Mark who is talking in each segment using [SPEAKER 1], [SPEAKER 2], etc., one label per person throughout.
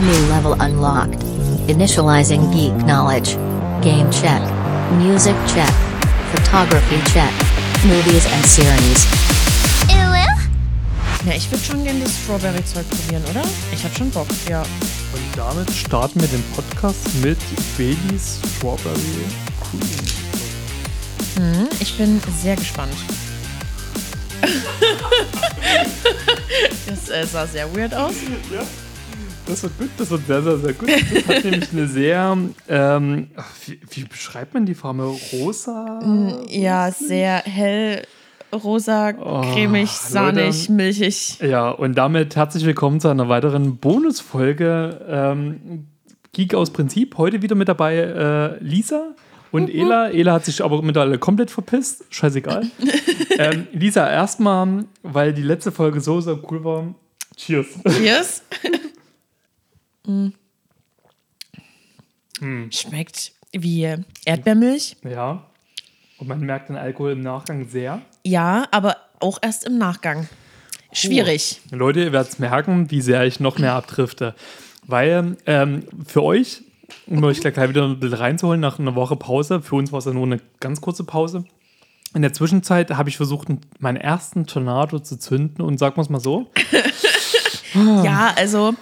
[SPEAKER 1] New level unlocked. Initializing geek knowledge. Game check. Music check. Photography check. Movies and series.
[SPEAKER 2] Ja, ich würde schon gerne das Strawberry-Zeug probieren, oder? Ich hab schon Bock, ja.
[SPEAKER 3] Und damit starten wir den Podcast mit Baileys Strawberry Cream.
[SPEAKER 2] Mhm, ich bin sehr gespannt. das äh, sah sehr weird aus.
[SPEAKER 3] Ja, das wird gut, das wird sehr, sehr, sehr gut. Das hat nämlich eine sehr, ähm, wie, wie beschreibt man die Farbe? Rosa?
[SPEAKER 2] Ja, sehr hell, rosa, cremig, sahnig,
[SPEAKER 3] Leute.
[SPEAKER 2] milchig.
[SPEAKER 3] Ja, und damit herzlich willkommen zu einer weiteren Bonusfolge ähm, Geek aus Prinzip. Heute wieder mit dabei äh, Lisa und Ela. Ela hat sich aber mittlerweile komplett verpisst. Scheißegal. ähm, Lisa, erstmal, weil die letzte Folge so, so cool war. Cheers.
[SPEAKER 2] Cheers. Mm. Schmeckt wie Erdbeermilch.
[SPEAKER 3] Ja. Und man merkt den Alkohol im Nachgang sehr.
[SPEAKER 2] Ja, aber auch erst im Nachgang. Schwierig.
[SPEAKER 3] Leute, ihr werdet merken, wie sehr ich noch mehr abdrifte. Weil ähm, für euch, um euch gleich wieder ein bisschen reinzuholen, nach einer Woche Pause, für uns war es ja nur eine ganz kurze Pause. In der Zwischenzeit habe ich versucht, meinen ersten Tornado zu zünden und sagen wir es mal so.
[SPEAKER 2] Ja, also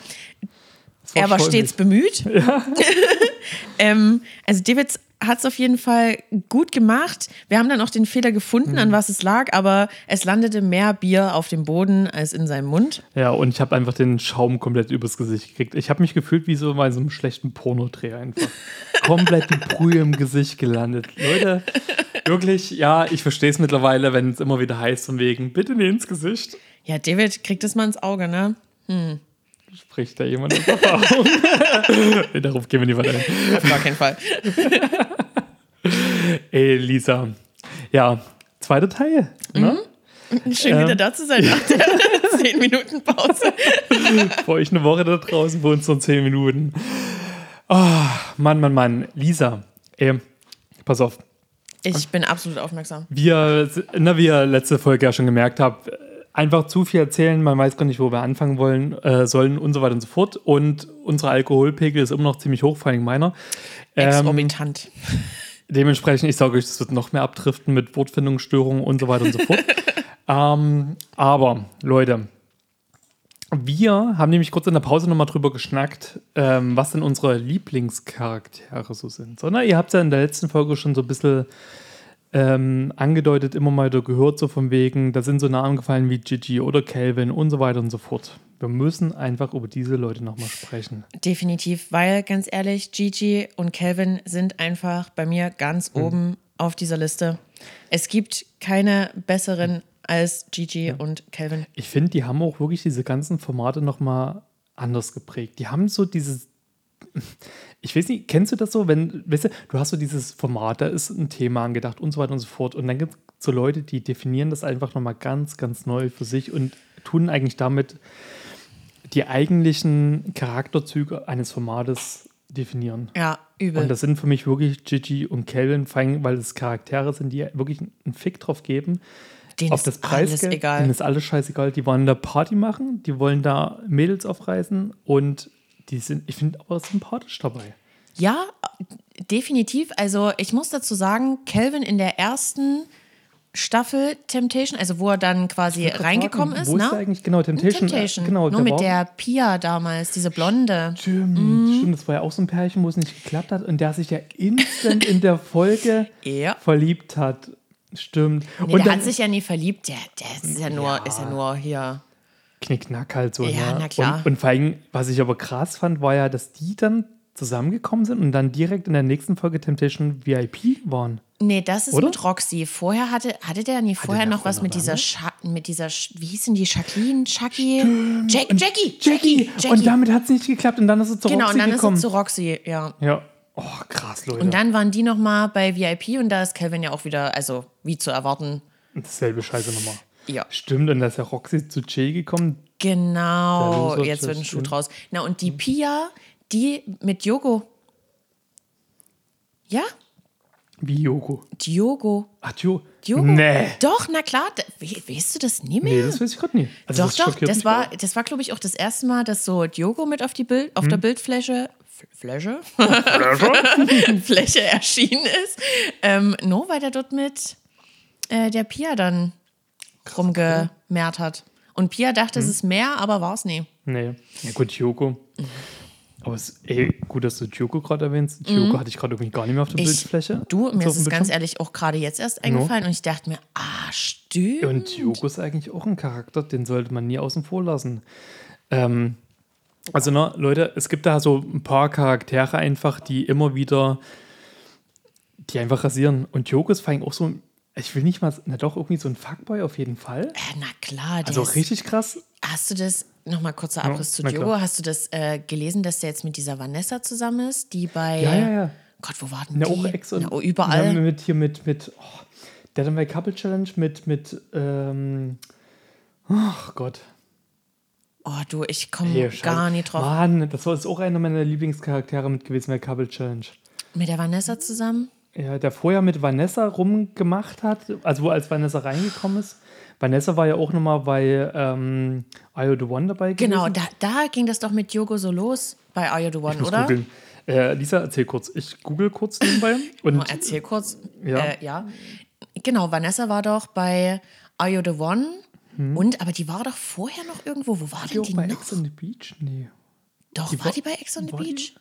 [SPEAKER 2] er war stets bemüht. ähm, also David hat es auf jeden Fall gut gemacht. Wir haben dann auch den Fehler gefunden,
[SPEAKER 3] Mhm.
[SPEAKER 2] an was es lag, aber es landete mehr Bier auf dem Boden als in seinem Mund.
[SPEAKER 3] Ja, und ich habe einfach den Schaum komplett übers Gesicht gekriegt. Ich habe mich gefühlt wie so bei so einem schlechten Pornodreh einfach. komplett die Brühe im Gesicht gelandet. Leute, wirklich, ja, ich verstehe es mittlerweile, wenn es immer wieder heißt, von wegen, bitte nicht ins Gesicht.
[SPEAKER 2] Ja, David kriegt es mal ins Auge, ne?
[SPEAKER 3] Spricht da jemand aus Erfahrung? Nee, Darauf gehen wir nicht weiter ein.
[SPEAKER 2] Auf gar keinen Fall.
[SPEAKER 3] Ey, Lisa. Ja, zweiter Teil. Ne?
[SPEAKER 2] Schön
[SPEAKER 3] Ähm.
[SPEAKER 2] wieder da zu sein nach der 10 Minuten Pause.
[SPEAKER 3] Vor euch eine Woche da draußen, bei uns nur 10 Minuten. Oh, Mann, Mann, Mann. Lisa, ey, pass auf.
[SPEAKER 2] Ich bin absolut aufmerksam.
[SPEAKER 3] Wir, na, wie ihr letzte Folge ja schon gemerkt habt, einfach zu viel erzählen, man weiß gar nicht, wo wir anfangen wollen, äh, sollen und so weiter und so fort. Und unser Alkoholpegel ist immer noch ziemlich hoch, vor allem meiner. Ähm,
[SPEAKER 2] Exorbitant.
[SPEAKER 3] dementsprechend, ich sage euch, das wird noch mehr abdriften mit Wortfindungsstörungen und so weiter und so fort. ähm, aber, Leute, wir haben nämlich kurz in der Pause nochmal drüber geschnackt, ähm, was denn unsere Lieblingscharaktere so sind. So, na, ihr habt ja in der letzten Folge schon so ein bisschen ähm, angedeutet, immer mal wieder gehört, so von wegen, da sind so Namen gefallen wie Gigi oder Calvin und so weiter und so fort. Wir müssen einfach über diese Leute nochmal sprechen.
[SPEAKER 2] Definitiv, weil ganz ehrlich, Gigi und Calvin sind einfach bei mir ganz
[SPEAKER 3] Hm.
[SPEAKER 2] oben auf dieser Liste. Es gibt keine besseren als Gigi und Calvin.
[SPEAKER 3] Ich finde, die haben auch wirklich diese ganzen Formate nochmal anders geprägt. Die haben so dieses. Ich weiß nicht, kennst du das so, wenn, weißt du, du hast so dieses Format, da ist ein Thema angedacht und so weiter und so fort. Und dann gibt es so Leute, die definieren das einfach nochmal ganz, ganz neu für sich und tun eigentlich damit die eigentlichen Charakterzüge eines Formates definieren.
[SPEAKER 2] Ja, übel.
[SPEAKER 3] Und das sind für mich wirklich Gigi und Calvin, vor allem, weil es Charaktere sind, die wirklich einen Fick drauf geben.
[SPEAKER 2] Denen
[SPEAKER 3] auf das Preisgeld,
[SPEAKER 2] egal.
[SPEAKER 3] denen ist alles scheißegal. Die wollen da Party machen, die wollen da Mädels aufreißen und die sind, ich finde, aber sympathisch dabei.
[SPEAKER 2] Ja, definitiv. Also ich muss dazu sagen, Calvin in der ersten Staffel Temptation, also wo er dann quasi reingekommen
[SPEAKER 3] Fragen,
[SPEAKER 2] ist,
[SPEAKER 3] Wo
[SPEAKER 2] ne?
[SPEAKER 3] ist da eigentlich genau Temptation?
[SPEAKER 2] Temptation.
[SPEAKER 3] Äh, Genau,
[SPEAKER 2] Nur mit
[SPEAKER 3] war-
[SPEAKER 2] der Pia damals, diese Blonde.
[SPEAKER 3] Stimmt, stimmt, das war ja auch so ein Pärchen, wo es nicht geklappt hat und der sich ja instant in der Folge
[SPEAKER 2] Ja.
[SPEAKER 3] verliebt hat. Stimmt.
[SPEAKER 2] Nee,
[SPEAKER 3] und
[SPEAKER 2] der
[SPEAKER 3] dann
[SPEAKER 2] hat sich ja nie verliebt. Der, der ist ja nur, ist ja nur hier.
[SPEAKER 3] Knickknack halt so.
[SPEAKER 2] Ja,
[SPEAKER 3] ne?
[SPEAKER 2] na klar.
[SPEAKER 3] Und, und vor allem, was ich aber krass fand, war ja, dass die dann zusammengekommen sind und dann direkt in der nächsten Folge Temptation VIP waren.
[SPEAKER 2] Nee, das ist
[SPEAKER 3] Oder?
[SPEAKER 2] mit Roxy. Vorher hatte, hatte der nie vorher
[SPEAKER 3] der
[SPEAKER 2] noch was mit dieser? Scha mit dieser, wie hieß denn die, Jacqueline, Jackie? Jack, Jackie,
[SPEAKER 3] Jackie! Und damit hat es nicht geklappt und dann ist es zu
[SPEAKER 2] Genau,
[SPEAKER 3] Roxy
[SPEAKER 2] und dann
[SPEAKER 3] gekommen.
[SPEAKER 2] ist er zu Roxy, ja.
[SPEAKER 3] ja. Oh, krass, Leute.
[SPEAKER 2] Und dann waren die noch mal bei VIP und da ist Calvin ja auch wieder, also wie zu erwarten.
[SPEAKER 3] Dasselbe Scheiße nochmal.
[SPEAKER 2] Ja.
[SPEAKER 3] Stimmt, und da ist ja Roxy zu Jay gekommen.
[SPEAKER 2] Genau, jetzt wird ein Schuh draus. Na, und die Pia, die mit Yogo. Ja?
[SPEAKER 3] Wie Yoko.
[SPEAKER 2] Diogo.
[SPEAKER 3] Ach, Jo.
[SPEAKER 2] Diogo?
[SPEAKER 3] Nee.
[SPEAKER 2] Doch, na klar. We- weißt du das nie mehr?
[SPEAKER 3] Nee, das weiß ich gerade nie. Also
[SPEAKER 2] doch, doch.
[SPEAKER 3] schockiert
[SPEAKER 2] Das war, das war glaube ich, auch das erste Mal, dass so Diogo mit auf, die Bild, auf
[SPEAKER 3] Hm.
[SPEAKER 2] der Bildfläche F- Fläche? Fläche erschienen ist. Ähm, no, weil der dort mit äh, der Pia dann rumgemehrt hat. Und Pia dachte,
[SPEAKER 3] Hm.
[SPEAKER 2] es ist mehr, aber war es nie.
[SPEAKER 3] Nee. Ja, gut, Yoko. Aber es, ey, gut, dass du Yoko gerade erwähnst. Yoko hatte ich gerade irgendwie gar nicht mehr auf der
[SPEAKER 2] Mhm. Ich,
[SPEAKER 3] Bildfläche.
[SPEAKER 2] du, mir ist es ganz ehrlich auch gerade jetzt erst eingefallen und ich dachte mir, ah, stimmt.
[SPEAKER 3] Und Yoko ist eigentlich auch ein Charakter, den sollte man nie außen vor lassen. Ähm, also, ne, Leute, es gibt da so ein paar Charaktere einfach, die immer wieder, die einfach rasieren. Und Yoko ist vor allem auch so, ein- ich will nicht mal, na doch, irgendwie so ein Fuckboy auf jeden Fall.
[SPEAKER 2] Äh, na klar,
[SPEAKER 3] Also
[SPEAKER 2] ist,
[SPEAKER 3] richtig krass.
[SPEAKER 2] Hast du das, nochmal kurzer Abriss zu
[SPEAKER 3] na klar.
[SPEAKER 2] Diogo, hast du das äh, gelesen, dass der jetzt mit dieser Vanessa zusammen ist, die bei.
[SPEAKER 3] Ja, ja, ja.
[SPEAKER 2] Gott, wo war denn
[SPEAKER 3] Na,
[SPEAKER 2] die?
[SPEAKER 3] auch Ex und
[SPEAKER 2] Na, oh, überall.
[SPEAKER 3] Ja, mit hier mit, mit oh, der dann bei Couple Challenge mit, mit, ähm, ach Gott.
[SPEAKER 2] oh, du, ich komme
[SPEAKER 3] Hey,
[SPEAKER 2] gar nicht drauf.
[SPEAKER 3] Mann, das war ist auch einer meiner Lieblingscharaktere mit gewesen bei Couple Challenge.
[SPEAKER 2] Mit der Vanessa zusammen?
[SPEAKER 3] Ja, der vorher mit Vanessa rumgemacht hat, also als Vanessa reingekommen ist. Vanessa war ja auch nochmal bei ähm, I O The One dabei gewesen.
[SPEAKER 2] Genau, da, da ging das doch mit Diogo so los bei You the One, oder?
[SPEAKER 3] googeln. Äh, Lisa, erzähl kurz. Ich google kurz nebenbei. Und
[SPEAKER 2] Oh, erzähl kurz.
[SPEAKER 3] Ja.
[SPEAKER 2] Äh, ja. Genau, Vanessa war doch bei You the One? Und, aber die war doch vorher noch irgendwo. Wo war
[SPEAKER 3] Hm. die
[SPEAKER 2] denn
[SPEAKER 3] auch
[SPEAKER 2] die
[SPEAKER 3] bei
[SPEAKER 2] noch?
[SPEAKER 3] Ex on the Beach? Nee.
[SPEAKER 2] Doch,
[SPEAKER 3] die
[SPEAKER 2] war
[SPEAKER 3] war-
[SPEAKER 2] die bei Ex on the
[SPEAKER 3] war die-
[SPEAKER 2] Beach?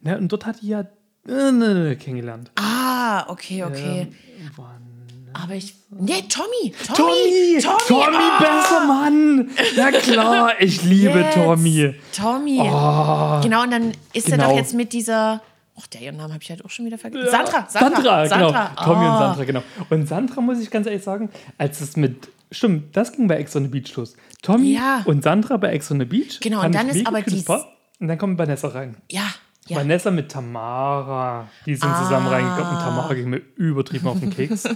[SPEAKER 3] Na, und dort hat die ja kennengelernt.
[SPEAKER 2] Ah, okay, okay.
[SPEAKER 3] Wann?
[SPEAKER 2] Aber ich. Nee, Tommy!
[SPEAKER 3] Tommy!
[SPEAKER 2] Tommy!
[SPEAKER 3] Tommy,
[SPEAKER 2] ah!
[SPEAKER 3] besser Mann! Na klar, ich liebe
[SPEAKER 2] Jetzt.
[SPEAKER 3] Tommy.
[SPEAKER 2] Tommy. Genau, und dann ist er
[SPEAKER 3] Genau.
[SPEAKER 2] doch jetzt mit dieser. Ach, der ihren Namen habe ich halt auch schon wieder vergessen. Sandra,
[SPEAKER 3] Sandra,
[SPEAKER 2] Sandra.
[SPEAKER 3] genau. Tommy und
[SPEAKER 2] Ah.
[SPEAKER 3] Sandra, genau. Und Sandra, muss ich ganz ehrlich sagen, als es mit. Stimmt, das ging bei Ex on the Beach los. Tommy
[SPEAKER 2] Ja.
[SPEAKER 3] und Sandra bei Ex on the Beach.
[SPEAKER 2] Genau, und dann ist aber
[SPEAKER 3] Paar. Und dann kommt Vanessa rein.
[SPEAKER 2] Ja, ja.
[SPEAKER 3] Vanessa mit Tamara. Die sind zusammen reingekommen und Tamara ging mir übertrieben auf den Keks.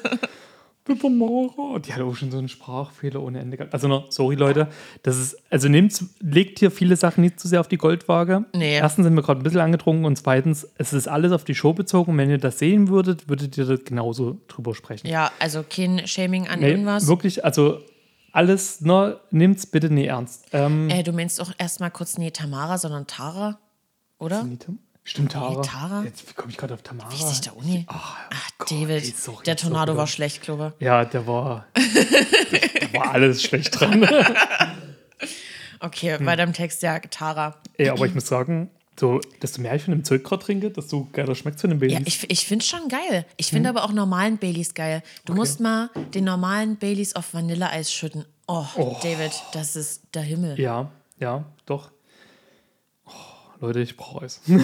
[SPEAKER 3] Die Tamara. Die hat auch schon so einen Sprachfehler ohne Ende gehabt. Also, no, sorry, Leute. Das ist, also nehmt, legt hier viele Sachen nicht zu sehr auf die Goldwaage.
[SPEAKER 2] Nee.
[SPEAKER 3] Erstens sind wir gerade ein bisschen angetrunken und zweitens, es ist alles auf die Show bezogen. Wenn ihr das sehen würdet, würdet ihr das genauso drüber sprechen.
[SPEAKER 2] Ja, also kein Shaming an
[SPEAKER 3] Nee,
[SPEAKER 2] irgendwas.
[SPEAKER 3] wirklich, also alles, ne, nimmt's bitte nie ernst. Ähm,
[SPEAKER 2] Äh, du meinst auch erstmal kurz, nee, Tamara, sondern Tara, oder?
[SPEAKER 3] nee, Stimmt, Tara.
[SPEAKER 2] Tara?
[SPEAKER 3] Jetzt wie komme ich gerade auf Tamara.
[SPEAKER 2] Weiß ich da auch nie.
[SPEAKER 3] Ach,
[SPEAKER 2] Ach,
[SPEAKER 3] Gott,
[SPEAKER 2] David,
[SPEAKER 3] ey, sorry,
[SPEAKER 2] der Tornado war schlecht, glaube
[SPEAKER 3] Ja, der war. da war alles schlecht dran.
[SPEAKER 2] ich. Okay,
[SPEAKER 3] Hm.
[SPEAKER 2] bei deinem Text, ja, Tara.
[SPEAKER 3] Ey, aber ich muss sagen, so, desto mehr ich von dem Zeug gerade trinke, desto geiler schmeckt es von dem
[SPEAKER 2] Ja,
[SPEAKER 3] Baileys.
[SPEAKER 2] ich, ich finde schon geil. Ich finde aber auch normalen Baileys geil. Du musst mal den normalen Baileys auf Vanilleeis schütten. Oh, David, das ist der Himmel.
[SPEAKER 3] ja, ja, doch. Leute, ich brauche Eis. also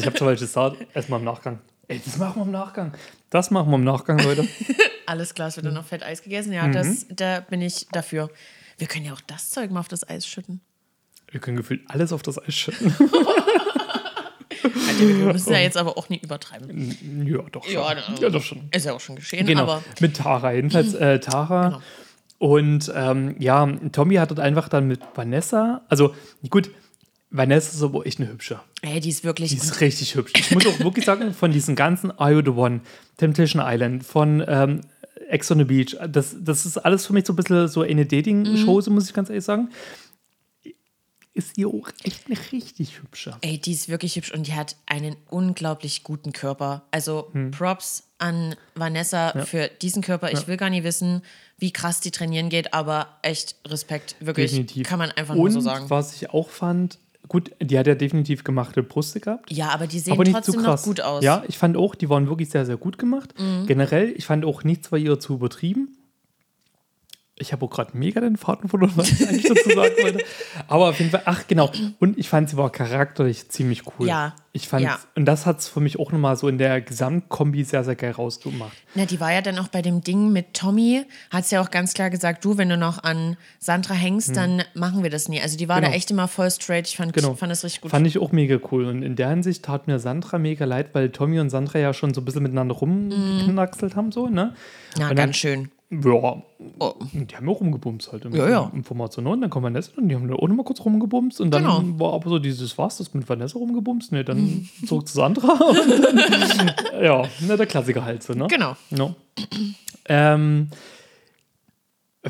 [SPEAKER 3] ich habe zwar welches gesagt, erstmal im Nachgang. Ey, das machen wir im Nachgang. Das machen wir im Nachgang, Leute.
[SPEAKER 2] Alles klar, es wird dann noch fett Eis gegessen.
[SPEAKER 3] Mhm.
[SPEAKER 2] Ja, das, da bin ich dafür. Wir können ja auch das Zeug mal auf das Eis schütten.
[SPEAKER 3] Wir können gefühlt alles auf das Eis schütten.
[SPEAKER 2] Alter, wir müssen ja jetzt aber auch nicht übertreiben.
[SPEAKER 3] ja, doch schon.
[SPEAKER 2] Ja,
[SPEAKER 3] Ja, doch schon.
[SPEAKER 2] Ist ja auch schon geschehen,
[SPEAKER 3] Genau,
[SPEAKER 2] aber
[SPEAKER 3] mit Tara. Jedenfalls äh, Tara.
[SPEAKER 2] Genau.
[SPEAKER 3] Und ähm, ja, Tommy hat dort einfach dann mit Vanessa, also gut, Vanessa ist aber echt eine hübsche.
[SPEAKER 2] ey, die ist wirklich.
[SPEAKER 3] Die ist richtig hübsch. Ich muss auch wirklich sagen, von diesen ganzen Are You the One, Temptation Island, von ähm, Ex on the Beach, das, das ist alles für mich so ein bisschen so eine Dating-Show, so muss ich ganz ehrlich sagen. Ist die auch echt eine richtig hübsche.
[SPEAKER 2] Ey, die ist wirklich hübsch und die hat einen unglaublich guten Körper. Also
[SPEAKER 3] Hm.
[SPEAKER 2] Props an Vanessa für diesen Körper. Ich will gar nicht wissen, wie krass die trainieren geht, aber echt Respekt. Wirklich.
[SPEAKER 3] Definitiv.
[SPEAKER 2] Kann man einfach
[SPEAKER 3] Und
[SPEAKER 2] nur so sagen.
[SPEAKER 3] was ich auch fand, gut, die hat ja definitiv gemachte Brüste gehabt.
[SPEAKER 2] Ja, aber die sehen
[SPEAKER 3] aber nicht
[SPEAKER 2] trotzdem
[SPEAKER 3] zu
[SPEAKER 2] noch gut aus. Mhm.
[SPEAKER 3] Ja, ich fand auch, die waren wirklich sehr, sehr gut gemacht. Generell, ich fand auch nichts bei ihr zu übertrieben. Ich habe auch gerade mega den Faden verloren, was ich eigentlich dazu sagen wollte. Aber auf jeden Fall, ach genau. Und ich fand, sie war charakterlich ziemlich cool.
[SPEAKER 2] Ja,
[SPEAKER 3] Ich fand,
[SPEAKER 2] ja.
[SPEAKER 3] und das hat es für mich auch nochmal so in der Gesamtkombi sehr, sehr geil rausgemacht.
[SPEAKER 2] Na, die war ja dann auch bei dem Ding mit Tommy, hat sie ja auch ganz klar gesagt, du, wenn du noch an Sandra hängst, dann machen wir das nie. Also die war
[SPEAKER 3] Hm. Genau.
[SPEAKER 2] da echt immer voll straight. Ich fand,
[SPEAKER 3] Genau.
[SPEAKER 2] fand das richtig gut.
[SPEAKER 3] Fand ich auch mega cool. Und in der Hinsicht tat mir Sandra mega leid, weil Tommy und Sandra ja schon so ein bisschen miteinander rumgeknackselt haben, so, ne?
[SPEAKER 2] ja,
[SPEAKER 3] und dann-
[SPEAKER 2] ganz schön.
[SPEAKER 3] Ja,
[SPEAKER 2] Oh.
[SPEAKER 3] die haben ja auch rumgebumst halt im,
[SPEAKER 2] Ja, ja.
[SPEAKER 3] im Format ne? Und dann kommt Vanessa und die haben da auch nochmal kurz rumgebumst und dann
[SPEAKER 2] Genau.
[SPEAKER 3] war aber so dieses, was, das mit Vanessa rumgebumst? Ne, dann zog zu Sandra dann, ja, ne, der Klassiker halt so, ne?
[SPEAKER 2] Genau.
[SPEAKER 3] No. Ähm,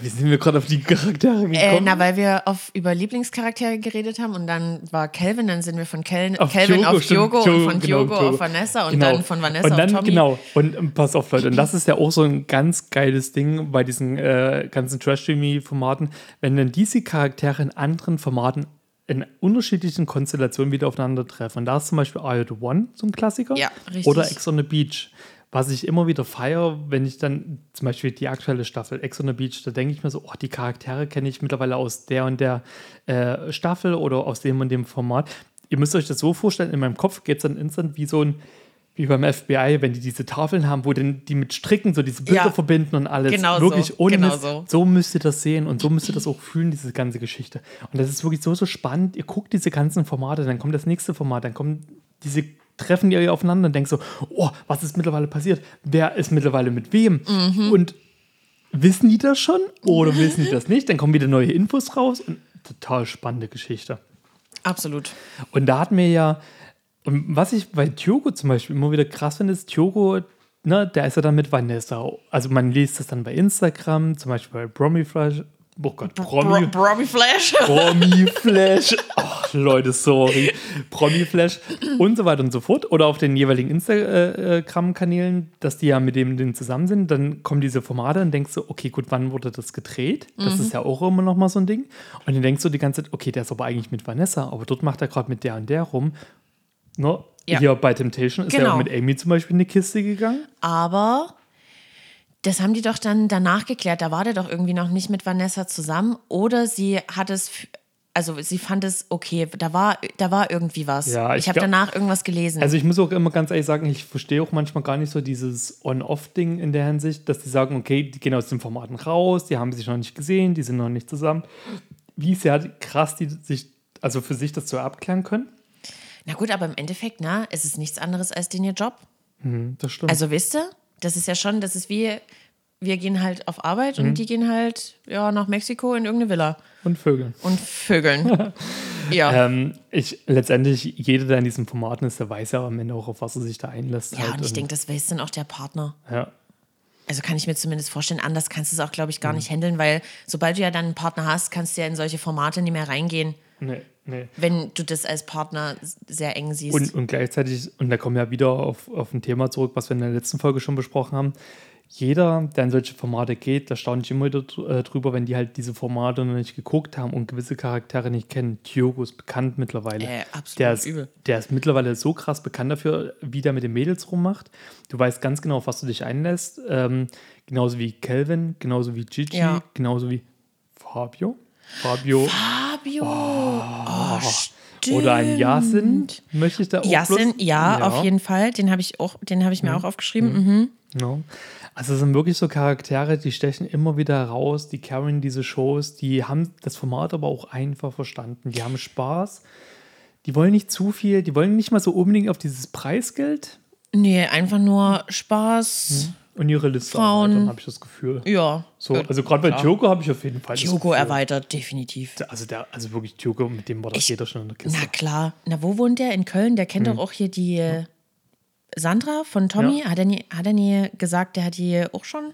[SPEAKER 3] wie sind wir gerade auf die Charaktere gekommen?
[SPEAKER 2] Äh, na, weil wir auf, über Lieblingscharaktere geredet haben und dann war Kelvin, dann sind wir von Kel
[SPEAKER 3] Auf
[SPEAKER 2] Kelvin
[SPEAKER 3] Diogo,
[SPEAKER 2] auf Diogo und von
[SPEAKER 3] genau,
[SPEAKER 2] Diogo auf Vanessa und
[SPEAKER 3] Genau.
[SPEAKER 2] dann von Vanessa
[SPEAKER 3] und dann,
[SPEAKER 2] auf Tommy.
[SPEAKER 3] Genau, und ähm, pass auf, Leute, und das ist ja auch so ein ganz geiles Ding bei diesen äh, ganzen Trash-TV-Formaten, wenn dann diese Charaktere in anderen Formaten in unterschiedlichen Konstellationen wieder aufeinandertreffen. Und da ist zum Beispiel Are You the One, so ein Klassiker.
[SPEAKER 2] Ja, richtig.
[SPEAKER 3] Oder Ex on the Beach. Was ich immer wieder feiere, wenn ich dann zum Beispiel die aktuelle Staffel Ex on the Beach, da denke ich mir so, oh, die Charaktere kenne ich mittlerweile aus der und der äh, Staffel oder aus dem und dem Format. Ihr müsst euch das so vorstellen, in meinem Kopf geht es dann instant wie so ein, wie beim FBI, wenn die diese Tafeln haben, wo denn die mit Stricken so diese Bilder
[SPEAKER 2] Ja.
[SPEAKER 3] verbinden und alles.
[SPEAKER 2] Genau
[SPEAKER 3] wirklich
[SPEAKER 2] so,
[SPEAKER 3] ohne
[SPEAKER 2] genau
[SPEAKER 3] Mist.
[SPEAKER 2] so.
[SPEAKER 3] so müsst ihr das sehen und so müsst ihr das auch fühlen, diese ganze Geschichte. Und das ist wirklich so, so spannend. Ihr guckt diese ganzen Formate, dann kommt das nächste Format, dann kommen diese treffen die aufeinander und denkt so, oh, was ist mittlerweile passiert? Wer ist mittlerweile mit wem?
[SPEAKER 2] Mhm.
[SPEAKER 3] Und wissen die das schon oder wissen die das nicht? Dann kommen wieder neue Infos raus und total spannende Geschichte.
[SPEAKER 2] Absolut.
[SPEAKER 3] Und da hatten wir ja, und was ich bei Tiogo zum Beispiel immer wieder krass finde, ist, Tiogo, ne, der ist ja dann mit Vanessa. Also man liest das dann bei Instagram, zum Beispiel bei Bromiflash. Oh Gott, Promi,
[SPEAKER 2] Robbie Flash.
[SPEAKER 3] Promi-Flash. Ach, Leute, sorry. Promi-Flash und so weiter und so fort. Oder auf den jeweiligen Instagram-Kanälen, dass die ja mit dem den zusammen sind. Dann kommen diese Formate und denkst du, okay, gut, wann wurde das gedreht? Das ist ja auch immer noch mal so ein Ding. Und dann denkst du die ganze Zeit, okay, der ist aber eigentlich mit Vanessa, aber dort macht er gerade mit der und der rum. Ne?
[SPEAKER 2] Ja.
[SPEAKER 3] Hier bei Temptation ist er
[SPEAKER 2] Genau.
[SPEAKER 3] auch mit Amy zum Beispiel in die Kiste gegangen.
[SPEAKER 2] Aber das haben die doch dann danach geklärt. Da war der doch irgendwie noch nicht mit Vanessa zusammen. Oder sie hat es, also sie fand es okay. Da war, da war irgendwie was.
[SPEAKER 3] Ja, ich
[SPEAKER 2] ich habe danach irgendwas gelesen.
[SPEAKER 3] Also ich muss auch immer ganz ehrlich sagen, ich verstehe auch manchmal gar nicht so dieses On-Off-Ding in der Hinsicht, dass die sagen, okay, die gehen aus den Formaten raus, die haben sich noch nicht gesehen, die sind noch nicht zusammen. Wie sehr krass die sich, also für sich das so abklären können.
[SPEAKER 2] Na gut, aber im Endeffekt, na, es ist nichts anderes als den ihr Job.
[SPEAKER 3] Das stimmt.
[SPEAKER 2] Also wisst ihr, das ist ja schon, das ist wie, wir gehen halt auf Arbeit und die gehen halt ja, nach Mexiko in irgendeine Villa
[SPEAKER 3] und Vögel.
[SPEAKER 2] und vögeln. ja.
[SPEAKER 3] Ähm, ich, letztendlich, jeder, der in diesen Formaten ist, der weiß ja am Ende auch, auf was er sich da einlässt.
[SPEAKER 2] ja,
[SPEAKER 3] halt.
[SPEAKER 2] und ich denke, das weiß dann auch der Partner.
[SPEAKER 3] ja.
[SPEAKER 2] Also kann ich mir zumindest vorstellen, anders kannst du es auch, glaube ich, gar
[SPEAKER 3] Mhm.
[SPEAKER 2] nicht handeln, weil sobald du ja dann einen Partner hast, kannst du ja in solche Formate nicht mehr reingehen,
[SPEAKER 3] Nee, nee.
[SPEAKER 2] wenn du das als Partner sehr eng siehst.
[SPEAKER 3] Und, und gleichzeitig, und da kommen wir ja wieder auf, auf ein Thema zurück, was wir in der letzten Folge schon besprochen haben. Jeder, der in solche Formate geht, da staune ich immer wieder äh, drüber, wenn die halt diese Formate noch nicht geguckt haben und gewisse Charaktere nicht kennen. Tiogo ist bekannt mittlerweile.
[SPEAKER 2] Äh, absolut
[SPEAKER 3] der ist,
[SPEAKER 2] übel.
[SPEAKER 3] Der ist mittlerweile so krass bekannt dafür, wie der mit den Mädels rummacht. Du weißt ganz genau, auf was du dich einlässt. Ähm, genauso wie Kelvin, genauso wie Gigi,
[SPEAKER 2] Ja.
[SPEAKER 3] genauso wie Fabio. Fabio
[SPEAKER 2] Fabio! Oh, stimmt.
[SPEAKER 3] oder ein Yasin möchte ich da auch
[SPEAKER 2] Yasin,
[SPEAKER 3] bloß-
[SPEAKER 2] ja, auf jeden Fall. Den habe ich auch, den habe ich mir auch aufgeschrieben. Mhm.
[SPEAKER 3] Ja. Also es sind wirklich so Charaktere, die stechen immer wieder heraus, die carryen diese Shows, die haben das Format aber auch einfach verstanden. Die haben Spaß, die wollen nicht zu viel, die wollen nicht mal so unbedingt auf dieses Preisgeld
[SPEAKER 2] Nee, einfach nur Spaß.
[SPEAKER 3] und ihre Liste
[SPEAKER 2] Frauen.
[SPEAKER 3] erweitern, habe ich das Gefühl.
[SPEAKER 2] Ja.
[SPEAKER 3] So, also gerade bei Tiogo habe ich auf jeden Fall
[SPEAKER 2] Diogo erweitert, definitiv.
[SPEAKER 3] Also, der, also wirklich Tiogo, mit dem war das
[SPEAKER 2] Ich-
[SPEAKER 3] jeder schon in der Kiste.
[SPEAKER 2] Na klar. Na, wo wohnt der? In Köln? Der kennt doch auch hier die äh, Sandra von Tommy.
[SPEAKER 3] Ja.
[SPEAKER 2] Hat, er nie, hat er nie gesagt, der hat die auch schon?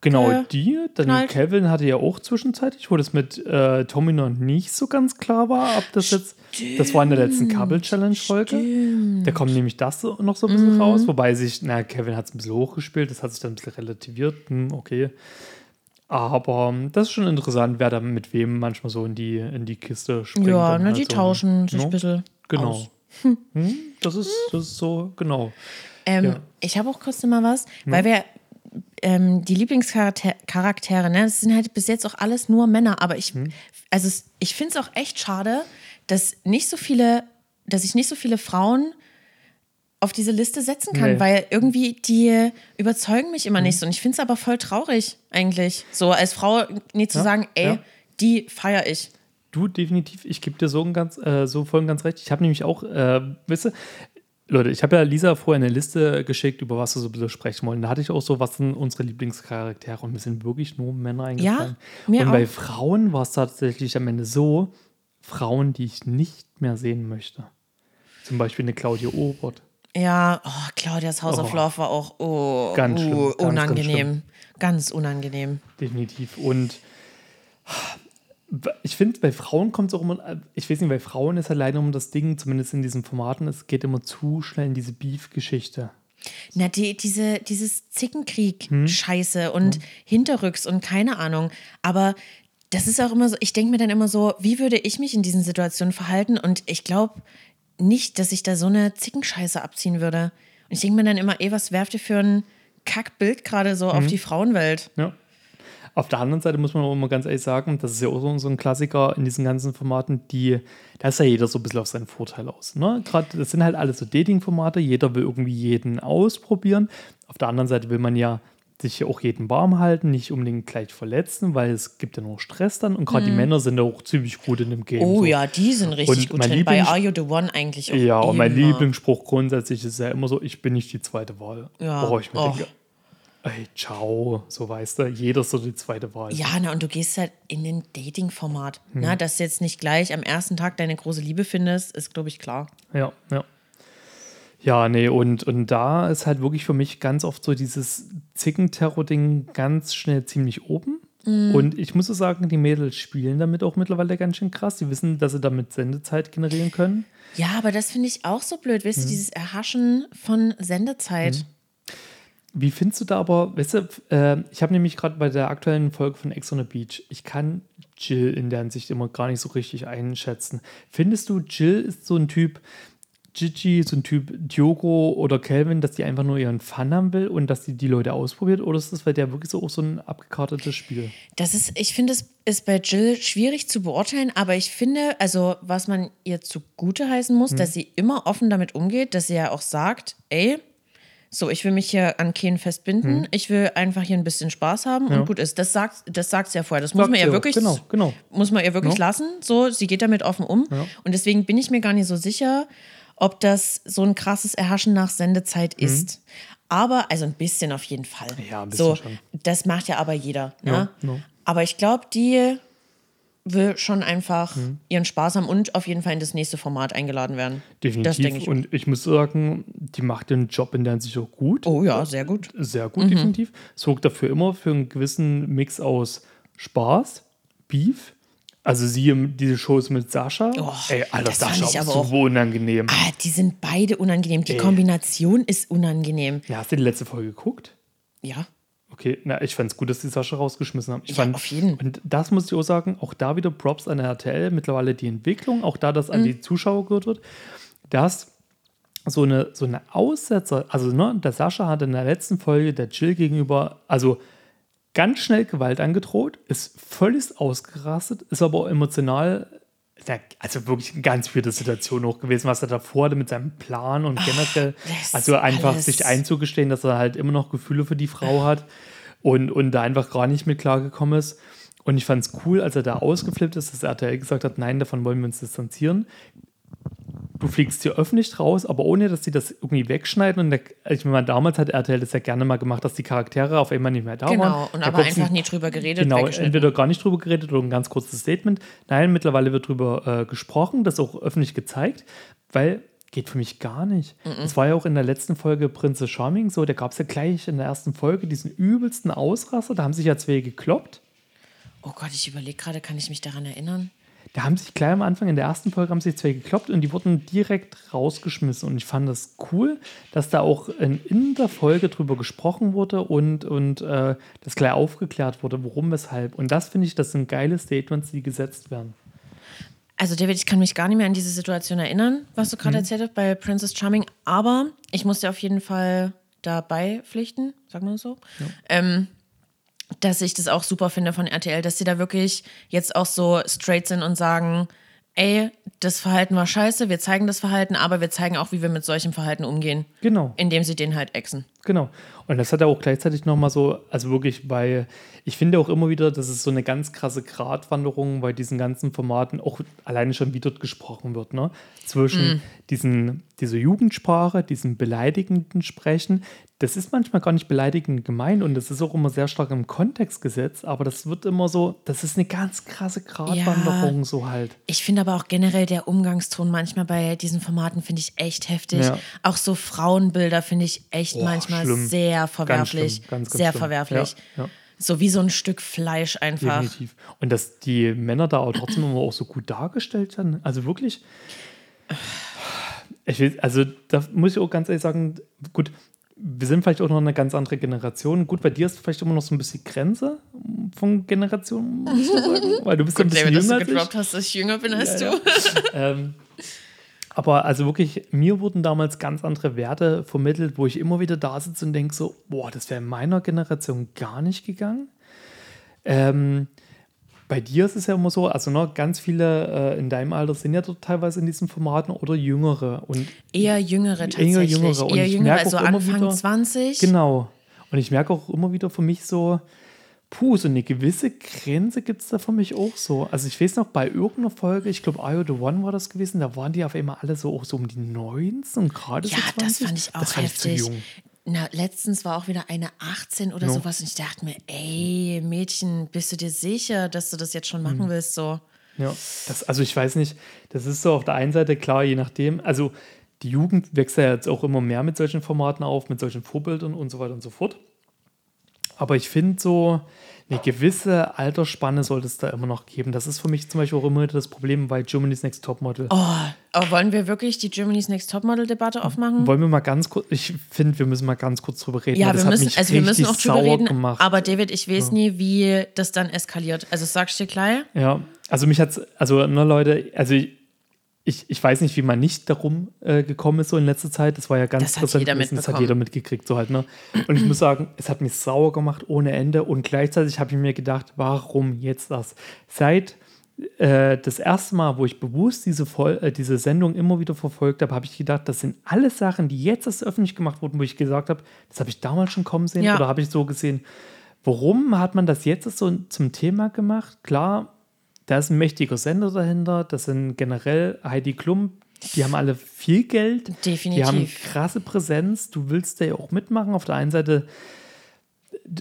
[SPEAKER 3] Genau,
[SPEAKER 2] äh,
[SPEAKER 3] die. Dann
[SPEAKER 2] knallt.
[SPEAKER 3] Kevin hatte ja auch zwischenzeitlich, wo das mit äh, Tommy noch nicht so ganz klar war, ob das jetzt. Das war in der letzten Couple-Challenge-Folge. Da kommt nämlich das noch so ein
[SPEAKER 2] Mhm.
[SPEAKER 3] bisschen raus, wobei sich, na, Kevin hat es ein bisschen hochgespielt, das hat sich dann ein bisschen relativiert. Hm, okay. Aber ähm, das ist schon interessant, wer da mit wem manchmal so in die, in die Kiste springt.
[SPEAKER 2] Ja, ne,
[SPEAKER 3] halt
[SPEAKER 2] die
[SPEAKER 3] so,
[SPEAKER 2] tauschen sich
[SPEAKER 3] ne?
[SPEAKER 2] ein bisschen
[SPEAKER 3] Genau.
[SPEAKER 2] aus.
[SPEAKER 3] Hm, das, ist, das ist so, genau.
[SPEAKER 2] Ähm,
[SPEAKER 3] Ja.
[SPEAKER 2] Ich habe auch kurz mal was, weil wir ähm, die Lieblingscharaktere, Charaktere, ne, das sind halt bis jetzt auch alles nur Männer, aber ich, also es, ich finde es auch echt schade, dass nicht so viele, dass ich nicht so viele Frauen auf diese Liste setzen kann,
[SPEAKER 3] Nee.
[SPEAKER 2] weil irgendwie die überzeugen mich immer nicht so. Und ich finde es aber voll traurig eigentlich, so als Frau nie zu
[SPEAKER 3] Ja,
[SPEAKER 2] sagen, ey,
[SPEAKER 3] ja.
[SPEAKER 2] die feiere ich.
[SPEAKER 3] Du, definitiv. Ich gebe dir so, ein ganz, äh, so voll und ganz recht. Ich habe nämlich auch, äh, weißt du, Leute, ich habe ja Lisa vorher eine Liste geschickt, über was wir so ein bisschen sprechen wollen. Da hatte ich auch so, was sind unsere Lieblingscharaktere und mir sind wirklich nur Männer eingefallen.
[SPEAKER 2] mir
[SPEAKER 3] und bei
[SPEAKER 2] auch.
[SPEAKER 3] Frauen war es tatsächlich am Ende so, Frauen, die ich nicht mehr sehen möchte. Zum Beispiel eine Claudia Obert.
[SPEAKER 2] Ja, oh, Claudias House of
[SPEAKER 3] Oh.
[SPEAKER 2] Love war auch oh,
[SPEAKER 3] Ganz schlimm,
[SPEAKER 2] uh,
[SPEAKER 3] ganz, ganz
[SPEAKER 2] unangenehm. Ganz, unangenehm.
[SPEAKER 3] Definitiv. Und ich finde, bei Frauen kommt es auch immer, ich weiß nicht, bei Frauen ist halt leider immer das Ding, zumindest in diesen Formaten, es geht immer zu schnell in diese Beef-Geschichte.
[SPEAKER 2] Na, die, diese, dieses
[SPEAKER 3] Hm?
[SPEAKER 2] Zickenkrieg-Scheiße und Hinterrücks und keine Ahnung. Aber das ist auch immer so, ich denke mir dann immer so, wie würde ich mich in diesen Situationen verhalten? Und ich glaube nicht, dass ich da so eine Zickenscheiße abziehen würde. Und ich denke mir dann immer, ey, was werft ihr für ein Kackbild gerade so
[SPEAKER 3] Hm?
[SPEAKER 2] auf die Frauenwelt?
[SPEAKER 3] Ja. Auf der anderen Seite muss man auch immer ganz ehrlich sagen, das ist ja auch so, so ein Klassiker in diesen ganzen Formaten, die, da ist ja jeder so ein bisschen auf seinen Vorteil aus. Ne? Gerade, das sind halt alles so Dating-Formate, jeder will irgendwie jeden ausprobieren. Auf der anderen Seite will man ja sich ja auch jeden warm halten, nicht unbedingt gleich verletzen, weil es gibt ja noch Stress dann und gerade die Männer sind da auch ziemlich gut in dem Game.
[SPEAKER 2] Oh
[SPEAKER 3] so.
[SPEAKER 2] ja, die sind richtig
[SPEAKER 3] Und
[SPEAKER 2] gut drin. Bei Are You the One eigentlich auch.
[SPEAKER 3] Ja, und mein
[SPEAKER 2] immer.
[SPEAKER 3] Lieblingsspruch grundsätzlich ist ja immer so, ich bin nicht die zweite Wahl.
[SPEAKER 2] Ja.
[SPEAKER 3] Worauf ich mir
[SPEAKER 2] Och.
[SPEAKER 3] denke, ey, ciao, so weißt du, jeder ist so die zweite Wahl.
[SPEAKER 2] Ja, na, und du gehst halt in den Dating-Format.
[SPEAKER 3] Hm.
[SPEAKER 2] Na, dass du jetzt nicht gleich am ersten Tag deine große Liebe findest, ist, glaube ich, klar.
[SPEAKER 3] Ja, ja. Ja, nee, und, und da ist halt wirklich für mich ganz oft so dieses Zickenterror-Ding ganz schnell ziemlich oben.
[SPEAKER 2] Mhm.
[SPEAKER 3] Und ich muss so sagen, die Mädels spielen damit auch mittlerweile ganz schön krass. Die wissen, dass sie damit Sendezeit generieren können.
[SPEAKER 2] Ja, aber das finde ich auch so blöd, weißt
[SPEAKER 3] Hm.
[SPEAKER 2] du, dieses Erhaschen von Sendezeit.
[SPEAKER 3] Wie findest du da aber, weißt du, äh, ich habe nämlich gerade bei der aktuellen Folge von Ex on the Beach, ich kann Jill in der Hinsicht immer gar nicht so richtig einschätzen. Findest du, Jill ist so ein Typ, Gigi, so ein Typ Diogo oder Calvin, dass die einfach nur ihren Fun haben will und dass die die Leute ausprobiert? Oder ist das bei der wirklich so auch so ein abgekartetes Spiel?
[SPEAKER 2] Das ist, ich finde, es ist bei Jill schwierig zu beurteilen, aber ich finde, also was man ihr zugute heißen muss,
[SPEAKER 3] Hm.
[SPEAKER 2] dass sie immer offen damit umgeht, dass sie ja auch sagt, ey, so, ich will mich hier an Ken festbinden,
[SPEAKER 3] Hm.
[SPEAKER 2] ich will einfach hier ein bisschen Spaß haben und gut ist. Das sagt, das sagt sie ja vorher. Das muss man
[SPEAKER 3] sie
[SPEAKER 2] ihr wirklich,
[SPEAKER 3] Genau, genau.
[SPEAKER 2] muss man ihr wirklich
[SPEAKER 3] Ja.
[SPEAKER 2] lassen. So, sie geht damit offen um. Und deswegen bin ich mir gar nicht so sicher, ob das so ein krasses Erhaschen nach Sendezeit ist. Aber, also ein bisschen auf jeden Fall.
[SPEAKER 3] Mhm. Ja, ein bisschen
[SPEAKER 2] so,
[SPEAKER 3] schon.
[SPEAKER 2] Das macht ja aber jeder. Ne?
[SPEAKER 3] Ja, ja.
[SPEAKER 2] Aber ich glaube, die will schon einfach
[SPEAKER 3] Mhm.
[SPEAKER 2] ihren Spaß haben und auf jeden Fall in das nächste Format eingeladen werden.
[SPEAKER 3] Definitiv.
[SPEAKER 2] ich.
[SPEAKER 3] und ich muss sagen, die macht den Job in der Hinsicht auch gut.
[SPEAKER 2] oh ja, sehr gut.
[SPEAKER 3] Sehr gut,
[SPEAKER 2] Mhm.
[SPEAKER 3] definitiv. Sorgt dafür immer für einen gewissen Mix aus Spaß, Beef. Also sie diese Shows mit Sascha.
[SPEAKER 2] Oh,
[SPEAKER 3] Ey, Alter,
[SPEAKER 2] das
[SPEAKER 3] Sascha ist so
[SPEAKER 2] auch-
[SPEAKER 3] unangenehm.
[SPEAKER 2] Ah, die sind beide unangenehm. Die
[SPEAKER 3] Ey.
[SPEAKER 2] Kombination ist unangenehm.
[SPEAKER 3] Ja, hast du die letzte Folge geguckt?
[SPEAKER 2] Ja.
[SPEAKER 3] Okay, na, ich fand es gut, dass die Sascha rausgeschmissen haben. Ich
[SPEAKER 2] Ja,
[SPEAKER 3] fand,
[SPEAKER 2] auf jeden.
[SPEAKER 3] Und das muss ich auch sagen, auch da wieder Props an der RTL, mittlerweile die Entwicklung, auch da, dass
[SPEAKER 2] Mhm.
[SPEAKER 3] an die Zuschauer gehört wird, dass so eine, so eine Aussetzer, also ne, der Sascha hat in der letzten Folge der Jill gegenüber, also ganz schnell Gewalt angedroht, ist völlig ausgerastet, ist aber auch emotional, na, also wirklich eine ganz weirde Situation auch gewesen, was er davor hatte mit seinem Plan und generell,
[SPEAKER 2] das
[SPEAKER 3] also einfach
[SPEAKER 2] alles.
[SPEAKER 3] sich einzugestehen, dass er halt immer noch Gefühle für die Frau hat und, und da einfach gar nicht mit klargekommen ist. Und ich fand es cool, als er da ausgeflippt ist, dass RTL gesagt hat, nein, davon wollen wir uns distanzieren. Du fliegst hier öffentlich raus, aber ohne, dass sie das irgendwie wegschneiden. Und der, ich meine, damals hat RTL das ja gerne mal gemacht, dass die Charaktere auf einmal nicht mehr da waren.
[SPEAKER 2] Genau. Und
[SPEAKER 3] Da
[SPEAKER 2] aber einfach nie drüber geredet,
[SPEAKER 3] Genau, entweder gar nicht drüber geredet oder ein ganz kurzes Statement. Nein, mittlerweile wird drüber äh, gesprochen, das auch öffentlich gezeigt, weil geht für mich gar nicht. Es war ja auch in der letzten Folge Prince Charming so, da gab es ja gleich in der ersten Folge diesen übelsten Ausraster, da haben sich ja zwei gekloppt.
[SPEAKER 2] Oh Gott, ich überlege gerade, kann ich mich daran erinnern?
[SPEAKER 3] Da haben sich gleich am Anfang in der ersten Folge haben sich zwei gekloppt und die wurden direkt rausgeschmissen. Und ich fand das cool, dass da auch in, in der Folge drüber gesprochen wurde und, und äh, das gleich aufgeklärt wurde, warum, weshalb. Und das finde ich, das sind geile Statements, die gesetzt werden.
[SPEAKER 2] Also David, ich kann mich gar nicht mehr an diese Situation erinnern, was du gerade
[SPEAKER 3] Mhm.
[SPEAKER 2] erzählt hast bei Princess Charming, aber ich muss dir auf jeden Fall dabei pflichten, sagen wir so, ähm, dass ich das auch super finde von RTL, dass sie da wirklich jetzt auch so straight sind und sagen, ey, das Verhalten war scheiße, wir zeigen das Verhalten, aber wir zeigen auch, wie wir mit solchem Verhalten umgehen,
[SPEAKER 3] Genau.
[SPEAKER 2] indem sie den halt exen.
[SPEAKER 3] Genau. Und das hat er auch gleichzeitig nochmal so, also wirklich bei, ich finde auch immer wieder, dass es so eine ganz krasse Gratwanderung bei diesen ganzen Formaten auch alleine schon, wie dort gesprochen wird, ne? Zwischen mm. diesen, dieser Jugendsprache, diesem beleidigenden Sprechen. Das ist manchmal gar nicht beleidigend gemeint und das ist auch immer sehr stark im Kontext gesetzt, aber das wird immer so, das ist eine ganz krasse Gratwanderung, ja. so halt.
[SPEAKER 2] Ich finde aber auch generell der Umgangston manchmal bei diesen Formaten finde ich echt heftig. Ja. Auch so Frauenbilder finde ich echt oh, manchmal schlimm. sehr verwerflich. Ganz ganz, ganz sehr schlimm. verwerflich. Ja, so wie so ein Stück Fleisch einfach. Definitiv.
[SPEAKER 3] Und dass die Männer da auch trotzdem immer auch so gut dargestellt werden. Also wirklich. Ich will, also da muss ich auch ganz ehrlich sagen, gut, wir sind vielleicht auch noch eine ganz andere Generation. Gut, bei dir ist vielleicht immer noch so ein bisschen Grenze von Generationen, muss ich sagen. Weil du bist gut, ein bisschen David, jünger dass du gedroppt
[SPEAKER 2] hast, dass ich jünger bin als ja, du.
[SPEAKER 3] Ja. ähm, aber also wirklich, mir wurden damals ganz andere Werte vermittelt, wo ich immer wieder da sitze und denke so, boah, das wäre in meiner Generation gar nicht gegangen. Ähm, bei dir ist es ja immer so, also ne, ganz viele äh, in deinem Alter sind ja dort teilweise in diesen Formaten oder jüngere. Und
[SPEAKER 2] eher jüngere tatsächlich. Eher jüngere, und eher jüngere also Anfang wieder, 20.
[SPEAKER 3] Genau. Und ich merke auch immer wieder für mich so, Puh, so eine gewisse Grenze gibt es da für mich auch so. Also ich weiß noch, bei irgendeiner Folge, ich glaube, IO The One war das gewesen, da waren die auf einmal alle so auch so um die 19 und gerade
[SPEAKER 2] ja,
[SPEAKER 3] so
[SPEAKER 2] 20. das fand ich auch das fand heftig. Ich zu jung. Na, letztens war auch wieder eine 18 oder no. sowas und ich dachte mir, ey, Mädchen, bist du dir sicher, dass du das jetzt schon machen hm. willst? So.
[SPEAKER 3] Ja, das, also ich weiß nicht, das ist so auf der einen Seite klar, je nachdem, also die Jugend wächst ja jetzt auch immer mehr mit solchen Formaten auf, mit solchen Vorbildern und so weiter und so fort. Aber ich finde so, eine gewisse Altersspanne sollte es da immer noch geben. Das ist für mich zum Beispiel auch immer das Problem bei Germany's Next Topmodel.
[SPEAKER 2] Oh, aber wollen wir wirklich die Germany's Next Topmodel-Debatte aufmachen?
[SPEAKER 3] Wollen wir mal ganz kurz, ich finde, wir müssen mal ganz kurz drüber reden.
[SPEAKER 2] Ja, wir müssen, also wir müssen auch drüber reden. Gemacht. Aber David, ich weiß ja. nie, wie das dann eskaliert. Also sagst du dir gleich?
[SPEAKER 3] Ja, also mich hat es, also ne Leute, also ich, ich, ich weiß nicht, wie man nicht darum äh, gekommen ist so in letzter Zeit. Das war ja ganz
[SPEAKER 2] das hat jeder
[SPEAKER 3] Das hat jeder mitgekriegt, so halt, ne? Und ich muss sagen, es hat mich sauer gemacht ohne Ende. Und gleichzeitig habe ich mir gedacht, warum jetzt das? Seit äh, das erste Mal, wo ich bewusst diese, Vol äh, diese Sendung immer wieder verfolgt habe, habe ich gedacht, das sind alles Sachen, die jetzt erst öffentlich gemacht wurden, wo ich gesagt habe, das habe ich damals schon kommen sehen ja. oder habe ich so gesehen. Warum hat man das jetzt so zum Thema gemacht? Klar, da ist ein mächtiger Sender dahinter. Das sind generell Heidi Klum. Die haben alle viel Geld.
[SPEAKER 2] Definitiv.
[SPEAKER 3] Die haben krasse Präsenz. Du willst da ja auch mitmachen. Auf der einen Seite,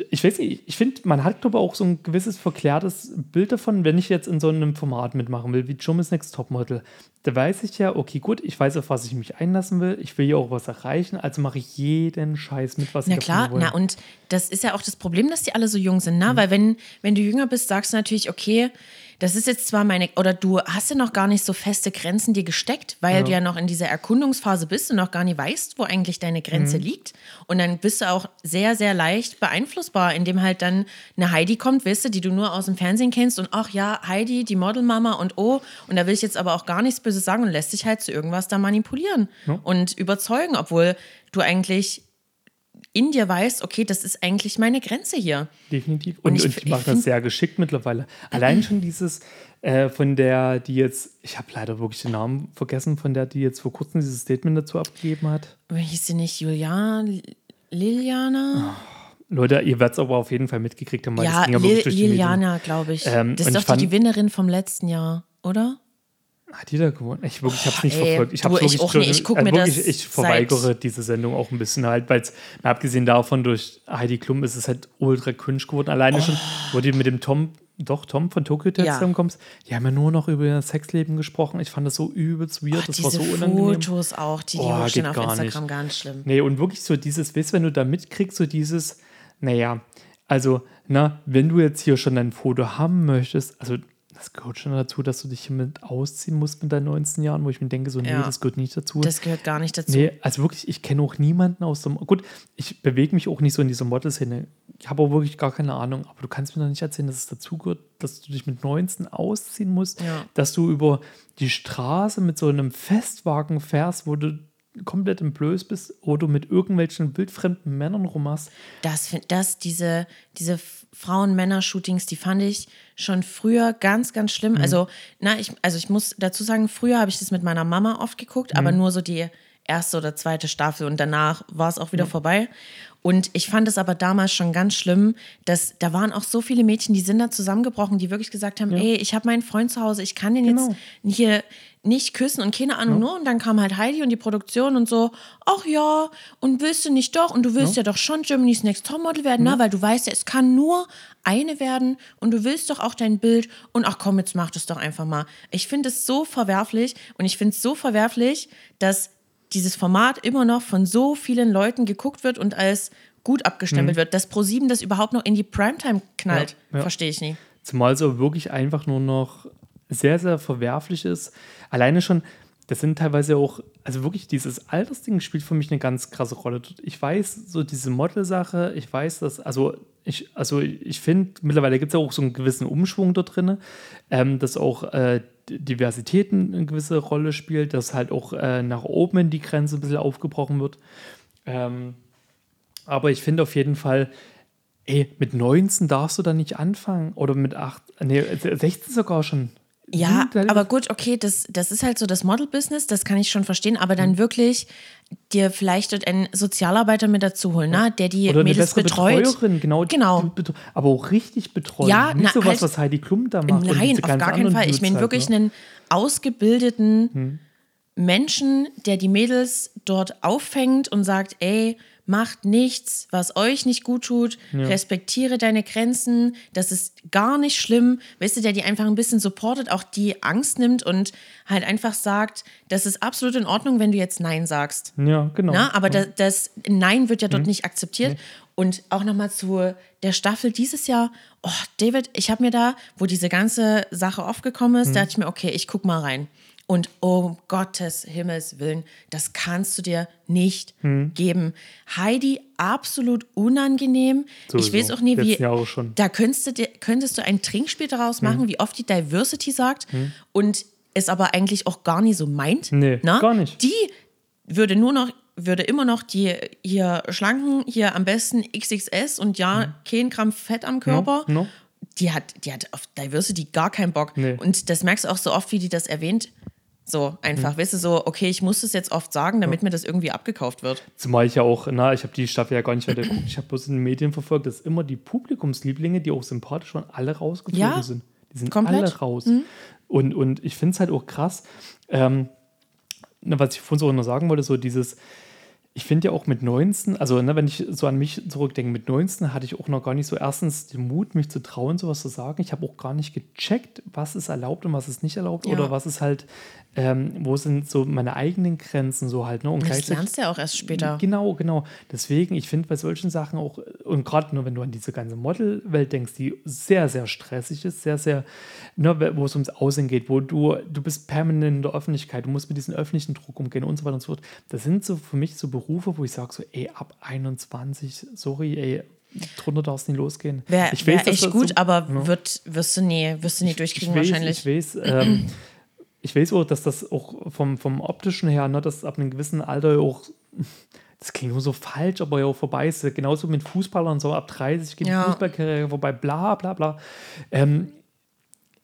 [SPEAKER 3] ich weiß nicht, ich finde, man hat, glaube ich, auch so ein gewisses verklärtes Bild davon, wenn ich jetzt in so einem Format mitmachen will, wie Jomis Next Topmodel. Da weiß ich ja, okay, gut, ich weiß, auf was ich mich einlassen will. Ich will ja auch was erreichen, also mache ich jeden Scheiß mit, was
[SPEAKER 2] na
[SPEAKER 3] ich
[SPEAKER 2] klar, Na und das ist ja auch das Problem, dass die alle so jung sind, ne? Mhm. Weil wenn, wenn du jünger bist, sagst du natürlich, okay, das ist jetzt zwar meine, oder du hast ja noch gar nicht so feste Grenzen dir gesteckt, weil ja. du ja noch in dieser Erkundungsphase bist und noch gar nicht weißt, wo eigentlich deine Grenze mhm. liegt. Und dann bist du auch sehr, sehr leicht beeinflussbar, indem halt dann eine Heidi kommt, weißt du, die du nur aus dem Fernsehen kennst und ach ja, Heidi, die Modelmama und oh, und da will ich jetzt aber auch gar nichts Böses sagen und lässt sich halt zu irgendwas da manipulieren ja. und überzeugen, obwohl du eigentlich in dir weißt, okay, das ist eigentlich meine Grenze hier.
[SPEAKER 3] Definitiv. Und, und ich, und ich mache das sehr geschickt mittlerweile. Allein schon dieses äh, von der, die jetzt, ich habe leider wirklich den Namen vergessen, von der, die jetzt vor kurzem dieses Statement dazu abgegeben hat.
[SPEAKER 2] Hieß sie nicht Juliana? Liliana?
[SPEAKER 3] Oh. Leute, ihr werdet es aber auf jeden Fall mitgekriegt haben.
[SPEAKER 2] Ja, Liliana, glaube ich. Ähm, das ist doch fand, die Gewinnerin vom letzten Jahr, oder?
[SPEAKER 3] Hat jeder gewonnen? Ich, wirklich, ich habe es nicht ey, verfolgt. Ich, du, ich auch nicht. Ich also mir wirklich, das Ich verweigere diese Sendung auch ein bisschen halt, weil es, abgesehen davon, durch Heidi Klum ist es halt ultra cringe geworden. Alleine oh. schon, wo die mit dem Tom, doch, Tom von Tokyo Hotel ja. zusammenkommst, die haben ja nur noch über ihr Sexleben gesprochen. Ich fand das so übelst weird. Oh, das war so unangenehm.
[SPEAKER 2] Fotos auch, die die oh, hochstehen auf Instagram, nicht. ganz schlimm.
[SPEAKER 3] Nee, und wirklich so dieses, weißt wenn du da mitkriegst, so dieses, naja, also, na, wenn du jetzt hier schon dein Foto haben möchtest, also das gehört schon dazu, dass du dich hiermit ausziehen musst mit deinen 19 Jahren, wo ich mir denke, so, nee, ja. das gehört nicht dazu.
[SPEAKER 2] Das gehört gar nicht dazu.
[SPEAKER 3] Nee, also wirklich, ich kenne auch niemanden aus dem. Gut, ich bewege mich auch nicht so in dieser Model-Szene. Ich habe auch wirklich gar keine Ahnung, aber du kannst mir doch nicht erzählen, dass es dazu gehört, dass du dich mit 19 ausziehen musst, ja. dass du über die Straße mit so einem Festwagen fährst, wo du komplett im Blöß bist, wo du mit irgendwelchen wildfremden Männern rummachst.
[SPEAKER 2] Das, das diese, diese Frauen-Männer-Shootings, die fand ich schon früher ganz, ganz schlimm. Mhm. Also, na, ich, also ich muss dazu sagen, früher habe ich das mit meiner Mama oft geguckt, mhm. aber nur so die erste oder zweite Staffel und danach war es auch wieder vorbei. Und ich fand es aber damals schon ganz schlimm, dass da waren auch so viele Mädchen, die sind da zusammengebrochen, die wirklich gesagt haben, ey, ich habe meinen Freund zu Hause, ich kann den
[SPEAKER 3] Genau.
[SPEAKER 2] jetzt hier nicht küssen und keine Ahnung nur. Und dann kam halt Heidi und die Produktion und so, ach ja, und willst du nicht doch? Und du willst ja, doch schon Germany's Next Topmodel werden, ne? Weil du weißt ja, es kann nur eine werden und du willst doch auch dein Bild und ach komm, jetzt mach das doch einfach mal. Ich finde es so verwerflich und ich finde es so verwerflich, dass dieses Format immer noch von so vielen Leuten geguckt wird und als gut abgestempelt wird. Dass ProSieben das überhaupt noch in die Primetime knallt,
[SPEAKER 3] Ja, ja.
[SPEAKER 2] verstehe ich nie.
[SPEAKER 3] Zumal es auch wirklich einfach nur noch sehr, sehr verwerflich ist. Alleine schon, das sind teilweise auch, also wirklich dieses Altersding spielt für mich eine ganz krasse Rolle. Ich weiß, so diese Model-Sache, ich weiß, dass, also ich, also ich finde, mittlerweile gibt es ja auch so einen gewissen Umschwung da drin, ähm, dass auch äh, Diversität eine gewisse Rolle spielt, dass halt auch äh, nach oben in die Grenze ein bisschen aufgebrochen wird. Ähm, aber ich finde auf jeden Fall, ey, mit 19 darfst du da nicht anfangen. Oder mit 8, nee, 16 sogar schon.
[SPEAKER 2] Ja,
[SPEAKER 3] Hm,
[SPEAKER 2] aber gut, okay, das, das ist halt so das Model-Business, das kann ich schon verstehen, aber dann wirklich dir vielleicht einen Sozialarbeiter mit dazu holen, ne, der die
[SPEAKER 3] Oder eine
[SPEAKER 2] Mädels
[SPEAKER 3] bessere
[SPEAKER 2] betreut.
[SPEAKER 3] Betreuerin, genau.
[SPEAKER 2] Genau.
[SPEAKER 3] Aber auch richtig betreuen.
[SPEAKER 2] Ja,
[SPEAKER 3] nicht
[SPEAKER 2] na,
[SPEAKER 3] sowas,
[SPEAKER 2] halt-
[SPEAKER 3] was Heidi Klum da macht.
[SPEAKER 2] Nein, auf gar keinen Fall. Ich meine
[SPEAKER 3] halt,
[SPEAKER 2] wirklich
[SPEAKER 3] ne?
[SPEAKER 2] einen ausgebildeten
[SPEAKER 3] Hm.
[SPEAKER 2] Menschen, der die Mädels dort auffängt und sagt, ey, macht nichts, was euch nicht gut tut, respektiere deine Grenzen, das ist gar nicht schlimm, weißt du, der die einfach ein bisschen supportet, auch die Angst nimmt und halt einfach sagt, das ist absolut in Ordnung, wenn du jetzt Nein sagst.
[SPEAKER 3] Ja, genau.
[SPEAKER 2] Na, aber das, das Nein wird ja dort nicht akzeptiert. Und auch nochmal zu der Staffel dieses Jahr. Oh, David, ich habe mir da, wo diese ganze Sache aufgekommen ist, da dachte ich mir, okay, ich guck mal rein. Und um Gottes Himmels Willen, das kannst du dir nicht geben. Heidi, absolut unangenehm.
[SPEAKER 3] Sowieso.
[SPEAKER 2] Ich weiß auch nie, wie.
[SPEAKER 3] Jahre schon.
[SPEAKER 2] Da könntest du, dir, könntest du ein Trinkspiel daraus machen, wie oft die Diversity sagt und es aber eigentlich auch gar nicht so meint.
[SPEAKER 3] Nee,
[SPEAKER 2] Na?
[SPEAKER 3] gar nicht.
[SPEAKER 2] Die würde nur noch, würde immer noch die hier schlanken, hier am besten XXS und ja, kein Gramm Fett am Körper.
[SPEAKER 3] No, no.
[SPEAKER 2] Die hat, die hat auf Diversity gar keinen Bock.
[SPEAKER 3] Nee.
[SPEAKER 2] Und das merkst du auch so oft, wie die das erwähnt. So einfach,
[SPEAKER 3] Mhm.
[SPEAKER 2] weißt du, so, okay, ich muss das jetzt oft sagen, damit mir das irgendwie abgekauft wird.
[SPEAKER 3] Zumal ich ja auch, na, ich habe die Staffel ja gar nicht weiter geguckt. Ich habe bloß in den Medien verfolgt, dass immer die Publikumslieblinge, die auch sympathisch waren, alle rausgeflogen
[SPEAKER 2] Ja,
[SPEAKER 3] sind. Die sind
[SPEAKER 2] komplett. Mhm.
[SPEAKER 3] alle raus. Und, und ich finde es halt auch krass, ähm, was ich vorhin so noch sagen wollte, so dieses, ich finde ja auch mit 19, also ne, wenn ich so an mich zurückdenke, mit 19 hatte ich auch noch gar nicht so erstens den Mut, mich zu trauen, sowas zu sagen. Ich habe auch gar nicht gecheckt, was ist erlaubt und was ist nicht erlaubt
[SPEAKER 2] Ja.
[SPEAKER 3] oder was ist halt, ähm, wo sind so meine eigenen Grenzen so halt. Ne? Und
[SPEAKER 2] Das lernst du ja auch erst später.
[SPEAKER 3] Genau, genau. Deswegen, ich finde bei solchen Sachen auch, und gerade nur wenn du an diese ganze Modelwelt denkst, die sehr, sehr stressig ist, sehr, sehr, ne, wo es ums Aussehen geht, wo du, du bist permanent in der Öffentlichkeit, du musst mit diesem öffentlichen Druck umgehen und so weiter und so fort. Das sind so für mich so Berufe, wo ich sage so, ey, ab 21, sorry, ey, drunter darf es nicht losgehen.
[SPEAKER 2] Wäre
[SPEAKER 3] Ich
[SPEAKER 2] wär echt gut,
[SPEAKER 3] so-
[SPEAKER 2] aber
[SPEAKER 3] Ja.
[SPEAKER 2] wird, wirst, du nie, wirst du nie durchkriegen
[SPEAKER 3] ich weiß,
[SPEAKER 2] wahrscheinlich.
[SPEAKER 3] Ich weiß, ähm, ich weiß auch, dass das auch vom, vom optischen her, ne, dass ab einem gewissen Alter auch, das klingt nur so falsch, aber ja auch vorbei ist. Genauso mit Fußballern, so ab 30 geht
[SPEAKER 2] Ja.
[SPEAKER 3] die Fußballkarriere vorbei, bla bla bla. Ähm,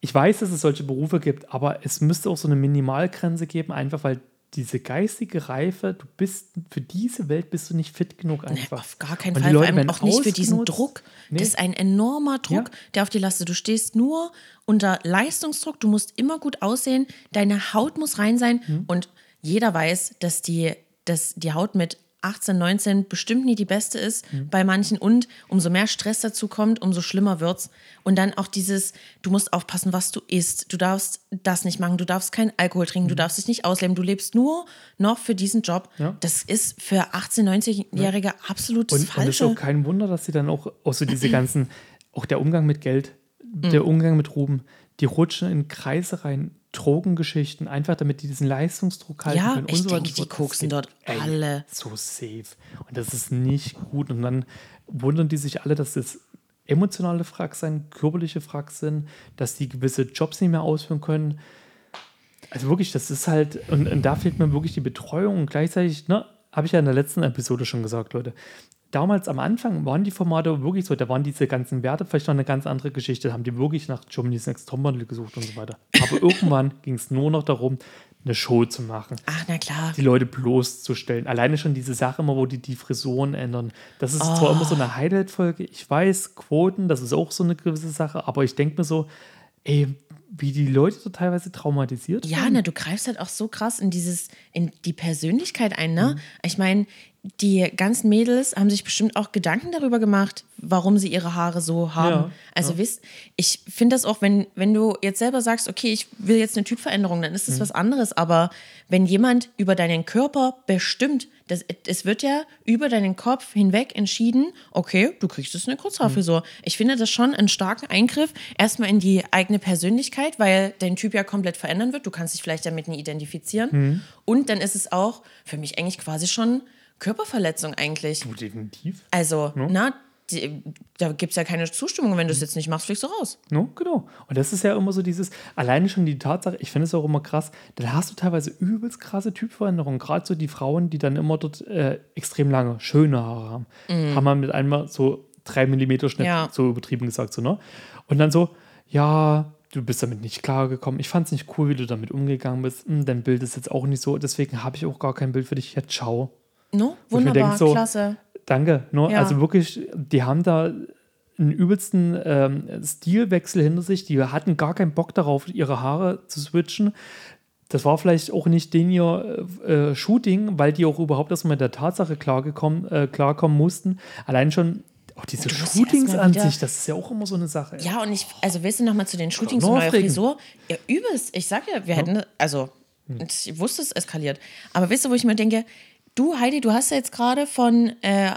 [SPEAKER 3] ich weiß, dass es solche Berufe gibt, aber es müsste auch so eine Minimalgrenze geben, einfach weil diese geistige Reife, du bist für diese Welt bist du nicht fit genug
[SPEAKER 2] Nee,
[SPEAKER 3] einfach.
[SPEAKER 2] auf gar keinen Fall. Vor allem auch nicht für diesen. Druck.
[SPEAKER 3] Nee.
[SPEAKER 2] Das ist ein enormer Druck,
[SPEAKER 3] Ja.
[SPEAKER 2] der auf die Laste. Du stehst nur unter Leistungsdruck. Du musst immer gut aussehen. Deine Haut muss rein sein.
[SPEAKER 3] Mhm.
[SPEAKER 2] Und jeder weiß, dass die, dass die Haut mit 18, 19 bestimmt nie die beste ist
[SPEAKER 3] Mhm.
[SPEAKER 2] bei manchen. Und umso mehr Stress dazu kommt, umso schlimmer wird's. Und dann auch dieses, du musst aufpassen, was du isst. Du darfst das nicht machen. Du darfst keinen Alkohol trinken. Du darfst dich nicht ausleben. Du lebst nur noch für diesen Job.
[SPEAKER 3] Mhm. Ja.
[SPEAKER 2] Das ist für 18, 19-Jährige absolut das
[SPEAKER 3] Und, und es ist
[SPEAKER 2] Falsche.
[SPEAKER 3] auch kein Wunder, dass sie dann auch, auch so diese ganzen, auch der Umgang mit Geld, der Umgang mit Ruhm, die rutschen in Kreise rein, Drogengeschichten, einfach damit die diesen Leistungsdruck halten
[SPEAKER 2] Ja,
[SPEAKER 3] können.
[SPEAKER 2] ich
[SPEAKER 3] und so weiter
[SPEAKER 2] denke,
[SPEAKER 3] so
[SPEAKER 2] die koksen dort
[SPEAKER 3] ey,
[SPEAKER 2] alle.
[SPEAKER 3] So safe. Und das ist nicht gut. Und dann wundern die sich alle, dass das emotionale Fracks sind, körperliche Fracks sind, dass die gewisse Jobs nicht mehr ausführen können. Also wirklich, das ist halt, und, und da fehlt mir wirklich die Betreuung und gleichzeitig, ne, habe ich ja in der letzten Episode schon gesagt, Leute, damals am Anfang waren die Formate wirklich so, da waren diese ganzen Werte vielleicht noch eine ganz andere Geschichte, da haben die wirklich nach Germany's Next Topmodel gesucht und so weiter. Aber irgendwann ging es nur noch darum, eine Show zu machen.
[SPEAKER 2] Ach, na klar.
[SPEAKER 3] Die Leute bloßzustellen. Alleine schon diese Sache immer, wo die die Frisuren ändern. Das ist oh. zwar immer so eine Highlight-Folge, ich weiß, Quoten, das ist auch so eine gewisse Sache, aber ich denke mir so, ey, wie die Leute so teilweise traumatisiert
[SPEAKER 2] Ja, ne, du greifst halt auch so krass in dieses, in die Persönlichkeit ein, ne? Mhm. Ich meine, die ganzen Mädels haben sich bestimmt auch Gedanken darüber gemacht, warum sie ihre Haare so haben. Ja, also ja. wisst, ich finde das auch, wenn, wenn du jetzt selber sagst, okay, ich will jetzt eine Typveränderung, dann ist das mhm. was anderes. Aber wenn jemand über deinen Körper bestimmt, das, es wird ja über deinen Kopf hinweg entschieden, okay, du kriegst jetzt eine Kurzhaarfrisur. Mhm. Ich finde das schon einen starken Eingriff, erstmal in die eigene Persönlichkeit, weil dein Typ ja komplett verändern wird. Du kannst dich vielleicht damit nie identifizieren. Mhm. Und dann ist es auch für mich eigentlich quasi schon Körperverletzung eigentlich.
[SPEAKER 3] Du, definitiv.
[SPEAKER 2] Also, no? na, die, da gibt es ja keine Zustimmung. Wenn du es jetzt nicht machst, fliegst du raus.
[SPEAKER 3] No, genau. Und das ist ja immer so dieses, alleine schon die Tatsache, ich finde es auch immer krass, dann hast du teilweise übelst krasse Typveränderungen. Gerade so die Frauen, die dann immer dort äh, extrem lange, schöne Haare haben, mm. haben wir mit einmal so drei Millimeter Schnitt, ja. so übertrieben gesagt, so, ne? Und dann so, ja, du bist damit nicht klargekommen. Ich fand es nicht cool, wie du damit umgegangen bist. Hm, dein Bild ist jetzt auch nicht so, deswegen habe ich auch gar kein Bild für dich. Ja, ciao.
[SPEAKER 2] No, wunderbar, denk, so, klasse.
[SPEAKER 3] Danke. No, ja. Also wirklich, die haben da einen übelsten ähm, Stilwechsel hinter sich. Die hatten gar keinen Bock darauf, ihre Haare zu switchen. Das war vielleicht auch nicht den ihr äh, Shooting, weil die auch überhaupt erstmal mit der Tatsache klargekommen, äh, klarkommen mussten. Allein schon auch diese Shootings an sich, das ist ja auch immer so eine Sache.
[SPEAKER 2] Ja, und ich, also willst du nochmal zu den Shootings und neuer Frisur? Ja, übelst. Ich sag ja, wir ja. hätten, also, hm. ich wusste, es eskaliert. Aber weißt du, wo ich mir denke, Du, Heidi, du hast ja jetzt gerade von äh,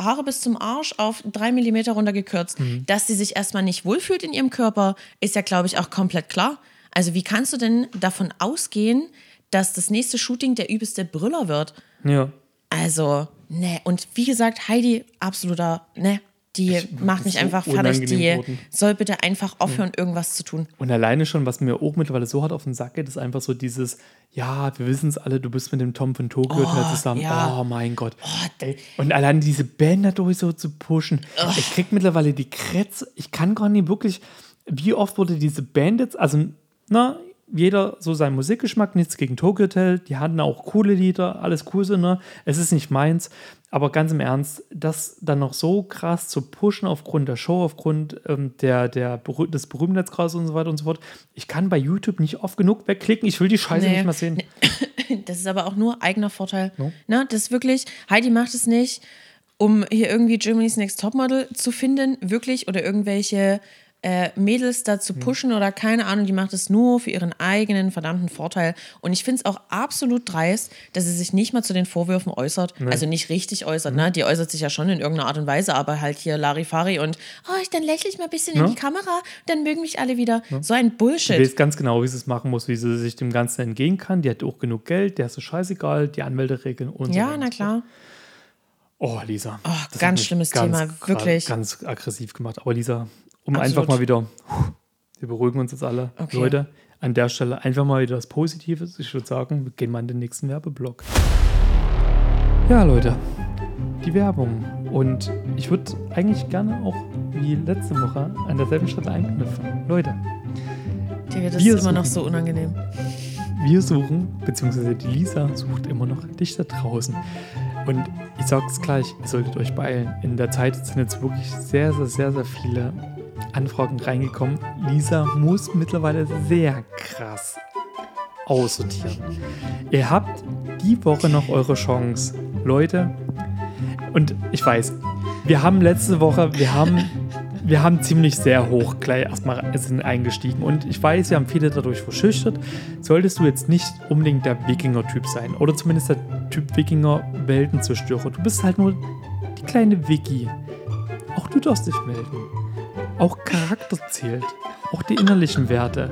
[SPEAKER 2] Haare bis zum Arsch auf drei Millimeter runtergekürzt. Mhm. Dass sie sich erstmal nicht wohlfühlt in ihrem Körper, ist ja, glaube ich, auch komplett klar. Also, wie kannst du denn davon ausgehen, dass das nächste Shooting der übelste Brüller wird?
[SPEAKER 3] Ja.
[SPEAKER 2] Also, ne. Und wie gesagt, Heidi, absoluter, ne, die ich, macht mich einfach so fertig. Die worden. soll bitte einfach aufhören, ja. irgendwas zu tun.
[SPEAKER 3] Und alleine schon, was mir auch mittlerweile so hart auf den Sack geht, ist einfach so dieses, ja, wir wissen es alle, du bist mit dem Tom von Tokyo oh, zusammen. Ja. Oh mein Gott. Oh, und alleine diese Band dadurch so zu pushen. Oh. Ich krieg mittlerweile die Kretze. Ich kann gar nicht wirklich, wie oft wurde diese Band jetzt, also, na, jeder so seinen Musikgeschmack, nichts gegen Tokyo Hotel, die hatten auch coole Lieder, alles cool so, ne? Es ist nicht meins, aber ganz im Ernst, das dann noch so krass zu pushen aufgrund der Show, aufgrund ähm, der, der, des Berühmtheitsgrades und so weiter und so fort. Ich kann bei YouTube nicht oft genug wegklicken, ich will die Scheiße nee. nicht mehr sehen.
[SPEAKER 2] Das ist aber auch nur eigener Vorteil. No? Ne? Das ist wirklich, Heidi macht es nicht, um hier irgendwie Germany's Next Topmodel zu finden, wirklich, oder irgendwelche äh, Mädels dazu hm. pushen mhm. oder keine Ahnung, die macht es nur für ihren eigenen verdammten Vorteil. Und ich finde es auch absolut dreist, dass sie sich nicht mal zu den Vorwürfen äußert. Nee. Also nicht richtig äußert, mhm. ne? Die äußert sich ja schon in irgendeiner Art und Weise, aber halt hier Larifari und oh, ich, dann lächle ich mal ein bisschen ja. in die Kamera, dann mögen mich alle wieder. Ja. So ein Bullshit.
[SPEAKER 3] Sie weiß ganz genau, wie sie es machen muss, wie sie sich dem Ganzen entgehen kann. Die hat auch genug Geld, der ist so scheißegal, die Anmelderegeln und
[SPEAKER 2] ja, so Ja, na klar.
[SPEAKER 3] Oh, Lisa.
[SPEAKER 2] Oh, ganz schlimmes ganz, Thema, wirklich.
[SPEAKER 3] Ganz aggressiv gemacht. Aber Lisa, um Absolut. einfach mal wieder, wir beruhigen uns jetzt alle, okay. Leute, an der Stelle einfach mal wieder das Positive. Ich würde sagen, wir gehen mal in den nächsten Werbeblock. Ja, Leute, die Werbung. Und ich würde eigentlich gerne auch wie letzte Woche an derselben Stelle einknüpfen. Leute.
[SPEAKER 2] Digga, das ist immer suchen, noch so unangenehm.
[SPEAKER 3] Wir suchen, beziehungsweise die Lisa sucht immer noch dich da draußen. Und ich sag's gleich, ihr solltet euch beeilen. In der Zeit sind jetzt wirklich sehr, sehr, sehr, sehr viele Anfragen reingekommen. Lisa muss mittlerweile sehr krass aussortieren. Ihr habt die Woche noch eure Chance. Leute, und ich weiß, wir haben letzte Woche, wir haben, wir haben ziemlich sehr hoch gleich erstmal sind eingestiegen. Und ich weiß, wir haben viele dadurch verschüchtert. Solltest du jetzt nicht unbedingt der Wikinger-Typ sein oder zumindest der Typ Wikinger-Weltenzerstörer. Du bist halt nur die kleine Wiki. Auch du darfst dich melden. Auch Charakter zählt. Auch die innerlichen Werte.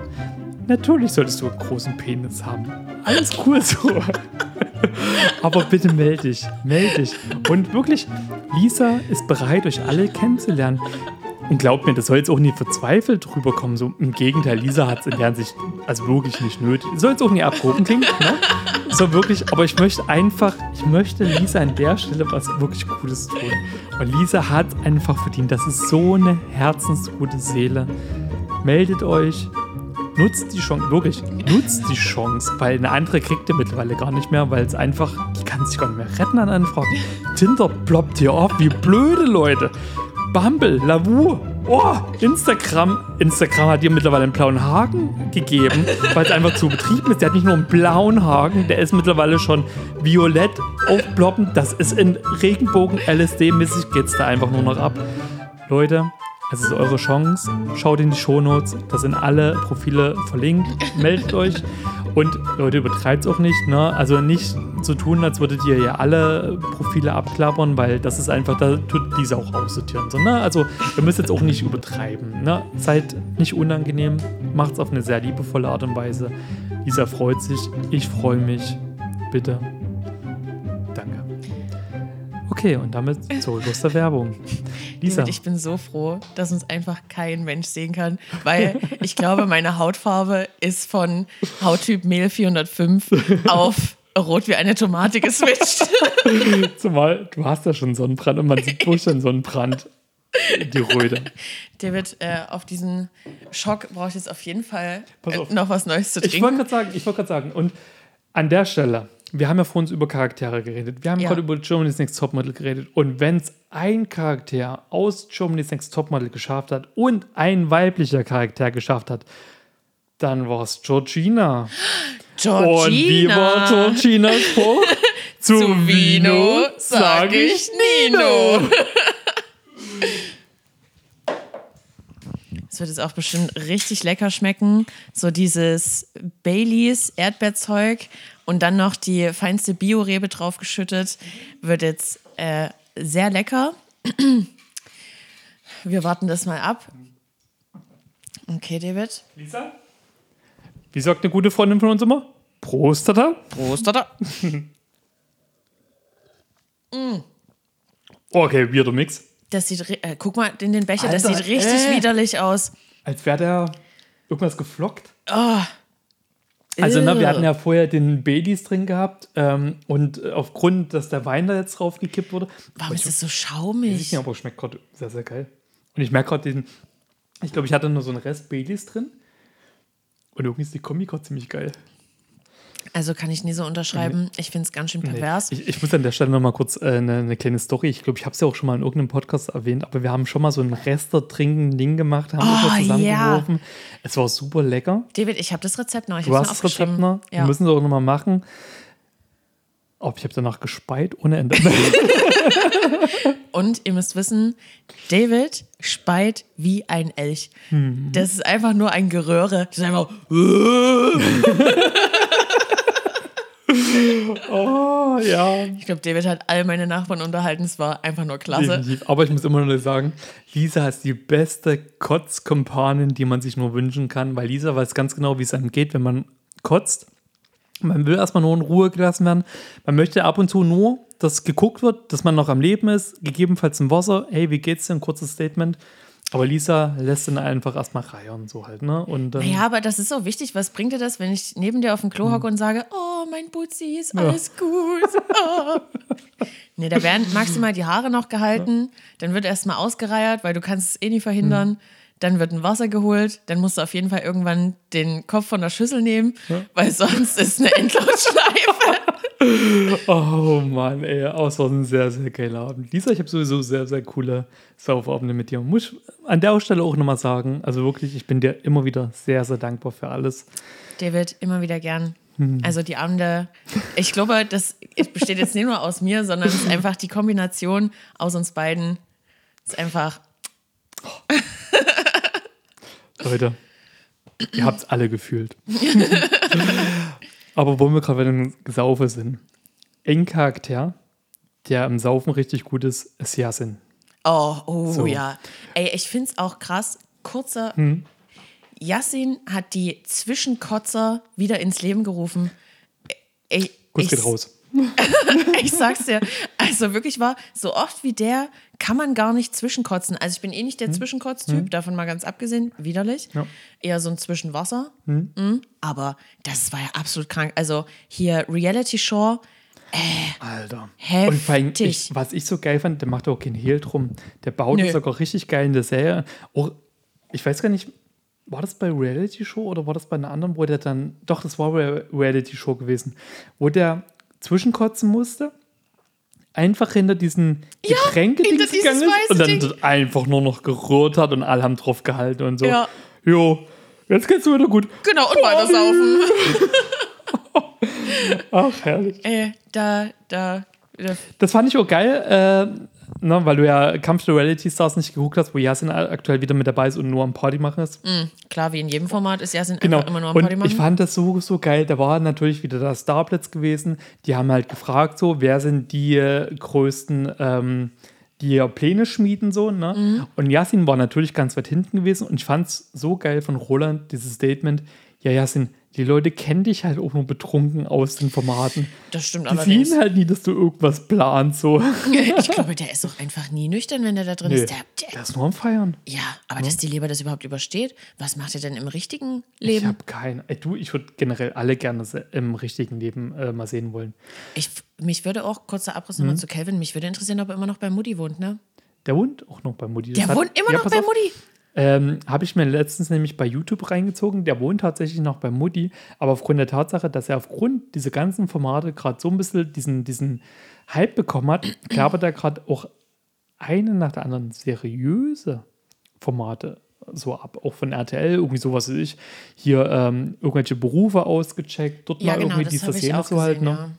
[SPEAKER 3] Natürlich solltest du einen großen Penis haben. Alles cool so. Aber bitte melde dich. Melde dich. Und wirklich, Lisa ist bereit, euch alle kennenzulernen. Und glaubt mir, das soll jetzt auch nie verzweifelt rüberkommen. So im Gegenteil, Lisa hat es in der Hinsicht also wirklich nicht nötig. Soll jetzt auch nie abgehoben klingen, ne? So wirklich, aber ich möchte einfach, ich möchte Lisa an der Stelle was wirklich Gutes tun. Und Lisa hat einfach verdient. Das ist so eine herzensgute Seele. Meldet euch, nutzt die Chance, wirklich, nutzt die Chance, weil eine andere kriegt ihr mittlerweile gar nicht mehr, weil es einfach, die kann sich gar nicht mehr retten an Anfragen. Tinder ploppt hier auf, wie blöde Leute. Bumble, Lavu, oh, Instagram. Instagram hat dir mittlerweile einen blauen Haken gegeben, weil es einfach zu betrieben ist. Der hat nicht nur einen blauen Haken, der ist mittlerweile schon violett aufploppend. Das ist in Regenbogen LSD-mäßig, geht es da einfach nur noch ab. Leute, es ist eure Chance. Schaut in die Shownotes. Da sind alle Profile verlinkt. Meldet euch. Und Leute, übertreibt es auch nicht. Ne? Also nicht so tun, als würdet ihr ja alle Profile abklappern, weil das ist einfach, da tut diese auch aussortieren. So, ne? Also ihr müsst jetzt auch nicht übertreiben. Ne? Seid nicht unangenehm. Macht es auf eine sehr liebevolle Art und Weise. Lisa freut sich. Ich freue mich. Bitte. Okay, und damit zurück aus der Werbung. Lisa.
[SPEAKER 2] Ich bin so froh, dass uns einfach kein Mensch sehen kann, weil ich glaube, meine Hautfarbe ist von Hauttyp Mehl 405 auf rot wie eine Tomate geswitcht.
[SPEAKER 3] Zumal du hast ja schon Sonnenbrand und man sieht durch den Sonnenbrand die Röte.
[SPEAKER 2] David, äh, auf diesen Schock brauche ich jetzt auf jeden Fall äh, noch was Neues zu trinken.
[SPEAKER 3] Ich wollte gerade sagen, ich wollte gerade sagen, und an der Stelle, wir haben ja vor uns über Charaktere geredet. Wir haben
[SPEAKER 2] Ja.
[SPEAKER 3] gerade über Germany's Next Topmodel geredet. Und wenn es ein Charakter aus Germany's Next Topmodel geschafft hat und ein weiblicher Charakter geschafft hat, dann war es Georgina.
[SPEAKER 2] Georgina.
[SPEAKER 3] Und wie war Georginas Spruch? Zu, Vino sag ich Nino.
[SPEAKER 2] Es wird jetzt auch bestimmt richtig lecker schmecken. So dieses Baileys Erdbeerzeug und dann noch die feinste Biorebe draufgeschüttet. Wird jetzt äh, sehr lecker. Wir warten das mal ab. Okay, David.
[SPEAKER 3] Lisa? Wie sagt eine gute Freundin von uns immer? Prost, Tata.
[SPEAKER 2] Prost, oder?
[SPEAKER 3] Okay, weirder Mix.
[SPEAKER 2] Das sieht, äh, guck mal in den Becher, das
[SPEAKER 3] Alter,
[SPEAKER 2] sieht richtig
[SPEAKER 3] äh.
[SPEAKER 2] widerlich aus.
[SPEAKER 3] Als wäre der irgendwas geflockt. Also, ne, wir hatten ja vorher den Baileys drin gehabt ähm, und äh, aufgrund, dass der Wein da jetzt drauf gekippt wurde,
[SPEAKER 2] Warum ist das so
[SPEAKER 3] weiß ich
[SPEAKER 2] schaumig?
[SPEAKER 3] nicht, aber schmeckt gerade sehr, sehr geil. Und ich merke gerade diesen, ich glaube, ich hatte nur so einen Rest Baileys drin und irgendwie ist die Kombi gerade ziemlich geil.
[SPEAKER 2] Also kann ich nie so unterschreiben. Ich finde es ganz schön pervers.
[SPEAKER 3] Ich, ich muss an der Stelle noch mal kurz äh, eine, eine kleine Story. Ich glaube, ich habe es ja auch schon mal in irgendeinem Podcast erwähnt, aber wir haben schon mal so ein Rester-Trinken-Ding gemacht, haben
[SPEAKER 2] Oh,
[SPEAKER 3] oh, zusammengeworfen. Es war super lecker.
[SPEAKER 2] David, ich habe das Rezept noch. Ich
[SPEAKER 3] Du
[SPEAKER 2] habe
[SPEAKER 3] hast das Rezept noch. Wir
[SPEAKER 2] Ja.
[SPEAKER 3] müssen es auch noch mal machen. Aber ich habe danach gespeit ohne Ende.
[SPEAKER 2] Und ihr müsst wissen, David speit wie ein Elch.
[SPEAKER 3] Mhm.
[SPEAKER 2] Das ist einfach nur ein Geröhre. Das ist einfach.
[SPEAKER 3] oh, ja.
[SPEAKER 2] Ich glaube, David hat all meine Nachbarn unterhalten. Es war einfach nur klasse.
[SPEAKER 3] Definitiv. Aber ich muss immer nur sagen, Lisa ist die beste Kotzkompanin, die man sich nur wünschen kann, weil Lisa weiß ganz genau, wie es einem geht, wenn man kotzt. Man will erstmal nur in Ruhe gelassen werden. Man möchte ab und zu nur, dass geguckt wird, dass man noch am Leben ist, gegebenenfalls im Wasser. Hey, wie geht's dir? Ein kurzes Statement. Aber Lisa lässt dann einfach erstmal reiern, so halt, ne? Und dann,
[SPEAKER 2] Ja, aber das ist so wichtig. Was bringt dir das, wenn ich neben dir auf dem Klo
[SPEAKER 3] Mhm.
[SPEAKER 2] hocke und sage, oh, mein Butzi, ist alles gut. Oh. nee, da werden maximal die Haare noch gehalten. Dann wird erstmal ausgereiert, weil du kannst es eh nie verhindern.
[SPEAKER 3] Mhm.
[SPEAKER 2] Dann wird ein Wasser geholt. Dann musst du auf jeden Fall irgendwann den Kopf von der Schüssel nehmen, weil sonst ist eine Endlosschleife.
[SPEAKER 3] Oh Mann, ey, es war ein sehr, sehr geiler Abend. Lisa, ich habe sowieso sehr, sehr coole Saufabende mit dir. Muss ich an der Stelle auch nochmal sagen, also wirklich, ich bin dir immer wieder sehr, sehr dankbar für alles.
[SPEAKER 2] David, immer wieder gern.
[SPEAKER 3] Mhm.
[SPEAKER 2] Also die Abende, ich glaube, das besteht jetzt nicht nur aus mir, sondern es ist einfach die Kombination aus uns beiden. ist einfach
[SPEAKER 3] Leute, ihr habt es alle gefühlt. aber wo wir gerade bei Gesaufe sind, ein Charakter, der im Saufen richtig gut ist, ist Yasin.
[SPEAKER 2] Oh, oh
[SPEAKER 3] So.
[SPEAKER 2] ja. Ey, ich find's auch krass. Kurzer. Yassin hat die Zwischenkotzer wieder ins Leben gerufen. Ich,
[SPEAKER 3] geht raus.
[SPEAKER 2] ich sag's dir. Also wirklich war, so oft wie der kann man gar nicht zwischenkotzen. Also ich bin eh nicht der Zwischenkotztyp, davon mal ganz abgesehen, widerlich.
[SPEAKER 3] Ja.
[SPEAKER 2] Eher so ein Zwischenwasser. Mhm. Aber das war ja absolut krank. Also hier Reality Show,
[SPEAKER 3] Alter.
[SPEAKER 2] Heftig.
[SPEAKER 3] Und vor allem, ich, was ich so geil fand, der macht auch keinen Hehl drum. Der baut
[SPEAKER 2] Nö.
[SPEAKER 3] sogar richtig geil in der Serie. Auch, ich weiß gar nicht, war das bei Reality Show oder war das bei einer anderen, wo der dann, doch, das war bei Reality Show gewesen, wo der zwischenkotzen musste, einfach hinter diesen Getränkedings
[SPEAKER 2] hinter dieses
[SPEAKER 3] gegangen ist und dann
[SPEAKER 2] Ding.
[SPEAKER 3] einfach nur noch gerührt hat und alle haben drauf gehalten und so.
[SPEAKER 2] Ja.
[SPEAKER 3] Jo, jetzt geht's wieder gut.
[SPEAKER 2] genau, und weiter saufen.
[SPEAKER 3] Ach, herrlich.
[SPEAKER 2] äh, da, da, da
[SPEAKER 3] Das fand ich auch geil, äh, ne, weil du ja Kampf der Reality Stars nicht geguckt hast, wo Yasin aktuell wieder mit dabei ist und nur am Party machen ist.
[SPEAKER 2] klar, wie in jedem Format ist Jasin
[SPEAKER 3] Genau.
[SPEAKER 2] immer nur am
[SPEAKER 3] und
[SPEAKER 2] Party machen.
[SPEAKER 3] ich fand das so, so geil. Da war natürlich wieder der Starplatz gewesen. Die haben halt gefragt, so, wer sind die äh, größten, ähm, die ja Pläne schmieden, so, ne?
[SPEAKER 2] Mhm.
[SPEAKER 3] Und Yasin war natürlich ganz weit hinten gewesen und ich fand es so geil von Roland, dieses Statement. Ja, Yasin, die Leute kennen dich halt auch nur betrunken aus den Formaten.
[SPEAKER 2] das stimmt
[SPEAKER 3] Die
[SPEAKER 2] allerdings.
[SPEAKER 3] sehen halt nie, dass du irgendwas planst, so.
[SPEAKER 2] Ich glaube, der ist doch einfach nie nüchtern, wenn der da drin
[SPEAKER 3] Nee,
[SPEAKER 2] ist. Der, der,
[SPEAKER 3] der ist nur am Feiern.
[SPEAKER 2] ja, aber dass die Leber das überhaupt übersteht, was macht er denn im richtigen
[SPEAKER 3] Ich
[SPEAKER 2] Leben?
[SPEAKER 3] habe keinen. Du, ich würde generell alle gerne im richtigen Leben äh, mal sehen wollen.
[SPEAKER 2] Ich, mich würde auch, kurzer Abriss
[SPEAKER 3] Mhm.
[SPEAKER 2] nochmal zu Calvin, mich würde interessieren, ob er immer noch bei Mutti wohnt, ne?
[SPEAKER 3] Der wohnt auch noch bei Mutti.
[SPEAKER 2] Der
[SPEAKER 3] hat-
[SPEAKER 2] wohnt immer
[SPEAKER 3] Ja,
[SPEAKER 2] noch bei
[SPEAKER 3] auf.
[SPEAKER 2] Mutti.
[SPEAKER 3] Ähm, habe ich mir letztens nämlich bei YouTube reingezogen. Der wohnt tatsächlich noch bei Mutti, aber aufgrund der Tatsache, dass er aufgrund dieser ganzen Formate gerade so ein bisschen diesen, diesen Hype bekommen hat, klappert er gerade auch eine nach der anderen seriöse Formate so ab. Auch von RTL, irgendwie sowas wie ich. Hier ähm, irgendwelche Berufe ausgecheckt, dort
[SPEAKER 2] Ja,
[SPEAKER 3] mal
[SPEAKER 2] genau,
[SPEAKER 3] irgendwie
[SPEAKER 2] das
[SPEAKER 3] dies, das,
[SPEAKER 2] ich
[SPEAKER 3] jenes so halt. Ne?
[SPEAKER 2] ja.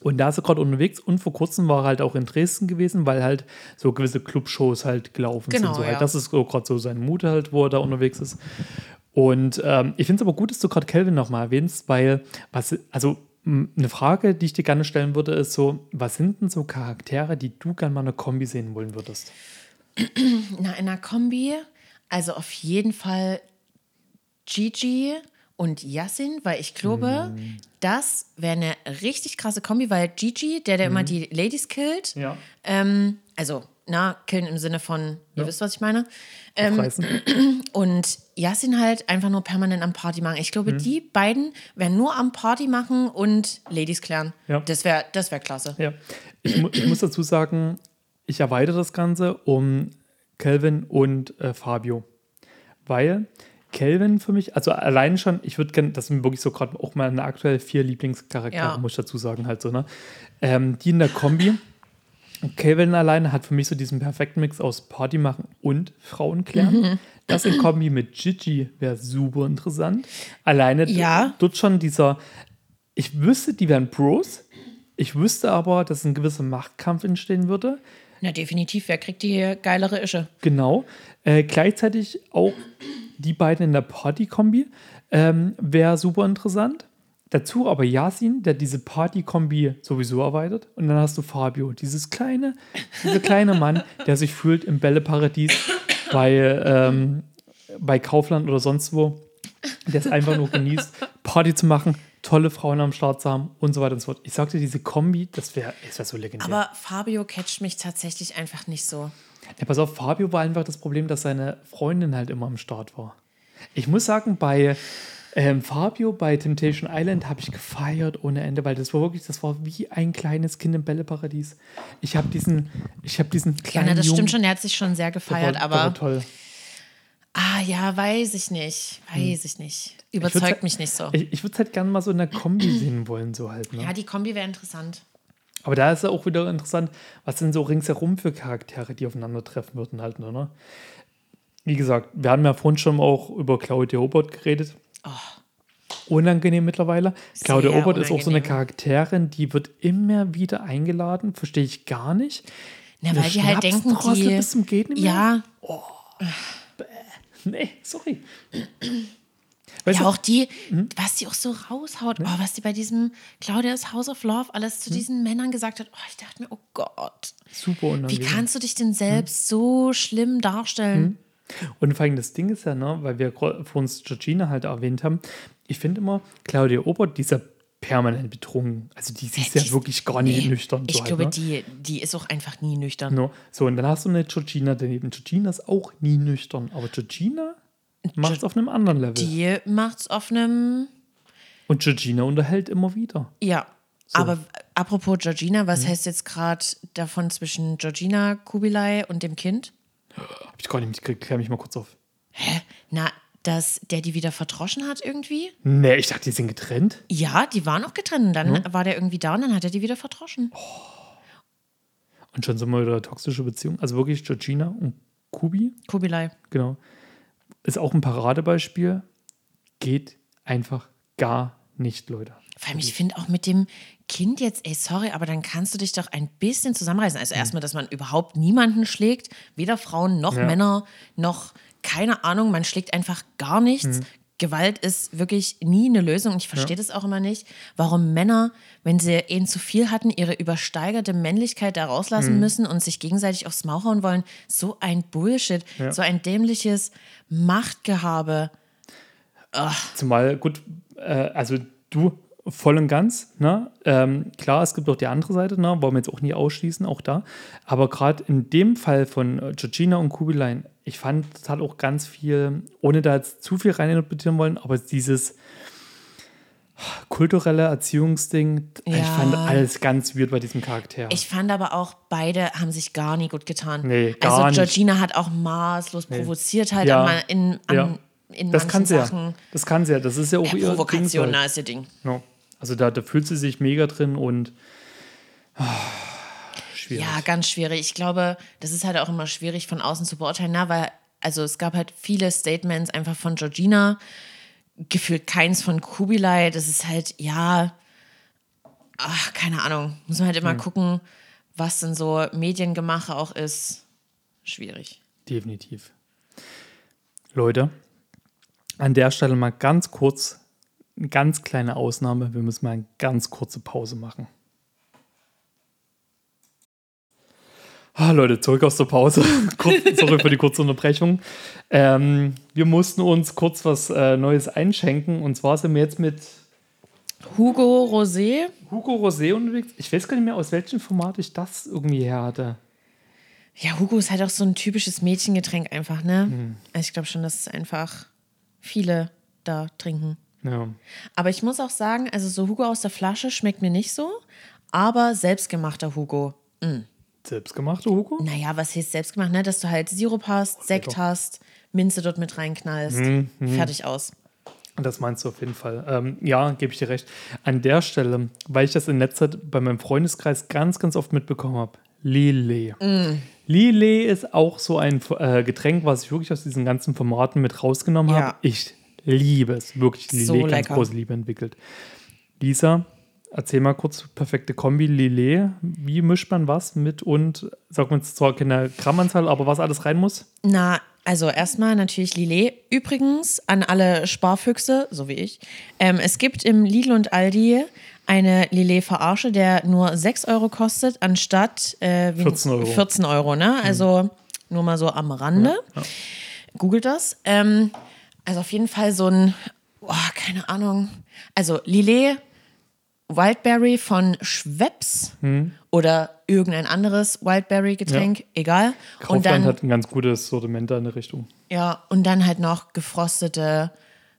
[SPEAKER 3] Und da ist er gerade unterwegs und vor kurzem war er halt auch in Dresden gewesen, weil halt so gewisse Clubshows halt gelaufen
[SPEAKER 2] Genau,
[SPEAKER 3] sind. So halt.
[SPEAKER 2] ja.
[SPEAKER 3] Das ist so gerade so sein Mut halt, wo er da unterwegs ist. Und ähm, ich finde es aber gut, dass du gerade Kelvin nochmal erwähnst, weil, was, also eine Frage, die ich dir gerne stellen würde, ist so, was sind denn so Charaktere, die du gerne mal in einer Kombi sehen wollen würdest?
[SPEAKER 2] Na, in einer Kombi, also auf jeden Fall Gigi und Yassin, weil ich glaube,
[SPEAKER 3] Mhm.
[SPEAKER 2] das wäre eine richtig krasse Kombi, weil Gigi, der, der immer die Ladies killt,
[SPEAKER 3] Mhm. Ja.
[SPEAKER 2] ähm, also, na, killen im Sinne von, ihr wisst, was ich meine, ähm, und Yassin halt einfach nur permanent am Party machen. Ich
[SPEAKER 3] Mhm.
[SPEAKER 2] glaube, die beiden werden nur am Party machen und Ladies klären.
[SPEAKER 3] Ja.
[SPEAKER 2] Das wäre das wär klasse.
[SPEAKER 3] Ja, ich, mu ich muss dazu sagen, ich erweitere das Ganze um Kelvin und äh, Fabio. Weil Kelvin für mich, also allein schon, ich würde gerne, das sind wirklich so gerade auch meine aktuell vier Lieblingscharaktere,
[SPEAKER 2] Ja.
[SPEAKER 3] muss ich dazu sagen, halt so, ne? Ähm, die in der Kombi. Kelvin alleine hat für mich so diesen perfekten Mix aus Party machen und Frauen klären.
[SPEAKER 2] Mhm.
[SPEAKER 3] Das in Kombi mit Gigi wäre super interessant. Alleine
[SPEAKER 2] Ja.
[SPEAKER 3] dort schon dieser, ich wüsste, die wären Pros. Ich wüsste aber, dass ein gewisser Machtkampf entstehen würde.
[SPEAKER 2] Na, definitiv. Wer kriegt die geilere Ische?
[SPEAKER 3] Genau. Äh, gleichzeitig auch die beiden in der Party-Kombi ähm, wäre super interessant. Dazu aber Yasin, der diese Party-Kombi sowieso erweitert. Und dann hast du Fabio, dieses kleine, dieser kleine Mann, der sich fühlt im Bälleparadies bei, ähm, bei Kaufland oder sonst wo. Der es einfach nur genießt, Party zu machen, tolle Frauen am Start zu haben und so weiter und so fort. Ich sagte, diese Kombi, das wäre wär so legendär.
[SPEAKER 2] Aber Fabio catcht mich tatsächlich einfach nicht so.
[SPEAKER 3] Ja, pass auf, Fabio war einfach das Problem, dass seine Freundin halt immer am Start war. Ich muss sagen, bei ähm, Fabio bei Temptation Island habe ich gefeiert ohne Ende, weil das war wirklich, das war wie ein kleines Kind im Bälleparadies. Ich habe diesen, ich habe diesen
[SPEAKER 2] Ja,
[SPEAKER 3] kleinen
[SPEAKER 2] na, das stimmt schon. Der hat sich schon sehr gefeiert,
[SPEAKER 3] war,
[SPEAKER 2] aber.
[SPEAKER 3] toll.
[SPEAKER 2] Ah, ja, weiß ich nicht. Weiß ich nicht. Überzeugt
[SPEAKER 3] halt-
[SPEAKER 2] mich nicht so.
[SPEAKER 3] Ich, ich würde es halt gerne mal so in der Kombi sehen wollen, so halt. Ne?
[SPEAKER 2] Ja, die Kombi wäre interessant.
[SPEAKER 3] Aber da ist ja auch wieder interessant, was sind so ringsherum für Charaktere, die aufeinandertreffen würden halt, ne? Wie gesagt, wir haben ja vorhin schon auch über Claudia Obert geredet. Unangenehm mittlerweile. Claudia
[SPEAKER 2] Sehr
[SPEAKER 3] Obert ist auch so eine
[SPEAKER 2] unangenehm.
[SPEAKER 3] Charakterin, die wird immer wieder eingeladen, verstehe ich gar nicht.
[SPEAKER 2] Na, weil die halt denken, die.
[SPEAKER 3] bis zum Geht?
[SPEAKER 2] Ja,
[SPEAKER 3] Nee, sorry. Weißt
[SPEAKER 2] ja,
[SPEAKER 3] du,
[SPEAKER 2] auch die,
[SPEAKER 3] Mhm.
[SPEAKER 2] was die auch so raushaut. Oh, was die bei diesem Claudia's House of Love alles
[SPEAKER 3] Mhm.
[SPEAKER 2] zu diesen Männern gesagt hat. Oh, ich dachte mir, oh Gott.
[SPEAKER 3] super
[SPEAKER 2] Wie
[SPEAKER 3] unangenehm.
[SPEAKER 2] kannst du dich
[SPEAKER 3] Mhm.
[SPEAKER 2] denn selbst so schlimm darstellen?
[SPEAKER 3] Und vor allem das Ding ist ja, ne, weil wir vor uns Georgina halt erwähnt haben, ich finde immer, Claudia Obert, dieser permanent betrunken. Also die siehst ja wirklich gar nicht
[SPEAKER 2] Nee,
[SPEAKER 3] nüchtern.
[SPEAKER 2] Ich
[SPEAKER 3] so halt,
[SPEAKER 2] glaube,
[SPEAKER 3] ne?
[SPEAKER 2] die, die ist auch einfach nie nüchtern.
[SPEAKER 3] No. So, und dann hast du eine Georgina daneben. Georgina ist auch nie nüchtern, aber Georgina macht es auf einem anderen Level.
[SPEAKER 2] Die macht's auf einem.
[SPEAKER 3] und Georgina unterhält immer wieder.
[SPEAKER 2] Ja. Aber apropos Georgina, was heißt jetzt gerade davon zwischen Georgina Kubilai und dem Kind?
[SPEAKER 3] Hab ich gar nicht mitgekriegt. Klär mich mal kurz auf.
[SPEAKER 2] Hä? Na, dass der die wieder verdroschen hat irgendwie?
[SPEAKER 3] Nee, ich dachte, die sind getrennt.
[SPEAKER 2] Ja, die waren auch getrennt. Und dann war der irgendwie da und dann hat er die wieder verdroschen.
[SPEAKER 3] Und schon sind wir wieder toxische Beziehung. Also wirklich Georgina und Kubi,
[SPEAKER 2] Kubilai.
[SPEAKER 3] genau. Ist auch ein Paradebeispiel. Geht einfach gar nicht, Leute.
[SPEAKER 2] Vor allem, ich finde auch mit dem Kind jetzt, ey, sorry, aber dann kannst du dich doch ein bisschen zusammenreißen. Also erstmal, dass man überhaupt niemanden schlägt, weder Frauen noch
[SPEAKER 3] Ja.
[SPEAKER 2] Männer, noch keine Ahnung, man schlägt einfach gar nichts. Gewalt ist wirklich nie eine Lösung und ich verstehe das auch immer nicht, warum Männer, wenn sie eben zu viel hatten, ihre übersteigerte Männlichkeit da rauslassen müssen und sich gegenseitig aufs Maul hauen wollen. So ein Bullshit, so ein dämliches Machtgehabe.
[SPEAKER 3] Zumal, gut, äh, also du voll und ganz, ne? Ähm, klar, es gibt auch die andere Seite, ne? Wollen wir jetzt auch nie ausschließen, auch da. Aber gerade in dem Fall von äh, Georgina und Kubilein, ich fand, das hat auch ganz viel, ohne da jetzt zu viel reininterpretieren wollen, aber dieses kulturelle Erziehungsding, ich
[SPEAKER 2] Ja.
[SPEAKER 3] fand alles ganz weird bei diesem Charakter.
[SPEAKER 2] Ich fand aber auch, beide haben sich gar nie gut getan.
[SPEAKER 3] Nee, gar
[SPEAKER 2] also
[SPEAKER 3] nicht.
[SPEAKER 2] Georgina hat auch maßlos provoziert halt
[SPEAKER 3] Ja.
[SPEAKER 2] an, in, an,
[SPEAKER 3] Ja.
[SPEAKER 2] in
[SPEAKER 3] das kann sie ja.
[SPEAKER 2] Sachen.
[SPEAKER 3] Das kann sie ja. Das ist ja auch
[SPEAKER 2] Ja,
[SPEAKER 3] ihr Ding
[SPEAKER 2] Provokation,
[SPEAKER 3] halt.
[SPEAKER 2] da ist ihr Ding.
[SPEAKER 3] Ja. Also da, da fühlt sie sich mega drin und ah, schwierig.
[SPEAKER 2] Ja, ganz schwierig. Ich glaube, das ist halt auch immer schwierig von außen zu beurteilen, na, weil also es gab halt viele Statements einfach von Georgina, gefühlt keins von Kubilai. Das ist halt, ja, ach, keine Ahnung. Muss man halt immer gucken, was denn so Mediengemache auch ist. Schwierig.
[SPEAKER 3] Definitiv. Leute, an der Stelle mal ganz kurz, eine ganz kleine Ausnahme. Wir müssen mal eine ganz kurze Pause machen. Ah, Leute, zurück aus der Pause. Kurz, sorry für die kurze Unterbrechung. Ähm, wir mussten uns kurz was äh, Neues einschenken. Und zwar sind wir jetzt mit
[SPEAKER 2] Hugo Rosé.
[SPEAKER 3] Hugo Rosé unterwegs. Ich weiß gar nicht mehr, aus welchem Format ich das irgendwie her hatte.
[SPEAKER 2] Ja, Hugo ist halt auch so ein typisches Mädchengetränk einfach, ne?
[SPEAKER 3] Mhm.
[SPEAKER 2] Also ich glaube schon, dass es einfach viele da trinken.
[SPEAKER 3] Ja.
[SPEAKER 2] Aber ich muss auch sagen, also so Hugo aus der Flasche schmeckt mir nicht so, aber selbstgemachter Hugo.
[SPEAKER 3] Selbstgemachte Hugo?
[SPEAKER 2] Naja, was heißt selbstgemacht, ne? Dass du halt Sirup hast, Sekt hast, Minze dort mit reinknallst.
[SPEAKER 3] Mhm,
[SPEAKER 2] Fertig aus.
[SPEAKER 3] Das meinst du auf jeden Fall. Ähm, ja, gebe ich dir recht. An der Stelle, weil ich das in letzter Zeit bei meinem Freundeskreis ganz, ganz oft mitbekommen habe, Lillet.
[SPEAKER 2] Mm.
[SPEAKER 3] Lillet ist auch so ein äh, Getränk, was ich wirklich aus diesen ganzen Formaten mit rausgenommen
[SPEAKER 2] Ja.
[SPEAKER 3] habe. Ich liebe es. Wirklich Lillet,
[SPEAKER 2] So
[SPEAKER 3] ganz große Liebe entwickelt. Lisa, erzähl mal kurz, perfekte Kombi Lillet. Wie mischt man was mit und, sag mal jetzt zwar keine Grammanzahl, aber was alles rein muss?
[SPEAKER 2] Na, also erstmal natürlich Lillet. Übrigens an alle Sparfüchse, so wie ich. Ähm, es gibt im Lidl und Aldi eine Lillet-Verarsche, der nur 6 Euro kostet, anstatt äh, wie-
[SPEAKER 3] 14 Euro.
[SPEAKER 2] 14 Euro, ne? Also nur mal so am Rande. Googelt das. Ähm, also auf jeden Fall so ein, oh, keine Ahnung. Also Lillet, Wildberry von Schweppes
[SPEAKER 3] Hm.
[SPEAKER 2] oder irgendein anderes Wildberry-Getränk, egal. Und
[SPEAKER 3] Kaufland
[SPEAKER 2] dann
[SPEAKER 3] hat ein ganz gutes Sortiment da in der Richtung.
[SPEAKER 2] ja, und dann halt noch gefrostete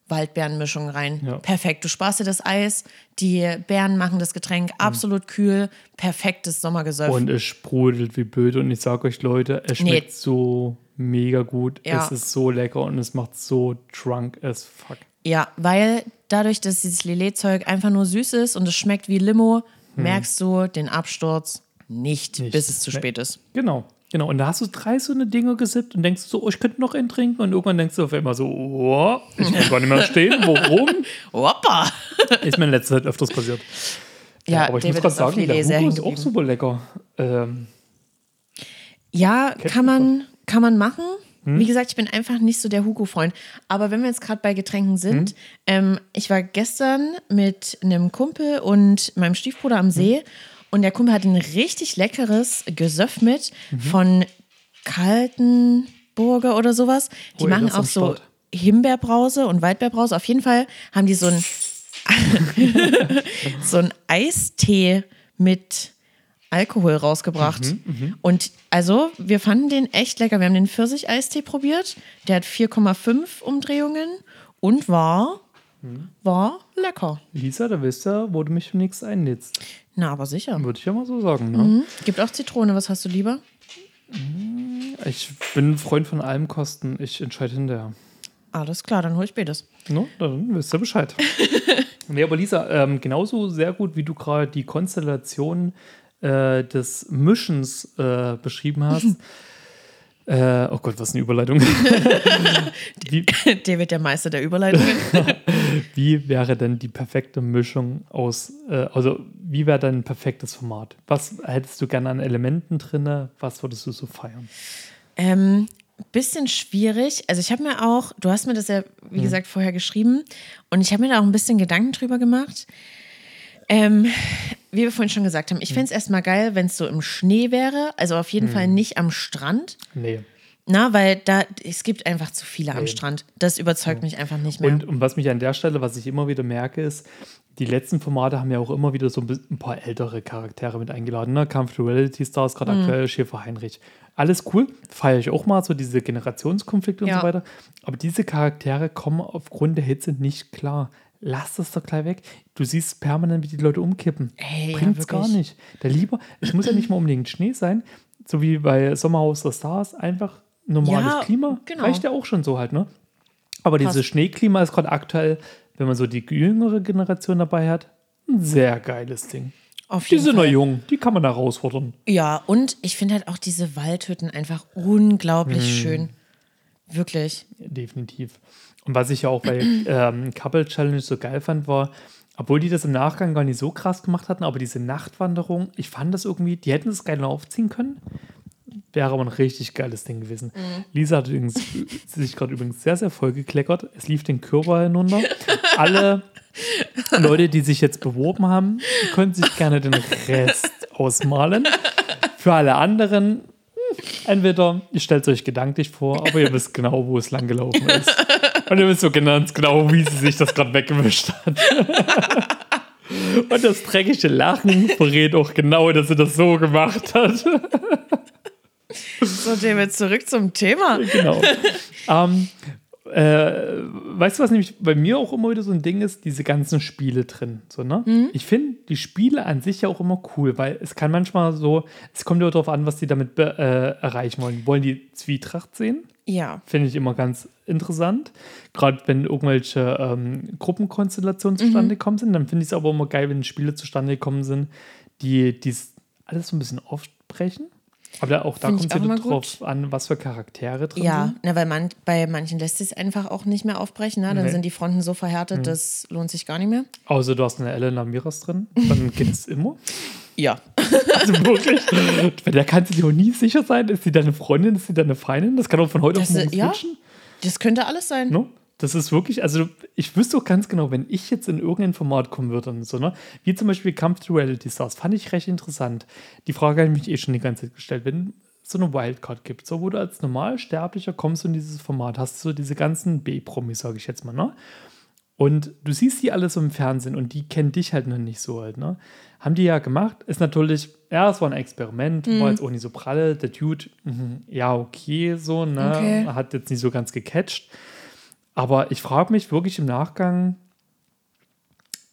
[SPEAKER 2] Waldbeerenmischung rein.
[SPEAKER 3] Ja.
[SPEAKER 2] Perfekt. Du sparst dir das Eis, die Beeren machen das Getränk absolut kühl, perfektes Sommergesöff.
[SPEAKER 3] Und es sprudelt wie blöd. Und ich sag euch, Leute, es
[SPEAKER 2] Nee.
[SPEAKER 3] schmeckt so mega gut.
[SPEAKER 2] Ja.
[SPEAKER 3] Es ist so lecker und es macht so drunk as fuck.
[SPEAKER 2] Ja, weil dadurch, dass dieses Lillet-Zeug einfach nur süß ist und es schmeckt wie Limo, merkst du den Absturz nicht,
[SPEAKER 3] Hm. Nicht.
[SPEAKER 2] bis es zu spät ist.
[SPEAKER 3] Genau. Genau. Und da hast du drei so eine Dinge gesippt und denkst so, oh, ich könnte noch einen trinken. Und irgendwann denkst du auf einmal so, oh, ich kann gar nicht mehr stehen. Warum?
[SPEAKER 2] Hoppa!
[SPEAKER 3] Ist mir in letzter Zeit öfters passiert.
[SPEAKER 2] Ja,
[SPEAKER 3] aber ich
[SPEAKER 2] David
[SPEAKER 3] muss gerade sagen, der Hugo ist auch super lecker. Ähm,
[SPEAKER 2] Ja, kann man, kann man machen.
[SPEAKER 3] Hm?
[SPEAKER 2] Wie gesagt, ich bin einfach nicht so der Hugo-Freund. Aber wenn wir jetzt gerade bei Getränken sind,
[SPEAKER 3] Hm?
[SPEAKER 2] ähm, ich war gestern mit einem Kumpel und meinem Stiefbruder am See
[SPEAKER 3] Hm?
[SPEAKER 2] und der Kumpel hat ein richtig leckeres Gesöff mit
[SPEAKER 3] Mhm.
[SPEAKER 2] von Kaltenburger oder sowas. Die
[SPEAKER 3] Oh ja,
[SPEAKER 2] machen auch so. Himbeerbrause und Waldbeerbrause. Auf jeden Fall haben die so ein so ein Eistee mit Alkohol rausgebracht. Und also, wir fanden den echt lecker. Wir haben den Pfirsich-Eistee probiert. Der hat 4,5 Umdrehungen und war, war lecker.
[SPEAKER 3] Lisa, da wisst ihr, wo du mich nichts einlädst.
[SPEAKER 2] Na, aber sicher.
[SPEAKER 3] Würde ich ja mal so sagen. Ne?
[SPEAKER 2] Mhm. Gibt auch Zitrone. Was hast du lieber?
[SPEAKER 3] Ich bin ein Freund von allem Kosten. Ich entscheide hinterher.
[SPEAKER 2] Alles klar, dann hol ich beides.
[SPEAKER 3] No, dann wisst ihr Bescheid. nee, aber Lisa, ähm, genauso sehr gut, wie du gerade die Konstellation äh, des Mischens äh, beschrieben hast. äh, oh Gott, was eine Überleitung. wie,
[SPEAKER 2] David, der Meister der Überleitungen.
[SPEAKER 3] wie wäre denn die perfekte Mischung aus, äh, also wie wäre dein perfektes Format? Was hättest du gerne an Elementen drin? Was würdest du so feiern?
[SPEAKER 2] Ähm, bisschen schwierig. Also ich habe mir auch, du hast mir das ja, wie gesagt, vorher geschrieben und ich habe mir da auch ein bisschen Gedanken drüber gemacht. Ähm, wie wir vorhin schon gesagt haben, ich fände es erstmal geil, wenn es so im Schnee wäre. Also auf jeden Fall nicht am Strand.
[SPEAKER 3] Nee.
[SPEAKER 2] Na, weil da, es gibt einfach zu viele am Strand. Das überzeugt mich einfach nicht mehr.
[SPEAKER 3] Und, und was mich an der Stelle, was ich immer wieder merke, ist, die letzten Formate haben ja auch immer wieder so ein, paar ältere Charaktere mit eingeladen. Ne? Kampf der Reality Stars, gerade
[SPEAKER 2] Mhm.
[SPEAKER 3] aktuell Schäfer Heinrich. Alles cool, feiere ich auch mal, so diese Generationskonflikte und
[SPEAKER 2] Ja.
[SPEAKER 3] so weiter. Aber diese Charaktere kommen aufgrund der Hitze nicht klar. Lass das doch gleich weg. Du siehst permanent, wie die Leute umkippen.
[SPEAKER 2] Ey, ja,
[SPEAKER 3] Bringt's gar
[SPEAKER 2] wirklich.
[SPEAKER 3] nicht. Der lieber, es muss ja nicht mal unbedingt Schnee sein, so wie bei Sommerhaus der Stars, einfach normales
[SPEAKER 2] Ja,
[SPEAKER 3] Klima.
[SPEAKER 2] genau.
[SPEAKER 3] Reicht ja auch schon so halt, ne? Aber dieses
[SPEAKER 2] Passt.
[SPEAKER 3] Schneeklima ist gerade aktuell, wenn man so die jüngere Generation dabei hat, ein sehr geiles Ding.
[SPEAKER 2] auf
[SPEAKER 3] Die
[SPEAKER 2] jeden
[SPEAKER 3] sind noch jung, die kann man herausfordern.
[SPEAKER 2] Ja, und ich finde halt auch diese Waldhütten einfach unglaublich
[SPEAKER 3] Hm.
[SPEAKER 2] schön. Wirklich.
[SPEAKER 3] Definitiv. Und was ich ja auch bei ähm, Couple Challenge so geil fand, war, obwohl die das im Nachgang gar nicht so krass gemacht hatten, aber diese Nachtwanderung, ich fand das irgendwie, die hätten es geil aufziehen können. Wäre aber ein richtig geiles Ding gewesen. Lisa hat übrigens, sich gerade übrigens sehr, sehr voll gekleckert. Es lief den Körper hinunter. Alle Leute, die sich jetzt beworben haben, können sich gerne den Rest ausmalen. Für alle anderen, hm, entweder ihr stellt es euch gedanklich vor, aber ihr wisst genau, wo es lang gelaufen ist. Und ihr wisst so ganz genau, wie sie sich das gerade weggewischt hat. Und das dreckige Lachen verrät auch genau, dass sie das so gemacht hat.
[SPEAKER 2] So, David, zurück zum Thema.
[SPEAKER 3] genau. ähm, äh, weißt du, was nämlich bei mir auch immer wieder so ein Ding ist? Diese ganzen Spiele drin. So, ne? Ich finde die Spiele an sich ja auch immer cool, weil es kann manchmal so, es kommt ja darauf an, was die damit äh, erreichen wollen. Wollen die Zwietracht sehen?
[SPEAKER 2] Ja,
[SPEAKER 3] Finde ich immer ganz interessant. Gerade wenn irgendwelche ähm, Gruppenkonstellationen zustande
[SPEAKER 2] Mhm.
[SPEAKER 3] gekommen sind, dann finde ich es aber immer geil, wenn Spiele zustande gekommen sind, die dies alles so ein bisschen aufbrechen. Aber auch da kommt es wieder drauf
[SPEAKER 2] gut.
[SPEAKER 3] an, was für Charaktere drin
[SPEAKER 2] ja,
[SPEAKER 3] sind.
[SPEAKER 2] na, weil man, bei manchen lässt es einfach auch nicht mehr aufbrechen. Ne? Dann
[SPEAKER 3] Nee.
[SPEAKER 2] sind die Fronten so verhärtet, das lohnt sich gar nicht mehr.
[SPEAKER 3] Außer du hast eine Elena Miras drin, dann geht es immer.
[SPEAKER 2] Ja.
[SPEAKER 3] Also wirklich. Bei der kannst du dir auch nie sicher sein, ist sie deine Freundin, ist sie deine Feindin? Das kann auch von heute auf
[SPEAKER 2] Das,
[SPEAKER 3] morgen
[SPEAKER 2] äh, ja,
[SPEAKER 3] switchen.
[SPEAKER 2] das könnte alles sein.
[SPEAKER 3] No? Das ist wirklich, also ich wüsste auch ganz genau, wenn ich jetzt in irgendein Format kommen würde und so, ne? Wie zum Beispiel Kampf Reality Stars, fand ich recht interessant. Die Frage habe ich mich eh schon die ganze Zeit gestellt. Wenn es so eine Wildcard gibt, so wo du als Normalsterblicher kommst in dieses Format, hast du so diese ganzen B-Promis, sage ich jetzt mal, ne? Und du siehst die alle so im Fernsehen und die kennen dich halt noch nicht so halt, ne? Haben die ja gemacht. Ist natürlich, ja, es war ein Experiment,
[SPEAKER 2] Mhm.
[SPEAKER 3] war jetzt auch nicht so pralle. Der Dude, mhm, ja, okay, so, ne?
[SPEAKER 2] Okay.
[SPEAKER 3] Hat jetzt nicht so ganz gecatcht. Aber ich frage mich wirklich im Nachgang,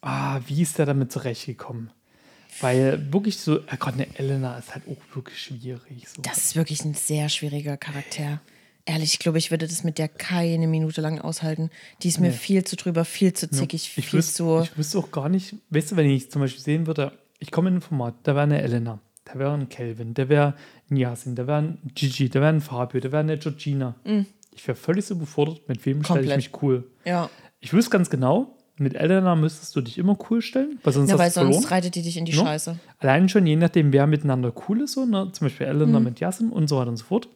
[SPEAKER 3] ah, wie ist der damit zurechtgekommen? Weil wirklich so, ja Gott, eine Elena ist halt auch wirklich schwierig. So.
[SPEAKER 2] Das ist wirklich ein sehr schwieriger Charakter. Ehrlich, ich glaube, ich würde das mit der keine Minute lang aushalten. Die ist mir viel zu drüber, viel zu zickig,
[SPEAKER 3] ich,
[SPEAKER 2] viel
[SPEAKER 3] wüsste,
[SPEAKER 2] zu.
[SPEAKER 3] ich wüsste auch gar nicht, weißt du, wenn ich zum Beispiel sehen würde, ich komme in ein Format, da wäre eine Elena, da wäre ein Kelvin, da wäre ein Yasin, da wäre ein Gigi, da wäre ein Fabio, da wäre eine Georgina. Ich wäre völlig so befordert, mit wem stelle ich mich cool.
[SPEAKER 2] ja.
[SPEAKER 3] Ich wüsste ganz genau, mit Elena müsstest du dich immer cool stellen, weil sonst
[SPEAKER 2] ja, weil sonst
[SPEAKER 3] verloren.
[SPEAKER 2] reitet die dich in die
[SPEAKER 3] No?
[SPEAKER 2] Scheiße.
[SPEAKER 3] Allein schon je nachdem, wer miteinander cool ist, so, ne? zum Beispiel. Elena mit Yasin und so weiter und so fort.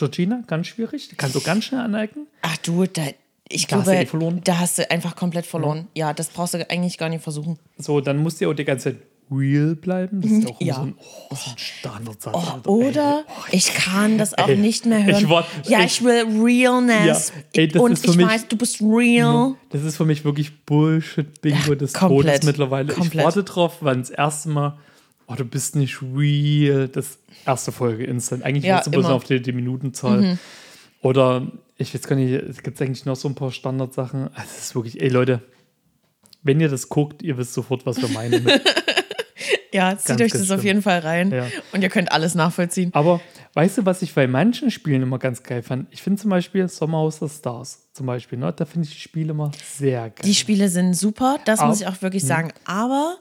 [SPEAKER 3] Georgina, ganz schwierig, die kannst du ganz schnell aneignen.
[SPEAKER 2] Ach du, da, ich
[SPEAKER 3] Da hast
[SPEAKER 2] glaube,
[SPEAKER 3] du eh verloren.
[SPEAKER 2] da hast du einfach komplett verloren. Ja, das brauchst du eigentlich gar nicht versuchen.
[SPEAKER 3] So, dann musst du ja auch die ganze Zeit real bleiben. Das ist auch
[SPEAKER 2] Ja.
[SPEAKER 3] so ein, oh, so ein Standardsatz.
[SPEAKER 2] Oh,
[SPEAKER 3] Alter.
[SPEAKER 2] oder
[SPEAKER 3] Ey,
[SPEAKER 2] ich kann das auch
[SPEAKER 3] ey,
[SPEAKER 2] nicht mehr hören.
[SPEAKER 3] ich war-
[SPEAKER 2] ja,
[SPEAKER 3] ey,
[SPEAKER 2] ich will Realness.
[SPEAKER 3] Ja, ey,
[SPEAKER 2] und ich
[SPEAKER 3] mich-
[SPEAKER 2] weiß, du bist real.
[SPEAKER 3] Das ist für mich wirklich Bullshit-Bingo
[SPEAKER 2] Ja,
[SPEAKER 3] des
[SPEAKER 2] komplett.
[SPEAKER 3] Todes mittlerweile. Ich
[SPEAKER 2] Komplett.
[SPEAKER 3] warte drauf, wann das erste Mal, oh, du bist nicht real, das erste Folge instant. Eigentlich
[SPEAKER 2] Ja,
[SPEAKER 3] musst du bloß.
[SPEAKER 2] Mhm.
[SPEAKER 3] auf die, die Minutenzahl. Oder ich weiß gar nicht, es gibt eigentlich noch so ein paar Standardsachen. Also Es ist wirklich, ey Leute, wenn ihr das guckt, ihr wisst sofort, was wir meinen.
[SPEAKER 2] Ja, zieht
[SPEAKER 3] Ganz,
[SPEAKER 2] euch das auf
[SPEAKER 3] schlimm.
[SPEAKER 2] jeden Fall rein.
[SPEAKER 3] Ja.
[SPEAKER 2] Und ihr könnt alles nachvollziehen.
[SPEAKER 3] Aber weißt du, was ich bei manchen Spielen immer ganz geil fand? Ich finde zum Beispiel Sommerhaus der Stars zum Beispiel, ne? da finde ich die Spiele immer sehr geil.
[SPEAKER 2] Die Spiele sind super, das
[SPEAKER 3] Aber-
[SPEAKER 2] muss ich auch wirklich sagen. Aber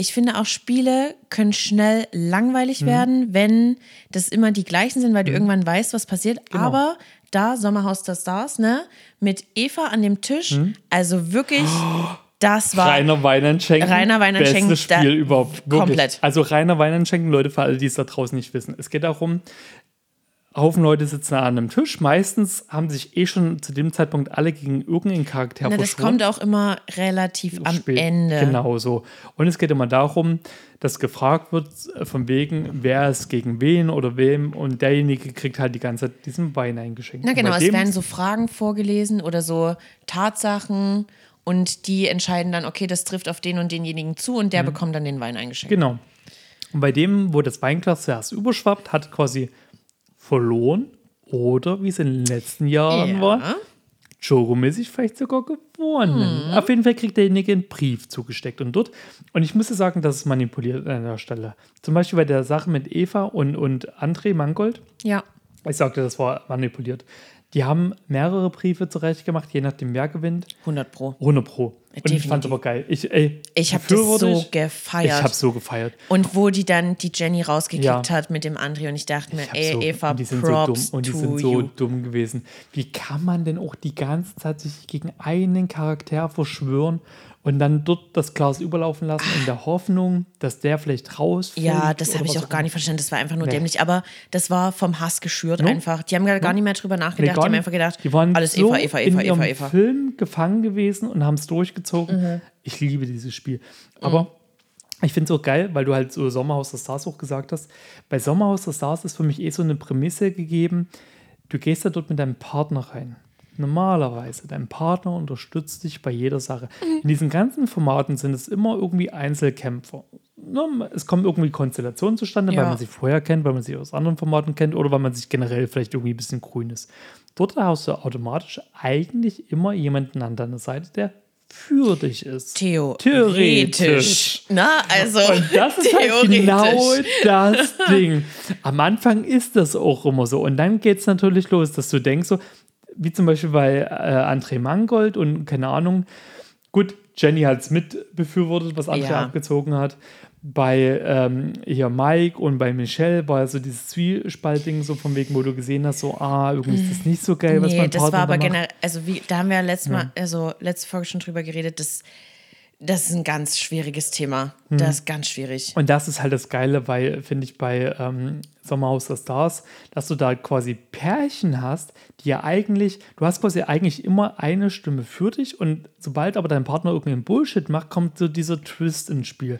[SPEAKER 2] ich finde auch, Spiele können schnell langweilig werden, wenn das immer die gleichen sind, weil du irgendwann weißt, was passiert. Aber da, Sommerhaus der Stars, ne, mit Eva an dem Tisch, also wirklich, das war.
[SPEAKER 3] Rainer Weinand schenken.
[SPEAKER 2] Rainer Weinand schenken,
[SPEAKER 3] Bestes
[SPEAKER 2] da-
[SPEAKER 3] Spiel überhaupt. Wirklich.
[SPEAKER 2] komplett.
[SPEAKER 3] Also Rainer Weinand schenken, Leute, für alle, die es da draußen nicht wissen. Es geht darum, Haufen Leute sitzen an einem Tisch. Meistens haben sich eh schon zu dem Zeitpunkt alle gegen irgendeinen Charakter
[SPEAKER 2] Na, das kommt auch immer relativ am
[SPEAKER 3] Spät.
[SPEAKER 2] Ende.
[SPEAKER 3] Genau so. Und es geht immer darum, dass gefragt wird, äh, von wegen, wer ist gegen wen oder wem. Und derjenige kriegt halt die ganze Zeit diesen Wein eingeschenkt.
[SPEAKER 2] Na genau, es werden so Fragen vorgelesen oder so Tatsachen und die entscheiden dann, okay, das trifft auf den und denjenigen zu und der bekommt dann den Wein eingeschenkt.
[SPEAKER 3] Genau. Und bei dem, wo das Weinglas zuerst überschwappt, hat quasi verloren oder, wie es in den letzten Jahren
[SPEAKER 2] Ja.
[SPEAKER 3] war, Jogo-mäßig vielleicht sogar gewonnen. Auf jeden Fall kriegt derjenige einen Brief zugesteckt und dort. Und ich muss sagen, das ist manipuliert an der Stelle. Zum Beispiel bei der Sache mit Eva und, und André Mangold.
[SPEAKER 2] Ja.
[SPEAKER 3] Ich sagte, das war manipuliert. Die haben mehrere Briefe zurechtgemacht, je nachdem, wer gewinnt.
[SPEAKER 2] 100 Pro.
[SPEAKER 3] 100 Pro. Und ich fand
[SPEAKER 2] Definitiv.
[SPEAKER 3] aber geil. Ich, ey,
[SPEAKER 2] Ich habe das so
[SPEAKER 3] ich.
[SPEAKER 2] gefeiert.
[SPEAKER 3] Ich habe so gefeiert.
[SPEAKER 2] Und wo die dann die Jenny rausgekickt
[SPEAKER 3] Ja.
[SPEAKER 2] hat mit dem André und ich dachte mir,
[SPEAKER 3] Ich
[SPEAKER 2] ey,
[SPEAKER 3] so,
[SPEAKER 2] Eva,
[SPEAKER 3] und die sind
[SPEAKER 2] Props
[SPEAKER 3] so dumm und die sind so
[SPEAKER 2] you.
[SPEAKER 3] dumm gewesen. Wie kann man denn auch die ganze Zeit sich gegen einen Charakter verschwören und dann dort das Glas überlaufen lassen in der Hoffnung, dass der vielleicht rausfällt?
[SPEAKER 2] Ja, das habe ich auch gar nicht verstanden. Das war einfach nur
[SPEAKER 3] Nee.
[SPEAKER 2] dämlich. Aber das war vom Hass geschürt einfach. Die haben gar gar nicht mehr drüber
[SPEAKER 3] Nee,
[SPEAKER 2] nachgedacht.
[SPEAKER 3] gar
[SPEAKER 2] die haben einfach gedacht,
[SPEAKER 3] die waren
[SPEAKER 2] alles
[SPEAKER 3] so
[SPEAKER 2] Eva, Eva,
[SPEAKER 3] in
[SPEAKER 2] Eva,
[SPEAKER 3] ihrem
[SPEAKER 2] Eva, Eva.
[SPEAKER 3] Film gefangen gewesen und haben es durchgezogen.
[SPEAKER 2] Mhm.
[SPEAKER 3] Ich liebe dieses Spiel. Aber ich finde es auch geil, weil du halt so Sommerhaus der Stars auch gesagt hast. Bei Sommerhaus der Stars ist für mich eh so eine Prämisse gegeben. Du gehst da dort mit deinem Partner rein. Normalerweise, dein Partner unterstützt dich bei jeder Sache. In diesen ganzen Formaten sind es immer irgendwie Einzelkämpfer. Ne, Es kommen irgendwie Konstellationen zustande, weil
[SPEAKER 2] Ja.
[SPEAKER 3] man sich vorher kennt, weil man sich aus anderen Formaten kennt oder weil man sich generell vielleicht irgendwie ein bisschen grün ist. Dort hast du automatisch eigentlich immer jemanden an deiner Seite, der für dich ist.
[SPEAKER 2] Theo.
[SPEAKER 3] Theoretisch.
[SPEAKER 2] Na, also.
[SPEAKER 3] Und das ist halt genau das Ding. Am Anfang ist das auch immer so. Und dann geht es natürlich los, dass du denkst, so, wie zum Beispiel bei äh, André Mangold und keine Ahnung, gut, Jenny hat es mit befürwortet, was André
[SPEAKER 2] Ja.
[SPEAKER 3] abgezogen hat. Bei ähm, hier Mike und bei Michelle war so dieses Zwiespaltding so von wegen, wo du gesehen hast, so, ah, irgendwie ist das nicht so geil, was
[SPEAKER 2] Nee,
[SPEAKER 3] mein
[SPEAKER 2] das
[SPEAKER 3] Partner
[SPEAKER 2] war aber generell, also wie, da haben wir ja letztes Mal, also letzte Folge schon drüber geredet, das, das ist ein ganz schwieriges Thema.
[SPEAKER 3] Hm.
[SPEAKER 2] Das ist ganz schwierig.
[SPEAKER 3] Und das ist halt das Geile, weil, finde ich, bei ähm, Sommerhaus der Stars, dass du da quasi Pärchen hast, die ja eigentlich, du hast quasi eigentlich immer eine Stimme für dich und sobald aber dein Partner irgendeinen Bullshit macht, kommt so dieser Twist ins Spiel.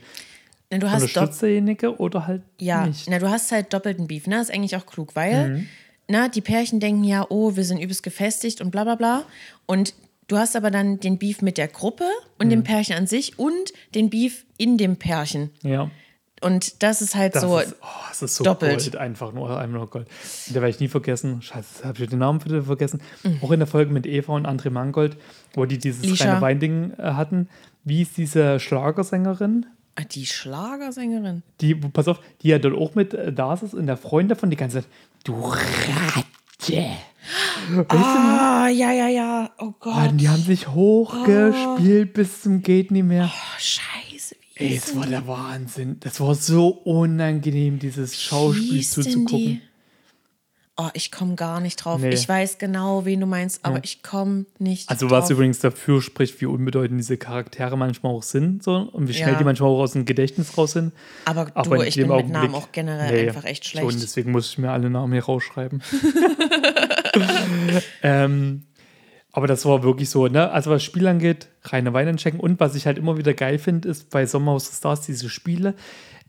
[SPEAKER 2] Na, du hast
[SPEAKER 3] derjenige oder halt
[SPEAKER 2] ja,
[SPEAKER 3] nicht.
[SPEAKER 2] na, du hast halt doppelten Beef, ne? Ist eigentlich auch klug, weil,
[SPEAKER 3] Mhm.
[SPEAKER 2] na, die Pärchen denken ja, oh, wir sind übelst gefestigt und bla bla bla. Und du hast aber dann den Beef mit der Gruppe und
[SPEAKER 3] Mhm.
[SPEAKER 2] dem Pärchen an sich und den Beef in dem Pärchen.
[SPEAKER 3] Ja.
[SPEAKER 2] Und das ist halt
[SPEAKER 3] Das,
[SPEAKER 2] so.
[SPEAKER 3] ist, oh, das ist so
[SPEAKER 2] doppelt.
[SPEAKER 3] Gold, einfach nur einmal nur Gold. Da werde ich nie vergessen, scheiße, habe ich den Namen vergessen.
[SPEAKER 2] Mhm.
[SPEAKER 3] Auch in der Folge mit Eva und André Mangold, wo die dieses
[SPEAKER 2] Lisha.
[SPEAKER 3] reine Weinding äh, hatten. Wie ist diese Schlagersängerin?
[SPEAKER 2] Ah, die Schlagersängerin.
[SPEAKER 3] Die, pass auf, die ja dort auch mit äh, da ist und der Freund davon die ganze Zeit, du Ratte.
[SPEAKER 2] Ah, ja, ja, ja. Oh Gott.
[SPEAKER 3] Ah, die haben sich hochgespielt bis zum geht nicht mehr.
[SPEAKER 2] Oh, scheiße. Wie
[SPEAKER 3] Ey, es war der Wahnsinn. Das war so unangenehm, dieses Schauspiel zuzugucken.
[SPEAKER 2] die? Oh, ich komme gar nicht drauf.
[SPEAKER 3] Nee.
[SPEAKER 2] Ich weiß genau, wen du meinst, aber ich komme nicht
[SPEAKER 3] Also
[SPEAKER 2] drauf.
[SPEAKER 3] was übrigens dafür spricht, wie unbedeutend diese Charaktere manchmal auch sind so, und wie schnell
[SPEAKER 2] Ja.
[SPEAKER 3] die manchmal auch aus dem Gedächtnis raus sind.
[SPEAKER 2] Aber du,
[SPEAKER 3] in
[SPEAKER 2] ich bin mit Namen
[SPEAKER 3] Augenblick-
[SPEAKER 2] auch generell einfach echt schlecht.
[SPEAKER 3] Schon, deswegen muss ich mir alle Namen hier rausschreiben. ähm, Aber das war wirklich so, ne? Also was Spiel angeht, reine Wein checken. Und was ich halt immer wieder geil finde, ist bei Sommerhaus Stars diese Spiele.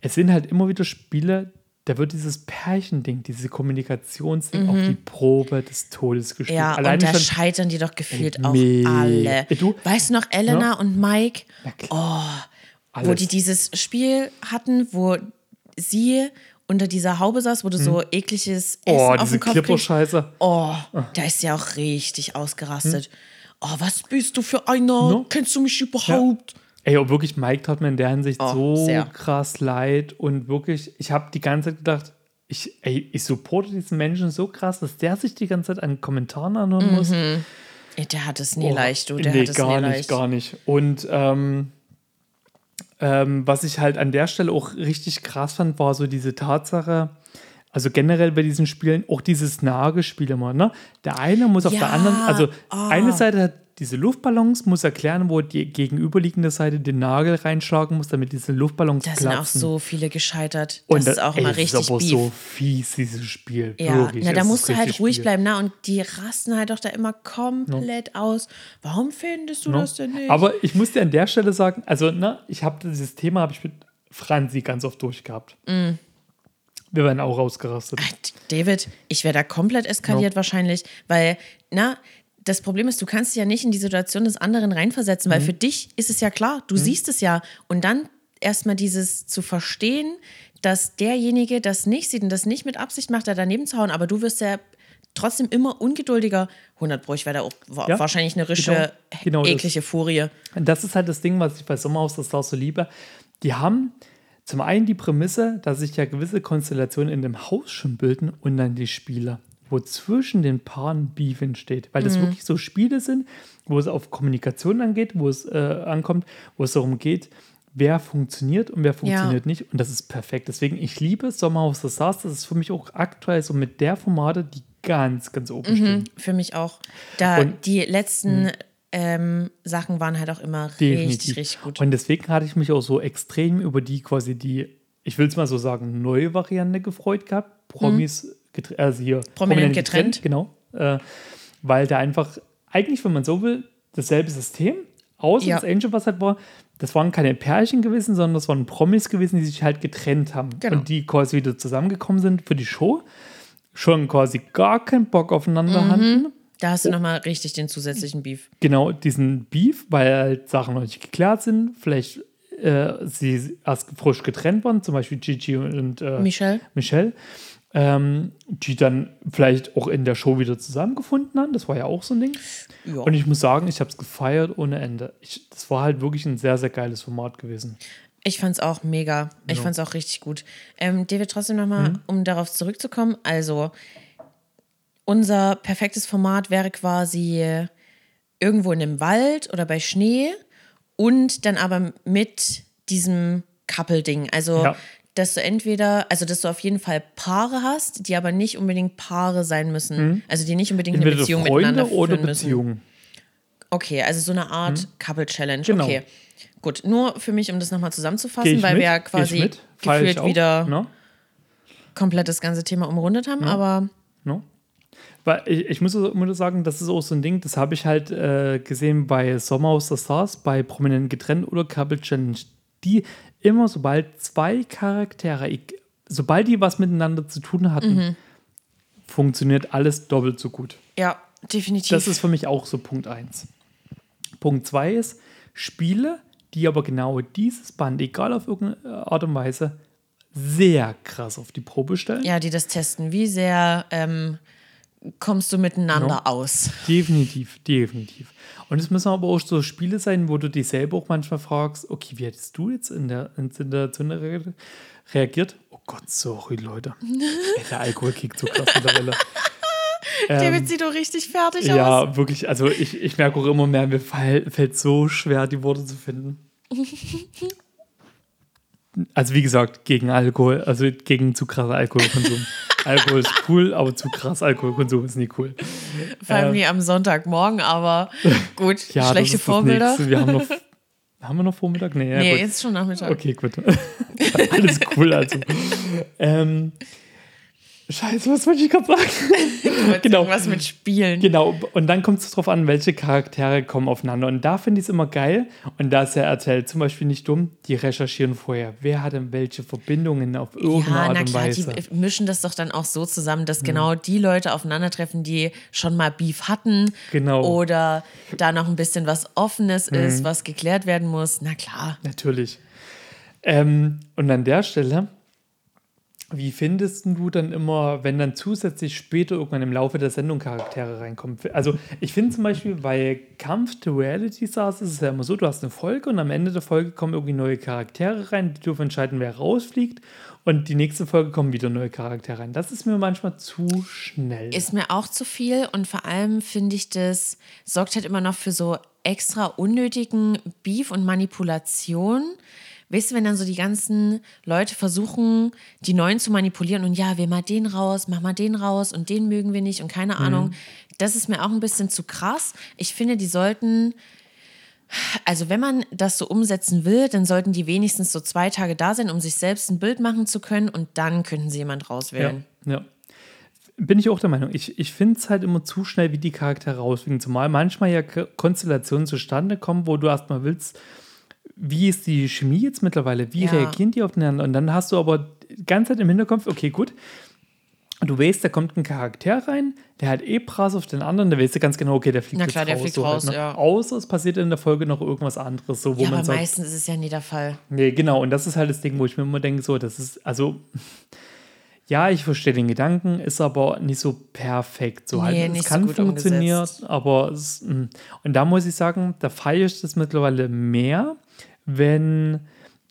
[SPEAKER 3] Es sind halt immer wieder Spiele, da wird dieses Pärchending, diese Kommunikationsding auf die Probe des Todes gespielt.
[SPEAKER 2] Mhm. Ja,
[SPEAKER 3] Alleine
[SPEAKER 2] und da
[SPEAKER 3] schon-
[SPEAKER 2] scheitern die doch gefühlt auch alle.
[SPEAKER 3] Du-
[SPEAKER 2] weißt du noch, Elena
[SPEAKER 3] Ja.
[SPEAKER 2] und Mike,
[SPEAKER 3] Na klar.
[SPEAKER 2] wo
[SPEAKER 3] Alles.
[SPEAKER 2] die dieses Spiel hatten, wo sie unter dieser Haube saß, wo du so ekliges Essen
[SPEAKER 3] oh,
[SPEAKER 2] auf
[SPEAKER 3] diese
[SPEAKER 2] den Kopf kriegst.
[SPEAKER 3] Klipperscheiße.
[SPEAKER 2] Oh, da ist ja auch richtig ausgerastet. Oh, was bist du für einer?
[SPEAKER 3] Hm? No?
[SPEAKER 2] Kennst du mich überhaupt?
[SPEAKER 3] Ey, und wirklich, Mike tat mir in der Hinsicht
[SPEAKER 2] Oh,
[SPEAKER 3] so
[SPEAKER 2] sehr.
[SPEAKER 3] krass leid. Und wirklich, ich habe die ganze Zeit gedacht, ich, ey, ich supporte diesen Menschen so krass, dass der sich die ganze Zeit an Kommentaren anhören muss.
[SPEAKER 2] Ey, Der hat es nie
[SPEAKER 3] Oh,
[SPEAKER 2] leicht, du. Der
[SPEAKER 3] nee,
[SPEAKER 2] hat es
[SPEAKER 3] gar
[SPEAKER 2] nie
[SPEAKER 3] nicht,
[SPEAKER 2] leicht.
[SPEAKER 3] gar nicht. Und ähm, ähm, was ich halt an der Stelle auch richtig krass fand, war so diese Tatsache, also generell bei diesen Spielen, auch dieses Nagespiel immer, ne? Der eine muss auf
[SPEAKER 2] Ja,
[SPEAKER 3] der anderen, also
[SPEAKER 2] ah.
[SPEAKER 3] eine Seite hat diese Luftballons, muss erklären, wo die gegenüberliegende Seite den Nagel reinschlagen muss, damit diese Luftballons
[SPEAKER 2] Da
[SPEAKER 3] platzen.
[SPEAKER 2] sind auch so viele gescheitert. Das
[SPEAKER 3] Und
[SPEAKER 2] ist auch
[SPEAKER 3] ey,
[SPEAKER 2] immer
[SPEAKER 3] das
[SPEAKER 2] richtig
[SPEAKER 3] ist aber
[SPEAKER 2] beef.
[SPEAKER 3] so fies, dieses Spiel.
[SPEAKER 2] Ja,
[SPEAKER 3] Wirklich,
[SPEAKER 2] na, da musst du halt ruhig
[SPEAKER 3] Spiel.
[SPEAKER 2] bleiben, na, und die rasten halt doch da immer komplett aus. Warum findest du
[SPEAKER 3] Ne?
[SPEAKER 2] das denn nicht?
[SPEAKER 3] Aber ich muss dir an der Stelle sagen, also ne, ich habe dieses Thema habe ich mit Franzi ganz oft durchgehabt.
[SPEAKER 2] Mm.
[SPEAKER 3] Wir werden auch rausgerastet.
[SPEAKER 2] Ach, David, ich wäre da komplett eskaliert wahrscheinlich, weil, na, das Problem ist, du kannst dich ja nicht in die Situation des anderen reinversetzen,
[SPEAKER 3] Mhm.
[SPEAKER 2] weil für dich ist es ja klar, du siehst es ja. Und dann erstmal dieses zu verstehen, dass derjenige das nicht sieht und das nicht mit Absicht macht, da daneben zu hauen, aber du wirst ja trotzdem immer ungeduldiger. 100 Pro, ich wäre da auch wa-
[SPEAKER 3] Ja,
[SPEAKER 2] wahrscheinlich eine rische,
[SPEAKER 3] genau, genau das.
[SPEAKER 2] eklige Furie.
[SPEAKER 3] Und das ist halt das Ding, was ich bei Sommerhaus der Stars so liebe. Die haben zum einen die Prämisse, dass sich ja gewisse Konstellationen in dem Haus schon bilden und dann die Spieler, wo zwischen den Paaren Beef entsteht. Weil das
[SPEAKER 2] Mhm.
[SPEAKER 3] wirklich so Spiele sind, wo es auf Kommunikation angeht, wo es äh, ankommt, wo es darum geht, wer funktioniert und wer funktioniert nicht. Und das ist perfekt. Deswegen, ich liebe Sommerhaus der Stars. Das ist für mich auch aktuell so mit der Formate, die ganz, ganz oben stehen.
[SPEAKER 2] Für mich auch. Da
[SPEAKER 3] Und-
[SPEAKER 2] die letzten ähm, Sachen waren halt auch immer richtig, richtig gut.
[SPEAKER 3] Und deswegen hatte ich mich auch so extrem über die quasi die, ich will es mal so sagen, neue Variante gefreut gehabt. Promis, getr- also hier
[SPEAKER 2] Mhm. Prominent getrennt.
[SPEAKER 3] Genau. Äh, weil da einfach, eigentlich, wenn man so will, dasselbe System, außer
[SPEAKER 2] Ja.
[SPEAKER 3] das Angel, was halt war, das waren keine Pärchen gewesen, sondern das waren Promis gewesen, die sich halt getrennt haben.
[SPEAKER 2] Genau.
[SPEAKER 3] Und die quasi wieder zusammengekommen sind für die Show. Schon quasi gar keinen Bock aufeinander
[SPEAKER 2] Mhm.
[SPEAKER 3] hatten.
[SPEAKER 2] Da
[SPEAKER 3] Oh.
[SPEAKER 2] hast du nochmal richtig den zusätzlichen Beef.
[SPEAKER 3] genau diesen Beef, weil halt Sachen noch nicht geklärt sind. Vielleicht äh, sie erst frisch getrennt waren, zum Beispiel Gigi und äh,
[SPEAKER 2] Michelle?
[SPEAKER 3] Michelle, ähm, die dann vielleicht auch in der Show wieder zusammengefunden haben. Das war ja auch so ein Ding.
[SPEAKER 2] Ja.
[SPEAKER 3] Und ich muss sagen, ich habe es gefeiert ohne Ende. Ich, das war halt wirklich ein sehr, sehr geiles Format gewesen.
[SPEAKER 2] Ich fand's auch mega. Ich fand's auch richtig gut. Ähm, David, trotzdem nochmal,
[SPEAKER 3] Mhm.
[SPEAKER 2] um darauf zurückzukommen. Also, unser perfektes Format wäre quasi irgendwo in einem Wald oder bei Schnee und dann aber mit diesem Couple-Ding. Also,
[SPEAKER 3] Ja.
[SPEAKER 2] dass du entweder, also dass du auf jeden Fall Paare hast, die aber nicht unbedingt Paare sein müssen. Also die nicht unbedingt eine
[SPEAKER 3] Mhm. Entweder
[SPEAKER 2] Beziehung miteinander
[SPEAKER 3] Freunde oder
[SPEAKER 2] führen müssen. Okay, also so eine Art Couple-Challenge.
[SPEAKER 3] Genau.
[SPEAKER 2] Okay. Gut, nur für mich, um das nochmal zusammenzufassen, weil
[SPEAKER 3] mit?
[SPEAKER 2] wir ja quasi gefühlt wieder
[SPEAKER 3] Ne?
[SPEAKER 2] komplett das ganze Thema umrundet haben, aber
[SPEAKER 3] No? Weil ich, ich muss muss sagen, das ist auch so ein Ding, das habe ich halt äh, gesehen bei Sommerhaus der Stars, bei Prominent getrennt oder Couple Challenge. Die immer, sobald zwei Charaktere, sobald die was miteinander zu tun hatten,
[SPEAKER 2] Mhm.
[SPEAKER 3] funktioniert alles doppelt so gut.
[SPEAKER 2] ja, definitiv.
[SPEAKER 3] Das ist für mich auch so Punkt 1. Punkt 2 ist Spiele, die aber genau dieses Band, egal auf irgendeine Art und Weise, sehr krass auf die Probe stellen.
[SPEAKER 2] ja, die das testen. Wie sehr ähm, kommst du miteinander aus?
[SPEAKER 3] Definitiv, definitiv. Und es müssen aber auch so Spiele sein, wo du dich selber auch manchmal fragst, okay, wie hättest du jetzt in der in reagiert? Oh Gott, sorry, Leute. Ey, der Alkohol kickt so krass mittlerweile.
[SPEAKER 2] David sieht doch richtig fertig aus.
[SPEAKER 3] Ähm, Ja, wirklich, also ich, ich merke auch immer mehr, mir fall, fällt so schwer, die Worte zu finden. Also wie gesagt, gegen Alkohol, also gegen zu krasser Alkoholkonsum. Alkohol ist cool, aber zu krass Alkoholkonsum ist nie cool.
[SPEAKER 2] Vor allem wie am Sonntagmorgen, aber gut,
[SPEAKER 3] Ja,
[SPEAKER 2] schlechte Vorbilder.
[SPEAKER 3] Wir haben noch, haben wir noch Vormittag? Nee, ja,
[SPEAKER 2] nee,
[SPEAKER 3] gut.
[SPEAKER 2] jetzt schon Nachmittag.
[SPEAKER 3] Okay, gut. Alles cool, also. ähm, Scheiße, was wollte ich gerade sagen?
[SPEAKER 2] genau. Was mit Spielen.
[SPEAKER 3] Genau, und dann kommt es darauf an, welche Charaktere kommen aufeinander. Und da finde ich es immer geil. Und da ist ja RTL zum Beispiel nicht dumm, die recherchieren vorher. Wer hat denn welche Verbindungen auf irgendeine
[SPEAKER 2] Ja,
[SPEAKER 3] Art
[SPEAKER 2] na
[SPEAKER 3] und
[SPEAKER 2] klar,
[SPEAKER 3] Weise?
[SPEAKER 2] die mischen das doch dann auch so zusammen, dass genau die Leute aufeinandertreffen, die schon mal Beef hatten.
[SPEAKER 3] Genau.
[SPEAKER 2] Oder da noch ein bisschen was Offenes ist, was geklärt werden muss. Na klar.
[SPEAKER 3] Natürlich. Ähm, und an der Stelle, wie findest du dann immer, wenn dann zusätzlich später irgendwann im Laufe der Sendung Charaktere reinkommen? Also ich finde zum Beispiel bei Kampf der Reality Stars ist es ja immer so, du hast eine Folge und am Ende der Folge kommen irgendwie neue Charaktere rein, die dürfen entscheiden, wer rausfliegt und die nächste Folge kommen wieder neue Charaktere rein. Das ist mir manchmal zu schnell.
[SPEAKER 2] Ist mir auch zu viel und vor allem finde ich, das sorgt halt immer noch für so extra unnötigen Beef und Manipulation. Weißt du, wenn dann so die ganzen Leute versuchen, die Neuen zu manipulieren und ja, wir mal den raus, mach mal den raus und den mögen wir nicht und keine Ahnung. Das ist mir auch ein bisschen zu krass. Ich finde, die sollten, also wenn man das so umsetzen will, dann sollten die wenigstens so zwei Tage da sein, um sich selbst ein Bild machen zu können und dann könnten sie jemand
[SPEAKER 3] ja,
[SPEAKER 2] rauswählen.
[SPEAKER 3] ja. Bin ich auch der Meinung. Ich, ich finde es halt immer zu schnell, wie die Charaktere rausfliegen. Zumal manchmal ja Konstellationen zustande kommen, wo du erstmal willst, wie ist die Chemie jetzt mittlerweile? Wie
[SPEAKER 2] Ja.
[SPEAKER 3] reagieren die aufeinander? Und dann hast du aber die ganze Zeit im Hinterkopf, okay, gut. Du weißt, da kommt ein Charakter rein, der hat eh Prass auf den anderen, da weißt du ganz genau, okay, der fliegt
[SPEAKER 2] Na klar, der
[SPEAKER 3] raus.
[SPEAKER 2] fliegt
[SPEAKER 3] so
[SPEAKER 2] raus,
[SPEAKER 3] halt, ne?
[SPEAKER 2] ja.
[SPEAKER 3] Außer es passiert in der Folge noch irgendwas anderes, so wo
[SPEAKER 2] Ja,
[SPEAKER 3] man
[SPEAKER 2] aber
[SPEAKER 3] sagt,
[SPEAKER 2] meistens ist es ja nie der Fall.
[SPEAKER 3] Nee, genau. Und das ist halt das Ding, wo ich mir immer denke, so, das ist, also, ja, ich verstehe den Gedanken, ist aber nicht so perfekt. So
[SPEAKER 2] Nee,
[SPEAKER 3] halt,
[SPEAKER 2] nicht
[SPEAKER 3] es
[SPEAKER 2] so
[SPEAKER 3] kann
[SPEAKER 2] gut
[SPEAKER 3] funktionieren, aber es, mh. und da muss ich sagen, da feiere ich das mittlerweile mehr, wenn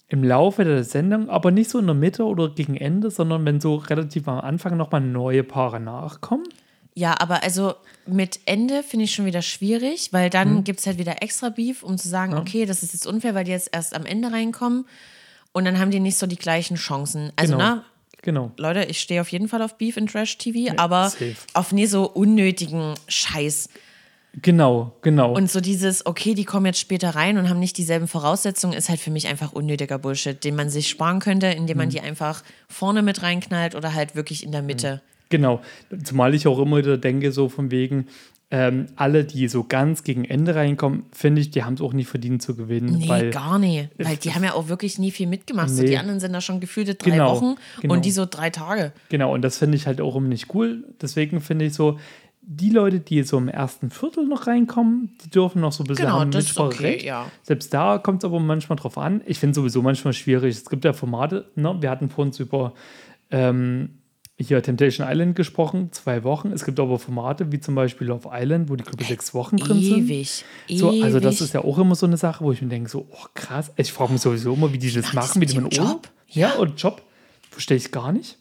[SPEAKER 3] im Laufe der Sendung, aber nicht so in der Mitte oder gegen Ende, sondern wenn so relativ am Anfang nochmal neue Paare nachkommen.
[SPEAKER 2] Ja, aber also mit Ende finde ich schon wieder schwierig, weil dann
[SPEAKER 3] Mhm.
[SPEAKER 2] gibt es halt wieder extra Beef, um zu sagen, okay, das ist jetzt unfair, weil die jetzt erst am Ende reinkommen und dann haben die nicht so die gleichen Chancen. Also,
[SPEAKER 3] Genau.
[SPEAKER 2] na,
[SPEAKER 3] Genau.
[SPEAKER 2] Leute, ich stehe auf jeden Fall auf Beef in Trash-TV, aber
[SPEAKER 3] safe.
[SPEAKER 2] auf nie so unnötigen Scheiß.
[SPEAKER 3] Genau, genau.
[SPEAKER 2] Und so dieses, okay, die kommen jetzt später rein und haben nicht dieselben Voraussetzungen, ist halt für mich einfach unnötiger Bullshit, den man sich sparen könnte, indem
[SPEAKER 3] Mhm.
[SPEAKER 2] man die einfach vorne mit reinknallt oder halt wirklich in der Mitte.
[SPEAKER 3] Genau, zumal ich auch immer wieder denke, so von wegen, ähm, alle, die so ganz gegen Ende reinkommen, finde ich, die haben es auch nicht verdient zu gewinnen.
[SPEAKER 2] Nee,
[SPEAKER 3] weil,
[SPEAKER 2] gar nicht. Weil die haben ja auch wirklich nie viel mitgemacht. So,
[SPEAKER 3] Nee.
[SPEAKER 2] die anderen sind da schon gefühlte drei
[SPEAKER 3] Genau,
[SPEAKER 2] Wochen
[SPEAKER 3] genau.
[SPEAKER 2] und die so drei Tage.
[SPEAKER 3] Genau, und das finde ich halt auch immer nicht cool. Deswegen finde ich so, die Leute, die so im ersten Viertel noch reinkommen, die dürfen noch so ein bisschen
[SPEAKER 2] Genau,
[SPEAKER 3] haben
[SPEAKER 2] das ist okay, ja.
[SPEAKER 3] Selbst da kommt es aber manchmal drauf an. Ich finde sowieso manchmal schwierig. Es gibt ja Formate, ne? wir hatten vorhin über ähm, hier Temptation Island gesprochen, zwei Wochen. Es gibt aber Formate wie zum Beispiel Love Island, wo die, glaube ich, sechs Wochen drin sind.
[SPEAKER 2] Ewig.
[SPEAKER 3] So, also das ist ja auch immer so eine Sache, wo ich mir denke, so, oh krass, ich frage mich sowieso immer, wie die das
[SPEAKER 2] machen
[SPEAKER 3] machen,
[SPEAKER 2] mit
[SPEAKER 3] die
[SPEAKER 2] dem Job?
[SPEAKER 3] Ja, und Job. Verstehe ich gar nicht.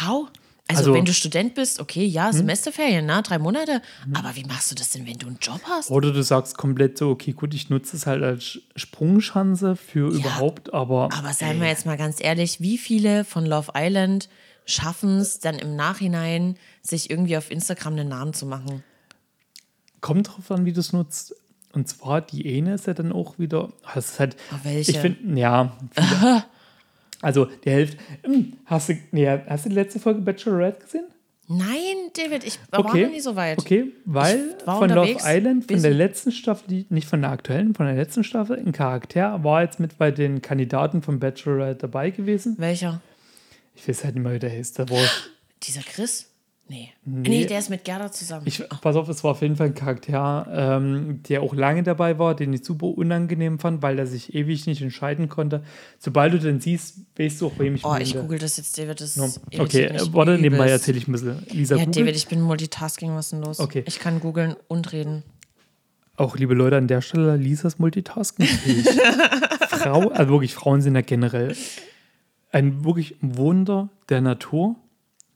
[SPEAKER 2] How? Also,
[SPEAKER 3] Also-
[SPEAKER 2] wenn du Student bist, okay,
[SPEAKER 3] Hm?
[SPEAKER 2] ja, Semesterferien, na, drei Monate. Aber wie machst du das denn, wenn du einen Job hast?
[SPEAKER 3] Oder du sagst komplett so, okay, gut, ich nutze es halt als Sprungschanze für überhaupt, aber
[SPEAKER 2] Aber seien wir jetzt mal ganz ehrlich, wie viele von Love Island schaffen es dann im Nachhinein, sich irgendwie auf Instagram einen Namen zu machen?
[SPEAKER 3] kommt drauf an, wie du es nutzt. Und zwar, die eine ist ja dann auch wieder, ist halt,
[SPEAKER 2] Oh, welche?
[SPEAKER 3] ich finde, ja. also die Hälfte, Hm, hast du, nee, hast du die letzte Folge Bachelorette gesehen?
[SPEAKER 2] Nein, David, ich war noch nie so weit.
[SPEAKER 3] Okay, weil von Love Island, von der letzten Staffel, nicht von der aktuellen, von der letzten Staffel, ein Charakter war jetzt mit bei den Kandidaten von Bachelorette dabei gewesen.
[SPEAKER 2] Welcher?
[SPEAKER 3] Ich weiß halt nicht mehr, wie der hieß. Der war,
[SPEAKER 2] Dieser Chris? Nee.
[SPEAKER 3] Nee.
[SPEAKER 2] Nee, der ist mit Gerda zusammen.
[SPEAKER 3] ich, pass auf, es war auf jeden Fall ein Charakter, ähm, der auch lange dabei war, den ich super unangenehm fand, weil er sich ewig nicht entscheiden konnte. Sobald du den siehst, weißt du auch, wem ich
[SPEAKER 2] oh, ich google das jetzt, David. Das
[SPEAKER 3] No. Okay, äh, warte, nebenbei
[SPEAKER 2] übelst.
[SPEAKER 3] erzähle ich ein bisschen. Lisa
[SPEAKER 2] Ja,
[SPEAKER 3] googelt.
[SPEAKER 2] David, ich bin Multitasking, was ist denn los?
[SPEAKER 3] Okay.
[SPEAKER 2] Ich kann googeln und reden.
[SPEAKER 3] Auch liebe Leute an der Stelle, Lisas Multitasking. Frau, also wirklich, Frauen sind ja generell ein wirklich Wunder der Natur.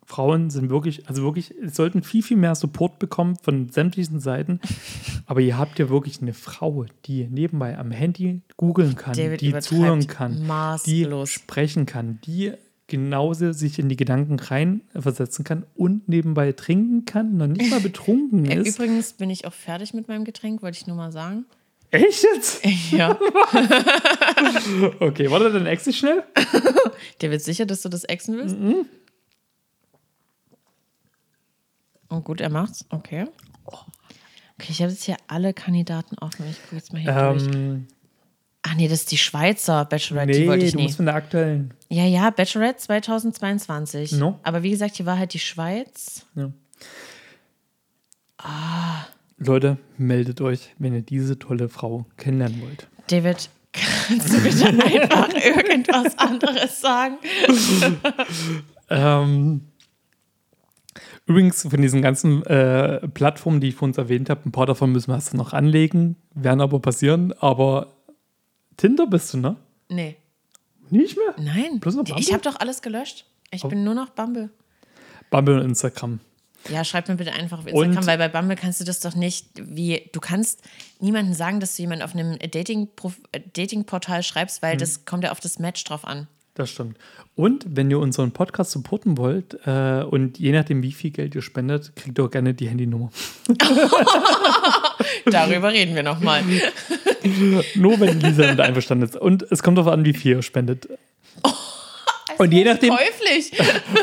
[SPEAKER 3] Frauen sind wirklich, also wirklich, sollten viel, viel mehr Support bekommen von sämtlichen Seiten. Aber ihr habt ja wirklich eine Frau, die nebenbei am Handy googeln kann,
[SPEAKER 2] David
[SPEAKER 3] die zuhören kann, die
[SPEAKER 2] maßlos.
[SPEAKER 3] sprechen kann, die genauso sich in die Gedanken reinversetzen kann und nebenbei trinken kann, noch nicht mal betrunken
[SPEAKER 2] Äh,
[SPEAKER 3] ist.
[SPEAKER 2] Übrigens bin ich auch fertig mit meinem Getränk, wollte ich nur mal sagen.
[SPEAKER 3] Echt jetzt?
[SPEAKER 2] Ja.
[SPEAKER 3] Okay, warte, dann exit schnell.
[SPEAKER 2] David, sicher, dass du das exen willst?
[SPEAKER 3] Mhm.
[SPEAKER 2] Oh, gut, er macht's. Okay. Okay, ich habe jetzt hier alle Kandidaten offen. Ich gucke jetzt mal hier durch.
[SPEAKER 3] Ähm,
[SPEAKER 2] Ach nee, das ist die Schweizer Bachelorette,
[SPEAKER 3] nee,
[SPEAKER 2] die wollte ich
[SPEAKER 3] du
[SPEAKER 2] nicht.
[SPEAKER 3] musst von der aktuellen.
[SPEAKER 2] Ja, ja, Bachelorette 2022.
[SPEAKER 3] No.
[SPEAKER 2] Aber wie gesagt, hier war halt die Schweiz.
[SPEAKER 3] Leute, meldet euch, wenn ihr diese tolle Frau kennenlernen wollt.
[SPEAKER 2] David, kannst du bitte einfach irgendwas anderes sagen?
[SPEAKER 3] Ähm, übrigens, von diesen ganzen äh, Plattformen, die ich vor uns erwähnt habe, ein paar davon müssen wir erst noch anlegen, werden aber passieren. Aber Tinder bist du, ne?
[SPEAKER 2] Nee.
[SPEAKER 3] Nicht mehr?
[SPEAKER 2] Nein.
[SPEAKER 3] Bloß noch
[SPEAKER 2] ich habe doch alles gelöscht. Ich bin nur noch Bumble.
[SPEAKER 3] Bumble und Instagram.
[SPEAKER 2] Ja, schreib mir bitte einfach auf Instagram,
[SPEAKER 3] Und-
[SPEAKER 2] weil bei Bumble kannst du das doch nicht wie, du kannst niemandem sagen, dass du jemanden auf einem Dating Dating-Portal schreibst,
[SPEAKER 3] Mhm.
[SPEAKER 2] weil das kommt ja auf das Match drauf an.
[SPEAKER 3] Das stimmt. Und wenn ihr unseren Podcast supporten wollt äh, und je nachdem, wie viel Geld ihr spendet, kriegt ihr auch gerne die Handynummer.
[SPEAKER 2] Darüber reden wir nochmal.
[SPEAKER 3] Nur wenn Lisa damit einverstanden ist. Und es kommt darauf an, wie viel ihr spendet. Und je nachdem,
[SPEAKER 2] Käuflich.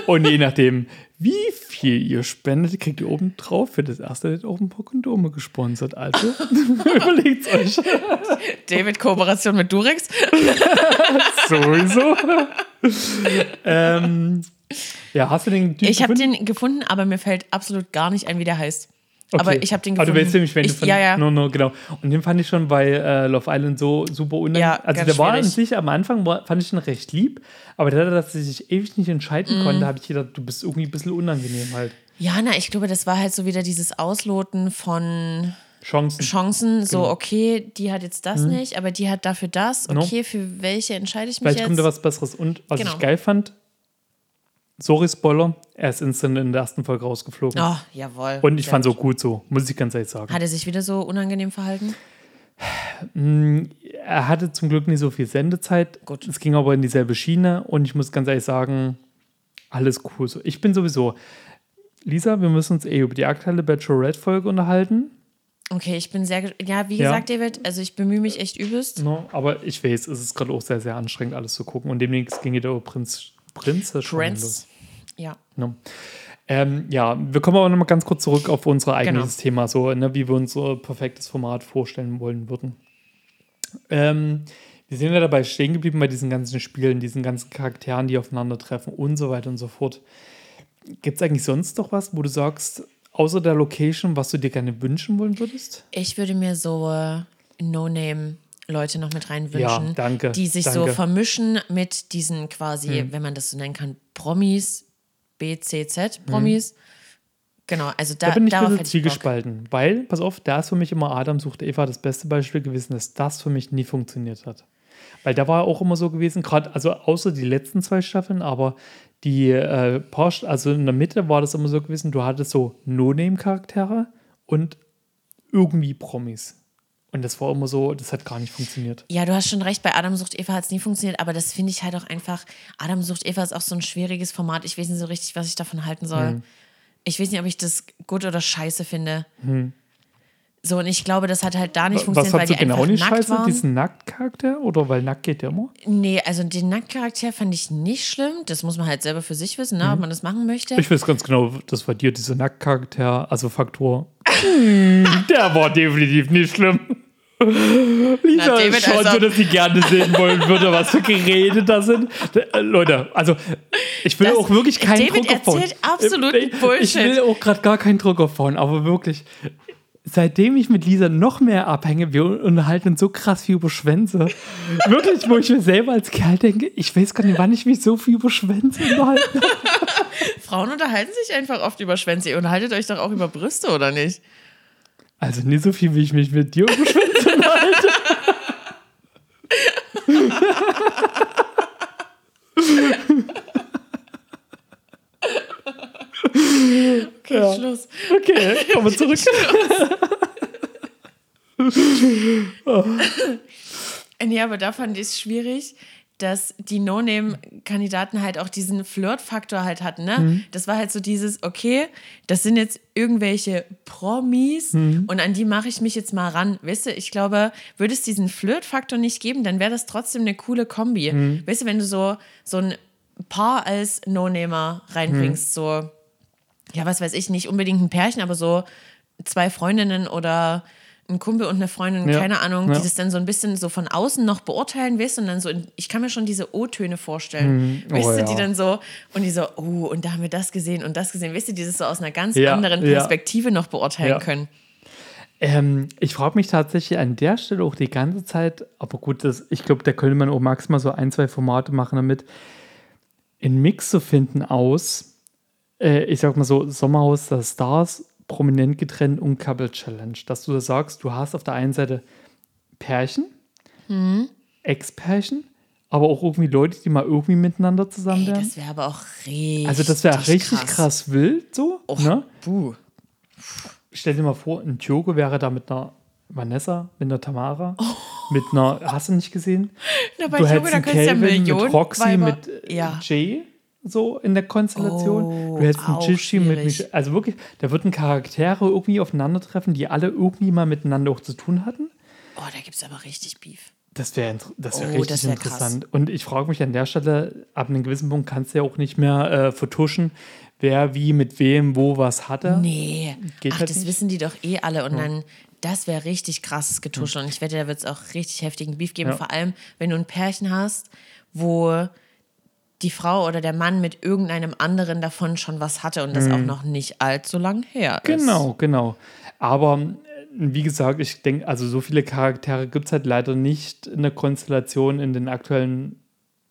[SPEAKER 3] und je nachdem, wie viel ihr spendet, kriegt ihr oben drauf für das erste Date auch ein paar Kondome gesponsert. Also überlegt's euch.
[SPEAKER 2] David, Kooperation mit Durex.
[SPEAKER 3] Sowieso. ähm, ja, hast du den Typ
[SPEAKER 2] Ich habe den gefunden, aber mir fällt absolut gar nicht ein, wie der heißt. Aber
[SPEAKER 3] Okay.
[SPEAKER 2] ich habe den
[SPEAKER 3] Aber
[SPEAKER 2] gefunden.
[SPEAKER 3] du weißt nämlich, wenn
[SPEAKER 2] ich,
[SPEAKER 3] du von.
[SPEAKER 2] Ja, ja.
[SPEAKER 3] No, no, genau. Und den fand ich schon bei äh, Love Island so super unangenehm.
[SPEAKER 2] Ja,
[SPEAKER 3] also der war an
[SPEAKER 2] schwierig.
[SPEAKER 3] sich am Anfang war, fand ich ihn recht lieb, aber der, dass er sich ewig nicht entscheiden
[SPEAKER 2] Mhm.
[SPEAKER 3] konnte, habe ich gedacht, du bist irgendwie ein bisschen unangenehm halt.
[SPEAKER 2] ja, na, ich glaube, das war halt so wieder dieses Ausloten von
[SPEAKER 3] Chancen.
[SPEAKER 2] Chancen. So,
[SPEAKER 3] Genau.
[SPEAKER 2] okay, die hat jetzt das nicht, aber die hat dafür das.
[SPEAKER 3] No.
[SPEAKER 2] Okay, für welche entscheide ich mich
[SPEAKER 3] Vielleicht kommt da
[SPEAKER 2] jetzt?
[SPEAKER 3] was Besseres. Und was
[SPEAKER 2] Genau.
[SPEAKER 3] ich geil fand, sorry Spoiler, er ist instant in der ersten Folge rausgeflogen.
[SPEAKER 2] Oh, jawohl.
[SPEAKER 3] Und ich fand es
[SPEAKER 2] gut.
[SPEAKER 3] auch gut so, muss ich ganz ehrlich sagen.
[SPEAKER 2] Hat er sich wieder so unangenehm verhalten?
[SPEAKER 3] Er hatte zum Glück nicht so viel Sendezeit.
[SPEAKER 2] Gut.
[SPEAKER 3] Es ging aber in dieselbe Schiene und ich muss ganz ehrlich sagen, alles cool. So, ich bin sowieso. Lisa, wir müssen uns eh über die aktuelle Bachelorette-Folge unterhalten.
[SPEAKER 2] Okay, ich bin sehr. Ja, wie
[SPEAKER 3] Ja.
[SPEAKER 2] gesagt, David, also ich bemühe mich echt übelst.
[SPEAKER 3] No, aber ich weiß, es ist gerade auch sehr, sehr anstrengend, alles zu gucken. Und demnächst ging wieder über Prinz, Prinzessin los.
[SPEAKER 2] Prince. Ja.
[SPEAKER 3] No. Ähm, ja, wir kommen aber noch mal ganz kurz zurück auf unser eigenes
[SPEAKER 2] Genau.
[SPEAKER 3] Thema, so ne, wie wir unser perfektes Format vorstellen wollen würden. Ähm, wir sind ja dabei stehen geblieben bei diesen ganzen Spielen, diesen ganzen Charakteren, die aufeinandertreffen und so weiter und so fort. Gibt es eigentlich sonst noch was, wo du sagst, außer der Location, was du dir gerne wünschen wollen würdest?
[SPEAKER 2] Ich würde mir so äh, No-Name-Leute noch mit reinwünschen,
[SPEAKER 3] Ja, danke,
[SPEAKER 2] die sich so
[SPEAKER 3] danke. Hm.
[SPEAKER 2] vermischen mit diesen quasi, wenn man das so nennen kann, Promis, BCZ-Promis. Genau, also da,
[SPEAKER 3] Hm. Da bin ich ein bisschen zwiegespalten, weil, pass auf, da ist für mich immer Adam sucht Eva das beste Beispiel gewesen, dass das für mich nie funktioniert hat. Weil da war auch immer so gewesen, gerade, also außer die letzten zwei Staffeln, aber die äh, paar, also in der Mitte war das immer so gewesen, du hattest so No-Name-Charaktere und irgendwie Promis. Und das war immer so, das hat gar nicht funktioniert.
[SPEAKER 2] Ja, du hast schon recht, bei Adam sucht Eva hat es nie funktioniert, aber das finde ich halt auch einfach, Adam sucht Eva ist auch so ein schwieriges Format. Ich weiß nicht so richtig, was ich davon halten soll.
[SPEAKER 3] Hm.
[SPEAKER 2] Ich weiß nicht, ob ich das gut oder scheiße finde. So, und ich glaube, das hat halt da nicht funktioniert, weil die
[SPEAKER 3] genau
[SPEAKER 2] einfach
[SPEAKER 3] nicht
[SPEAKER 2] nackt
[SPEAKER 3] scheiße?
[SPEAKER 2] waren.
[SPEAKER 3] Diesen Nacktcharakter? Oder weil nackt geht ja immer?
[SPEAKER 2] Nee, also den Nacktcharakter fand ich nicht schlimm. Das muss man halt selber für sich wissen, ne, ob man das machen möchte.
[SPEAKER 3] Ich weiß ganz genau, das war dir dieser Nacktcharakter, also Faktor. Der war definitiv nicht schlimm. Lisa
[SPEAKER 2] Na, David,
[SPEAKER 3] schaut
[SPEAKER 2] also-
[SPEAKER 3] so, dass sie gerne sehen wollen würde, was für Geräte das sind. Äh, Leute, also ich will
[SPEAKER 2] Das-
[SPEAKER 3] auch wirklich keinen
[SPEAKER 2] David
[SPEAKER 3] Druck aufbauen.
[SPEAKER 2] erzählt absoluten
[SPEAKER 3] Äh, Ich
[SPEAKER 2] Bullshit.
[SPEAKER 3] will auch gerade gar keinen Druck aufbauen, aber wirklich. Seitdem ich mit Lisa noch mehr abhänge, wir unterhalten uns so krass viel über Schwänze. Wirklich, wo ich mir selber als Kerl denke, ich weiß gar nicht, wann ich mich so viel über Schwänze unterhalte.
[SPEAKER 2] Frauen unterhalten sich einfach oft über Schwänze. Ihr unterhaltet euch doch auch über Brüste, oder nicht?
[SPEAKER 3] Also nicht so viel, wie ich mich mit dir über Schwänze unterhalte.
[SPEAKER 2] Okay, Schluss.
[SPEAKER 3] Okay, kommen wir zurück.
[SPEAKER 2] Nee, aber da fand ich es schwierig, dass die No-Name-Kandidaten halt auch diesen Flirt-Faktor halt hatten. Ne?
[SPEAKER 3] Mhm.
[SPEAKER 2] Das war halt so dieses, okay, das sind jetzt irgendwelche Promis
[SPEAKER 3] Mhm.
[SPEAKER 2] und an die mache ich mich jetzt mal ran. Weißt du, ich glaube, würde es diesen Flirt-Faktor nicht geben, dann wäre das trotzdem eine coole Kombi.
[SPEAKER 3] Mhm.
[SPEAKER 2] Weißt du, wenn du so, so ein Paar als No-Namer reinbringst,
[SPEAKER 3] Mhm.
[SPEAKER 2] so ja, was weiß ich, nicht unbedingt ein Pärchen, aber so zwei Freundinnen oder ein Kumpel und eine Freundin,
[SPEAKER 3] Ja,
[SPEAKER 2] keine Ahnung,
[SPEAKER 3] ja.
[SPEAKER 2] die das dann so ein bisschen so von außen noch beurteilen, weißt du, und dann so, in, ich kann mir schon diese O-Töne vorstellen,
[SPEAKER 3] Oh,
[SPEAKER 2] weißt du,
[SPEAKER 3] ja.
[SPEAKER 2] die dann so, und die so, oh, und da haben wir das gesehen und das gesehen, weißt du, die das so aus einer ganz anderen. Perspektive noch beurteilen können.
[SPEAKER 3] Ähm, ich frage mich tatsächlich an der Stelle auch die ganze Zeit, aber gut, das, ich glaube, da könnte man auch maximal so ein, zwei Formate machen damit, einen Mix zu finden aus, äh, ich sag mal so, Sommerhaus der Stars, prominent getrennt und Couple Challenge. Dass du da sagst, du hast auf der einen Seite Pärchen,
[SPEAKER 2] Mhm.
[SPEAKER 3] Ex-Pärchen, aber auch irgendwie Leute, die mal irgendwie miteinander zusammen
[SPEAKER 2] Ey,
[SPEAKER 3] wären.
[SPEAKER 2] das wäre aber auch richtig
[SPEAKER 3] Also das wäre richtig krass. wild so.
[SPEAKER 2] Och,
[SPEAKER 3] Ne?
[SPEAKER 2] puh.
[SPEAKER 3] Stell dir mal vor, ein Diogo wäre da mit einer Vanessa, mit einer Tamara,
[SPEAKER 2] Oh.
[SPEAKER 3] mit einer, hast du nicht gesehen?
[SPEAKER 2] Na, bei
[SPEAKER 3] du
[SPEAKER 2] Diogo, da könntest ja
[SPEAKER 3] Calvin
[SPEAKER 2] Millionen
[SPEAKER 3] mit Roxy,
[SPEAKER 2] Weiber-
[SPEAKER 3] mit äh,
[SPEAKER 2] Ja.
[SPEAKER 3] Jay so in der Konstellation.
[SPEAKER 2] Oh,
[SPEAKER 3] du hättest einen Gigi mit mich. Also wirklich, da würden Charaktere irgendwie aufeinandertreffen, die alle irgendwie mal miteinander auch zu tun hatten.
[SPEAKER 2] Oh, da gibt es aber richtig Beef.
[SPEAKER 3] Das wäre das wär
[SPEAKER 2] Oh,
[SPEAKER 3] richtig
[SPEAKER 2] das wär
[SPEAKER 3] interessant. Und ich frage mich an der Stelle, ab einem gewissen Punkt kannst du ja auch nicht mehr äh, vertuschen, wer wie mit wem wo was hatte.
[SPEAKER 2] Nee.
[SPEAKER 3] Geht
[SPEAKER 2] Ach,
[SPEAKER 3] halt
[SPEAKER 2] das
[SPEAKER 3] nicht.
[SPEAKER 2] wissen die doch eh alle. Und dann, das wäre richtig krasses Getuschel. Und ich wette, da wird es auch richtig heftigen Beef geben.
[SPEAKER 3] Ja.
[SPEAKER 2] Vor allem, wenn du ein Pärchen hast, wo die Frau oder der Mann mit irgendeinem anderen davon schon was hatte und das auch noch nicht allzu lang her ist.
[SPEAKER 3] Mhm. Genau, genau. Aber äh, wie gesagt, ich denke, also so viele Charaktere gibt es halt leider nicht in der Konstellation in den aktuellen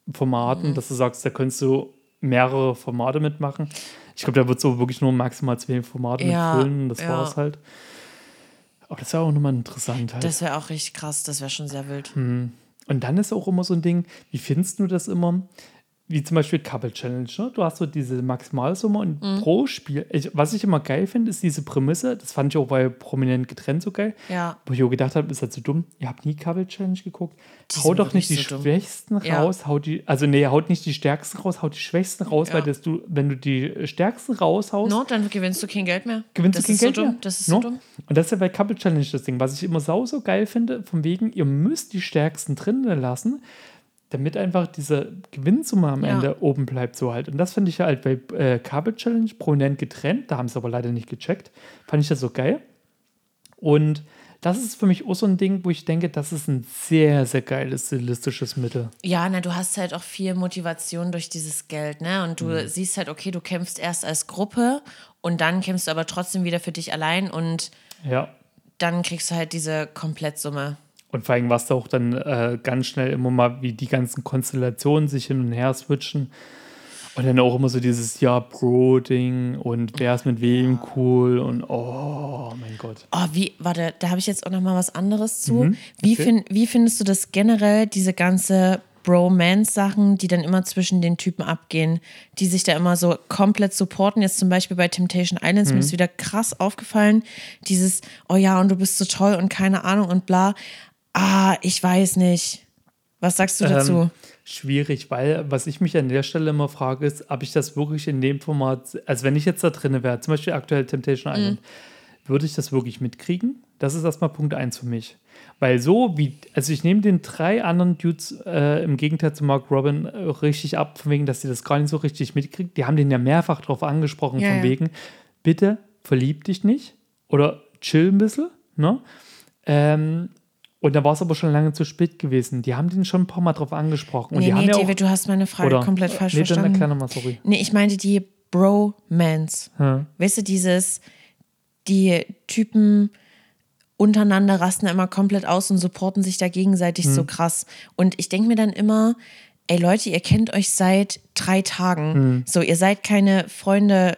[SPEAKER 2] Mhm.
[SPEAKER 3] Formaten, dass du sagst, da könntest du mehrere Formate mitmachen. Ich glaube, da wird so wirklich nur maximal zwei Formate
[SPEAKER 2] Ja,
[SPEAKER 3] mitfüllen das
[SPEAKER 2] ja.
[SPEAKER 3] war es halt. Aber das wäre auch nochmal interessant halt.
[SPEAKER 2] Das wäre auch richtig krass. Das wäre schon sehr wild.
[SPEAKER 3] Und dann ist auch immer so ein Ding, wie findest du das immer? Wie zum Beispiel Couple Challenge. Ne? Du hast so diese Maximalsumme und
[SPEAKER 2] Mhm.
[SPEAKER 3] pro Spiel. Ich, was ich immer geil finde, ist diese Prämisse. Das fand ich auch bei Prominent getrennt so geil.
[SPEAKER 2] Ja.
[SPEAKER 3] Wo ich auch gedacht habe, ist halt so dumm. Ihr habt nie Couple Challenge geguckt.
[SPEAKER 2] Die
[SPEAKER 3] Hau
[SPEAKER 2] sind
[SPEAKER 3] doch nicht die
[SPEAKER 2] so dumm.
[SPEAKER 3] Schwächsten
[SPEAKER 2] Ja.
[SPEAKER 3] raus. Haut die, also nee, haut nicht die Stärksten raus, haut die Schwächsten raus,
[SPEAKER 2] Ja.
[SPEAKER 3] weil das du, wenn du die Stärksten raushaust,
[SPEAKER 2] No, dann gewinnst du kein Geld mehr.
[SPEAKER 3] gewinnst
[SPEAKER 2] das
[SPEAKER 3] du kein
[SPEAKER 2] ist
[SPEAKER 3] Geld
[SPEAKER 2] so dumm.
[SPEAKER 3] mehr.
[SPEAKER 2] Das ist
[SPEAKER 3] No?
[SPEAKER 2] so dumm.
[SPEAKER 3] Und das ist ja bei Couple Challenge das Ding, was ich immer sau so geil finde, von wegen, ihr müsst die Stärksten drin lassen, damit einfach diese Gewinnsumme am
[SPEAKER 2] Ja.
[SPEAKER 3] Ende oben bleibt so halt. Und das finde ich halt bei äh, Couple Challenge prominent getrennt, da haben sie aber leider nicht gecheckt, fand ich das so geil. Und das ist für mich auch so ein Ding, wo ich denke, das ist ein sehr, sehr geiles stilistisches Mittel.
[SPEAKER 2] Ja, na, du hast halt auch viel Motivation durch dieses Geld, ne? Und du
[SPEAKER 3] Mhm.
[SPEAKER 2] siehst halt, okay, du kämpfst erst als Gruppe und dann kämpfst du aber trotzdem wieder für dich allein und
[SPEAKER 3] Ja.
[SPEAKER 2] dann kriegst du halt diese Komplettsumme.
[SPEAKER 3] Und vor allem, was da auch dann äh, ganz schnell immer mal, wie die ganzen Konstellationen sich hin und her switchen. Und dann auch immer so dieses Ja, Bro-Ding und wer ist mit wem cool und oh mein Gott.
[SPEAKER 2] Oh, wie, warte, da habe ich jetzt auch noch mal was anderes zu.
[SPEAKER 3] Mhm,
[SPEAKER 2] Wie,
[SPEAKER 3] okay.
[SPEAKER 2] fin, wie findest du das generell, diese ganze Bromance-Sachen, die dann immer zwischen den Typen abgehen, die sich da immer so komplett supporten? Jetzt zum Beispiel bei Temptation Islands,
[SPEAKER 3] Mhm.
[SPEAKER 2] mir ist wieder krass aufgefallen, dieses, oh ja, und du bist so toll und keine Ahnung und bla. Ah, ich weiß nicht. Was sagst du dazu?
[SPEAKER 3] Ähm, schwierig, weil was ich mich an der Stelle immer frage, ist, ob ich das wirklich in dem Format, also wenn ich jetzt da drin wäre, zum Beispiel aktuell Temptation Island, würde ich das wirklich mitkriegen? Das ist erstmal Punkt eins für mich. Weil so wie, also ich nehme den drei anderen Dudes äh, im Gegenteil zu Mark Robin äh, richtig ab, von wegen, dass sie das gar nicht so richtig mitkriegen. Die haben den ja mehrfach darauf angesprochen,
[SPEAKER 2] Ja,
[SPEAKER 3] von
[SPEAKER 2] ja.
[SPEAKER 3] wegen, bitte verlieb dich nicht oder chill ein bisschen, ne? Ähm, und da war es aber schon lange zu spät gewesen. Die haben den schon ein paar Mal drauf angesprochen. Und
[SPEAKER 2] nee,
[SPEAKER 3] die haben
[SPEAKER 2] nee,
[SPEAKER 3] ja auch,
[SPEAKER 2] David, du hast meine Frage
[SPEAKER 3] oder,
[SPEAKER 2] komplett falsch
[SPEAKER 3] nee, dann
[SPEAKER 2] verstanden.
[SPEAKER 3] erklär nochmal, sorry.
[SPEAKER 2] Nee, ich meinte die Bromance.
[SPEAKER 3] Ja.
[SPEAKER 2] Weißt du, dieses, die Typen untereinander rasten immer komplett aus und supporten sich da gegenseitig
[SPEAKER 3] Hm.
[SPEAKER 2] so krass. Und ich denke mir dann immer, ey Leute, ihr kennt euch seit drei Tagen.
[SPEAKER 3] Hm.
[SPEAKER 2] So, ihr seid keine Freunde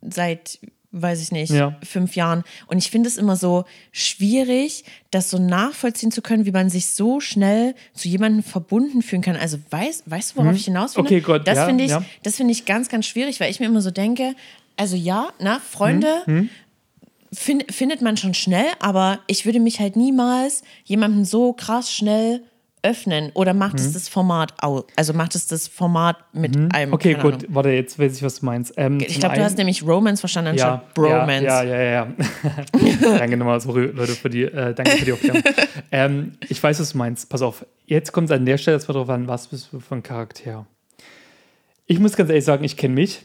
[SPEAKER 2] seit, weiß ich nicht,
[SPEAKER 3] Ja.
[SPEAKER 2] fünf Jahren. Und ich finde es immer so schwierig, das so nachvollziehen zu können, wie man sich so schnell zu jemandem verbunden fühlen kann. Also weißt, weißt du, worauf ich hinaus will?
[SPEAKER 3] Hm. Okay, gut,
[SPEAKER 2] Das
[SPEAKER 3] ja,
[SPEAKER 2] finde ich,
[SPEAKER 3] ja.
[SPEAKER 2] das finde ich ganz, ganz schwierig, weil ich mir immer so denke, also ja, na, Freunde
[SPEAKER 3] Hm,
[SPEAKER 2] fin findet man schon schnell, aber ich würde mich halt niemals jemandem so krass schnell öffnen oder macht es das Format aus? Also macht es das Format mit einem.
[SPEAKER 3] Okay, gut,
[SPEAKER 2] Ahnung.
[SPEAKER 3] warte, jetzt weiß ich, was du meinst. Ähm,
[SPEAKER 2] Ich glaube, du hast nämlich Romance verstanden
[SPEAKER 3] ja,
[SPEAKER 2] anstatt Bromance.
[SPEAKER 3] Ja, ja, ja, ja. ja. danke nochmal, sorry, Leute, für die, äh, danke für die Aufklärung. ähm, ich weiß, was du meinst. Pass auf, jetzt kommt es an der Stelle erstmal drauf an, was bist du für ein Charakter. Ich muss ganz ehrlich sagen, ich kenne mich.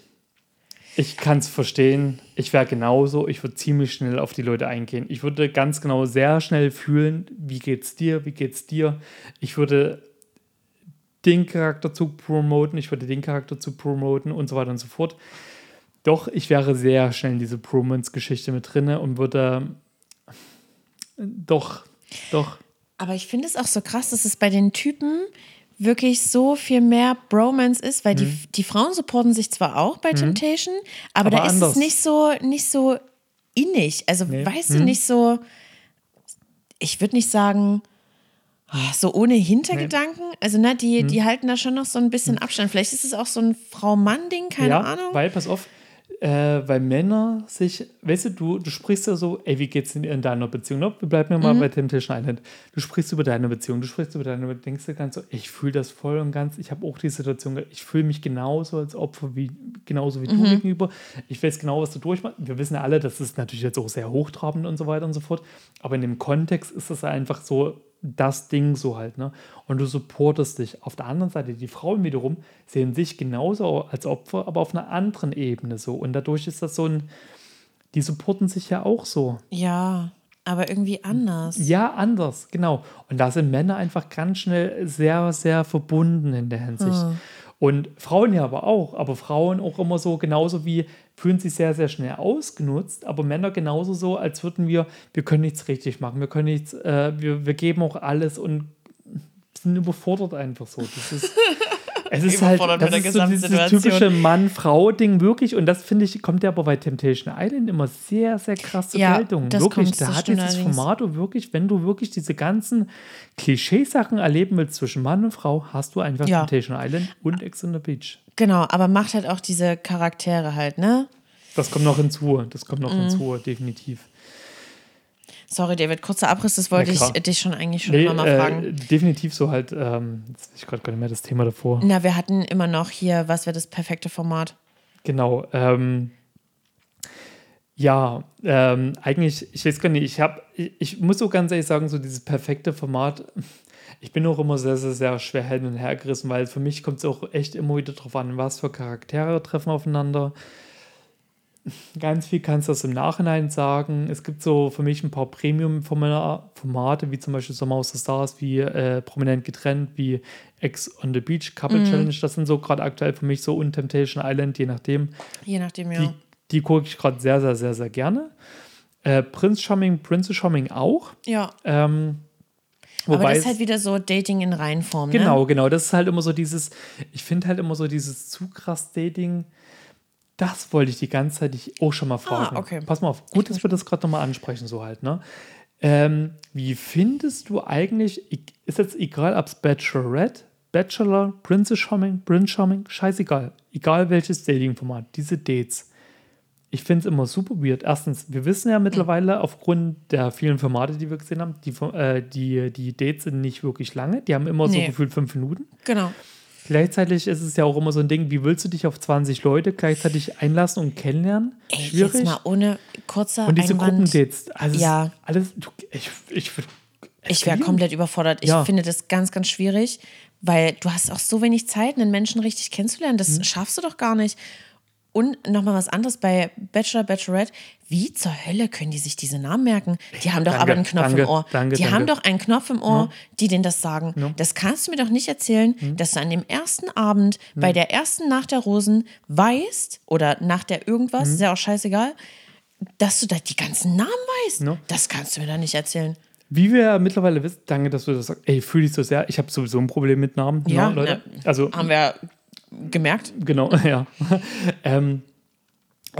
[SPEAKER 3] Ich kann es verstehen. Ich wäre genauso. Ich würde ziemlich schnell auf die Leute eingehen. Ich würde ganz genau sehr schnell fühlen, wie geht's dir, wie geht's dir. Ich würde den Charakterzug promoten, ich würde den Charakterzug promoten und so weiter und so fort. Doch, ich wäre sehr schnell in diese Bromance-Geschichte mit drin und würde doch, doch.
[SPEAKER 2] Aber ich finde es auch so krass, dass es bei den Typen wirklich so viel mehr Bromance ist, weil die,
[SPEAKER 3] Mhm.
[SPEAKER 2] die Frauen supporten sich zwar auch bei Temptation, aber,
[SPEAKER 3] Aber
[SPEAKER 2] da ist
[SPEAKER 3] anders.
[SPEAKER 2] es nicht so, nicht so innig. Also
[SPEAKER 3] Nee.
[SPEAKER 2] weißt
[SPEAKER 3] Mhm.
[SPEAKER 2] du, nicht so, ich würde nicht sagen, ah, so ohne Hintergedanken. Also, ne, die,
[SPEAKER 3] Mhm.
[SPEAKER 2] die halten da schon noch so ein bisschen Abstand. Vielleicht ist es auch so ein Frau-Mann-Ding, keine
[SPEAKER 3] ja,
[SPEAKER 2] Ahnung.
[SPEAKER 3] weil, pass auf, äh, weil Männer sich, weißt du, du, du sprichst ja so, ey, wie geht's denn in deiner Beziehung? Wir bleiben ja mal bei Temptation Island. Du sprichst über deine Beziehung, du sprichst über deine Beziehung, denkst dir ganz so, ich fühle das voll und ganz, ich habe auch die Situation, ich fühle mich genauso als Opfer, wie, genauso wie du gegenüber. Ich weiß genau, was du durchmachst. Wir wissen ja alle, das ist natürlich jetzt auch sehr hochtrabend und so weiter und so fort, aber in dem Kontext ist das einfach so, das Ding so halt, ne? Und du supportest dich. Auf der anderen Seite, die Frauen wiederum sehen sich genauso als Opfer, aber auf einer anderen Ebene so. Und dadurch ist das so ein, die supporten sich ja auch so.
[SPEAKER 2] Ja, aber irgendwie anders.
[SPEAKER 3] Ja, anders, genau. Und da sind Männer einfach ganz schnell sehr, sehr verbunden in der Hinsicht. Und Frauen ja aber auch, aber Frauen auch immer so genauso wie fühlen sich sehr, sehr schnell ausgenutzt, aber Männer genauso so, als würden wir, wir können nichts richtig machen, wir können nichts, äh, wir, wir geben auch alles und sind überfordert einfach so. Das ist, es ist halt das ist so dieses typische Mann-Frau-Ding wirklich und das finde ich, kommt ja aber bei Temptation Island immer sehr, sehr krass zur
[SPEAKER 2] Ja,
[SPEAKER 3] Geltung. wirklich, da hat dieses
[SPEAKER 2] allerdings.
[SPEAKER 3] Format wirklich, wenn du wirklich diese ganzen Klischeesachen erleben willst zwischen Mann und Frau, hast du einfach
[SPEAKER 2] Ja.
[SPEAKER 3] Temptation Island und Ex on the Beach.
[SPEAKER 2] Genau, aber macht halt auch diese Charaktere halt, ne?
[SPEAKER 3] Das kommt noch hinzu, das kommt noch
[SPEAKER 2] Mhm.
[SPEAKER 3] hinzu, definitiv.
[SPEAKER 2] Sorry, David, kurzer Abriss, das wollte ich dich schon eigentlich schon
[SPEAKER 3] Nee,
[SPEAKER 2] immer mal
[SPEAKER 3] äh,
[SPEAKER 2] fragen.
[SPEAKER 3] definitiv so halt, ähm, jetzt ich gerade gar nicht mehr das Thema davor.
[SPEAKER 2] Na, wir hatten immer noch hier, was wäre das perfekte Format?
[SPEAKER 3] Genau. Ähm, ja, ähm, eigentlich, ich weiß gar nicht, ich habe, ich, ich muss so ganz ehrlich sagen, so dieses perfekte Format, ich bin auch immer sehr, sehr, sehr schwer hin und her gerissen, weil für mich kommt es auch echt immer wieder drauf an, was für Charaktere treffen aufeinander. Ganz viel kannst du das im Nachhinein sagen. Es gibt so für mich ein paar Premium-Formate, wie zum Beispiel Sommer aus der Stars, wie äh, prominent getrennt, wie Ex on the Beach, Couple Challenge. Das sind so gerade aktuell für mich so und Temptation Island, je nachdem.
[SPEAKER 2] Je nachdem, ja.
[SPEAKER 3] Die, die gucke ich gerade sehr, sehr, sehr, sehr gerne. Äh, Prince Charming, Princess Charming auch.
[SPEAKER 2] ja.
[SPEAKER 3] Ähm,
[SPEAKER 2] Aber
[SPEAKER 3] wobei
[SPEAKER 2] das
[SPEAKER 3] es-
[SPEAKER 2] ist halt wieder so Dating in Reihenform,
[SPEAKER 3] Genau,
[SPEAKER 2] ne?
[SPEAKER 3] genau. Das ist halt immer so dieses, ich finde halt immer so dieses zu krass Dating. Das wollte ich die ganze Zeit dich auch schon mal fragen.
[SPEAKER 2] Ah, okay.
[SPEAKER 3] Pass mal auf, gut, dass wir das gerade nochmal ansprechen, so halt, ne? Ähm, wie findest du eigentlich, ich- ist jetzt egal, ob es Bachelorette, Bachelor, Princess Charming, Prince Charming, scheißegal. Egal welches Dating-Format, diese Dates. Ich finde es immer super weird. Erstens, wir wissen ja mittlerweile aufgrund der vielen Formate, die wir gesehen haben, die, äh, die, die Dates sind nicht wirklich lange. Die haben immer so
[SPEAKER 2] Nee.
[SPEAKER 3] gefühlt fünf Minuten.
[SPEAKER 2] Genau.
[SPEAKER 3] Gleichzeitig ist es ja auch immer so ein Ding, wie willst du dich auf 20 Leute gleichzeitig einlassen und kennenlernen?
[SPEAKER 2] Ey,
[SPEAKER 3] Schwierig.
[SPEAKER 2] jetzt mal ohne kurzer
[SPEAKER 3] und diese
[SPEAKER 2] Einwand.
[SPEAKER 3] Gruppendates, also
[SPEAKER 2] Ja.
[SPEAKER 3] alles, du, ich, ich,
[SPEAKER 2] Ich wäre komplett überfordert. Ich
[SPEAKER 3] Ja.
[SPEAKER 2] finde das ganz, ganz schwierig, weil du hast auch so wenig Zeit, einen Menschen richtig kennenzulernen. Das schaffst du doch gar nicht. Und nochmal was anderes bei Bachelor, Bachelorette. Wie zur Hölle können die sich diese Namen merken? Die haben doch
[SPEAKER 3] Danke,
[SPEAKER 2] aber einen Knopf
[SPEAKER 3] danke,
[SPEAKER 2] im Ohr.
[SPEAKER 3] danke,
[SPEAKER 2] die haben doch einen Knopf im Ohr, die denen das sagen.
[SPEAKER 3] Ja.
[SPEAKER 2] Das kannst du mir doch nicht erzählen,
[SPEAKER 3] Mhm.
[SPEAKER 2] dass du an dem ersten Abend bei der ersten Nacht der Rosen weißt oder nach der irgendwas,
[SPEAKER 3] Mhm.
[SPEAKER 2] ist ja auch scheißegal, dass du da die ganzen Namen weißt.
[SPEAKER 3] Ja.
[SPEAKER 2] Das kannst du mir da nicht erzählen.
[SPEAKER 3] Wie wir ja mittlerweile wissen, danke, dass du das sagst. Ey, fühle ich so sehr. Ich habe sowieso ein Problem mit Namen.
[SPEAKER 2] Ja,
[SPEAKER 3] ne, Leute.
[SPEAKER 2] ne,
[SPEAKER 3] Also,
[SPEAKER 2] Haben wir gemerkt.
[SPEAKER 3] genau, ja. ähm,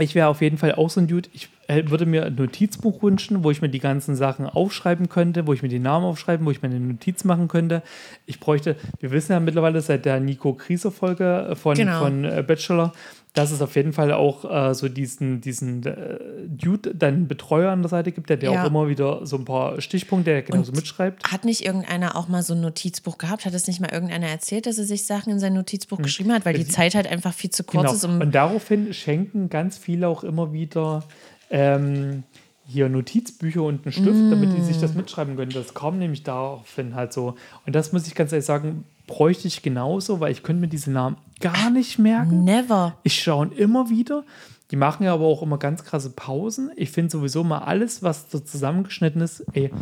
[SPEAKER 3] ich wäre auf jeden Fall auch so ein Dude. Ich äh, würde mir ein Notizbuch wünschen, wo ich mir die ganzen Sachen aufschreiben könnte, wo ich mir die Namen aufschreiben, wo ich mir eine Notiz machen könnte. Ich bräuchte, wir wissen ja mittlerweile seit der Nico Krise-Folge von,
[SPEAKER 2] Genau.
[SPEAKER 3] von äh, Bachelor, dass es auf jeden Fall auch äh, so diesen, diesen äh, Dude, deinen Betreuer an der Seite gibt, der dir
[SPEAKER 2] Ja.
[SPEAKER 3] auch immer wieder so ein paar Stichpunkte, der genauso mitschreibt.
[SPEAKER 2] Hat nicht irgendeiner auch mal so ein Notizbuch gehabt? Hat es nicht mal irgendeiner erzählt, dass er sich Sachen in sein Notizbuch geschrieben hat, weil die Zeit halt einfach viel zu kurz
[SPEAKER 3] Genau.
[SPEAKER 2] ist, um.
[SPEAKER 3] Und daraufhin schenken ganz viele auch immer wieder ähm, hier Notizbücher und einen Stift, damit die sich das mitschreiben können. Das kam nämlich daraufhin halt so. Und das muss ich ganz ehrlich sagen, bräuchte ich genauso, weil ich könnte mir diese Namen gar nicht merken.
[SPEAKER 2] Never.
[SPEAKER 3] Ich schaue immer wieder. Die machen ja aber auch immer ganz krasse Pausen. Ich finde sowieso mal alles, was so zusammengeschnitten ist, ey,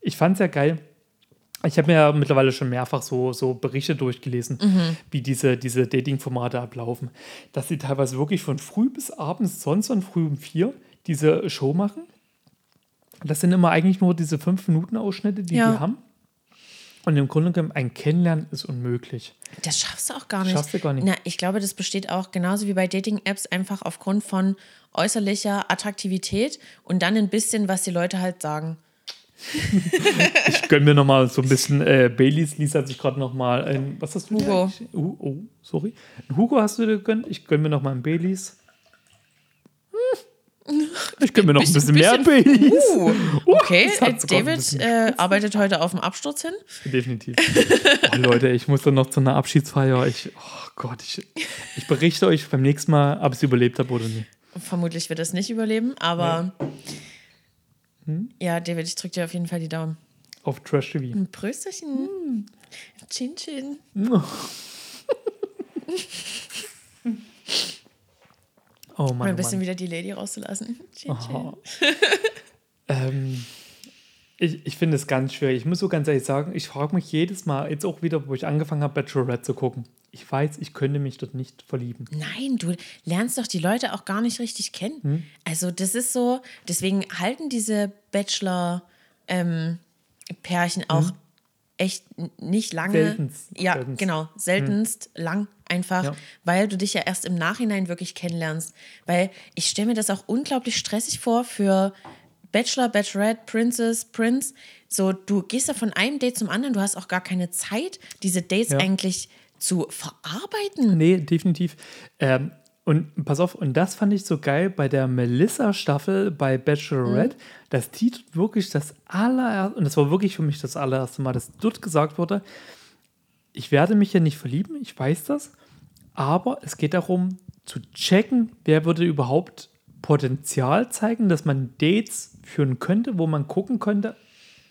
[SPEAKER 3] ich fand es ja geil. Ich habe mir ja mittlerweile schon mehrfach so, so Berichte durchgelesen, wie diese, diese Dating-Formate ablaufen. Dass sie teilweise wirklich von früh bis abends, sonst von früh um vier, diese Show machen. Das sind immer eigentlich nur diese fünf Minuten Ausschnitte, die
[SPEAKER 2] Ja.
[SPEAKER 3] die haben. Und im Grunde genommen, ein Kennenlernen ist unmöglich.
[SPEAKER 2] Das schaffst du auch gar nicht.
[SPEAKER 3] Schaffst du gar nicht.
[SPEAKER 2] Na, ich glaube, das besteht auch genauso wie bei Dating-Apps einfach aufgrund von äußerlicher Attraktivität und dann ein bisschen, was die Leute halt sagen.
[SPEAKER 3] Ich gönn mir noch mal so ein bisschen äh, Baileys. Lisa hat sich gerade noch mal ein, was hast du
[SPEAKER 2] Hugo.
[SPEAKER 3] Uh, oh, sorry. Ein Hugo hast du dir gegönnt? Ich gönn mir noch mal ein Baileys. Hm. Ich gönn mir noch ein bisschen, mehr Baileys.
[SPEAKER 2] Uh, okay, äh, David
[SPEAKER 3] bisschen
[SPEAKER 2] äh, arbeitet heute auf dem Absturz hin.
[SPEAKER 3] Definitiv. Oh, Leute, ich muss dann noch zu einer Abschiedsfeier. Ich, oh Gott, ich, ich berichte euch beim nächsten Mal, ob ich es überlebt habe oder nicht.
[SPEAKER 2] Vermutlich wird es nicht überleben, aber
[SPEAKER 3] Hm?
[SPEAKER 2] ja, David, ich drücke dir auf jeden Fall die Daumen.
[SPEAKER 3] Auf Trash TV.
[SPEAKER 2] Ein Prösterchen. Chin Chin.
[SPEAKER 3] Oh
[SPEAKER 2] Mal
[SPEAKER 3] Mann,
[SPEAKER 2] ein
[SPEAKER 3] oh
[SPEAKER 2] bisschen
[SPEAKER 3] Mann.
[SPEAKER 2] wieder die Lady rauszulassen. Chin Chin.
[SPEAKER 3] Oh. ähm, ich ich finde es ganz schwierig. Ich muss so ganz ehrlich sagen, ich frage mich jedes Mal, jetzt auch wieder, wo ich angefangen habe, Bachelorette zu gucken. Ich weiß, ich könnte mich dort nicht verlieben.
[SPEAKER 2] Nein, du lernst doch die Leute auch gar nicht richtig kennen.
[SPEAKER 3] Hm?
[SPEAKER 2] Also das ist so, deswegen halten diese Bachelor-Pärchen auch echt n- nicht lange.
[SPEAKER 3] Hm? Seltenst,
[SPEAKER 2] Ja,
[SPEAKER 3] seltenst.
[SPEAKER 2] genau, seltenst lang einfach,
[SPEAKER 3] Ja.
[SPEAKER 2] weil du dich ja erst im Nachhinein wirklich kennenlernst. Weil ich stelle mir das auch unglaublich stressig vor für Bachelor, Bachelorette, Princess, Prince. So, du gehst ja von einem Date zum anderen, du hast auch gar keine Zeit, diese Dates
[SPEAKER 3] Ja.
[SPEAKER 2] eigentlich zu verarbeiten.
[SPEAKER 3] Nee, definitiv. Ähm, und pass auf, und das fand ich so geil bei der Melissa-Staffel bei Bachelorette, dass die wirklich das allererste, und das war wirklich für mich das allererste Mal, dass dort gesagt wurde, ich werde mich ja nicht verlieben, ich weiß das, aber es geht darum zu checken, wer würde überhaupt Potenzial zeigen, dass man Dates führen könnte, wo man gucken könnte,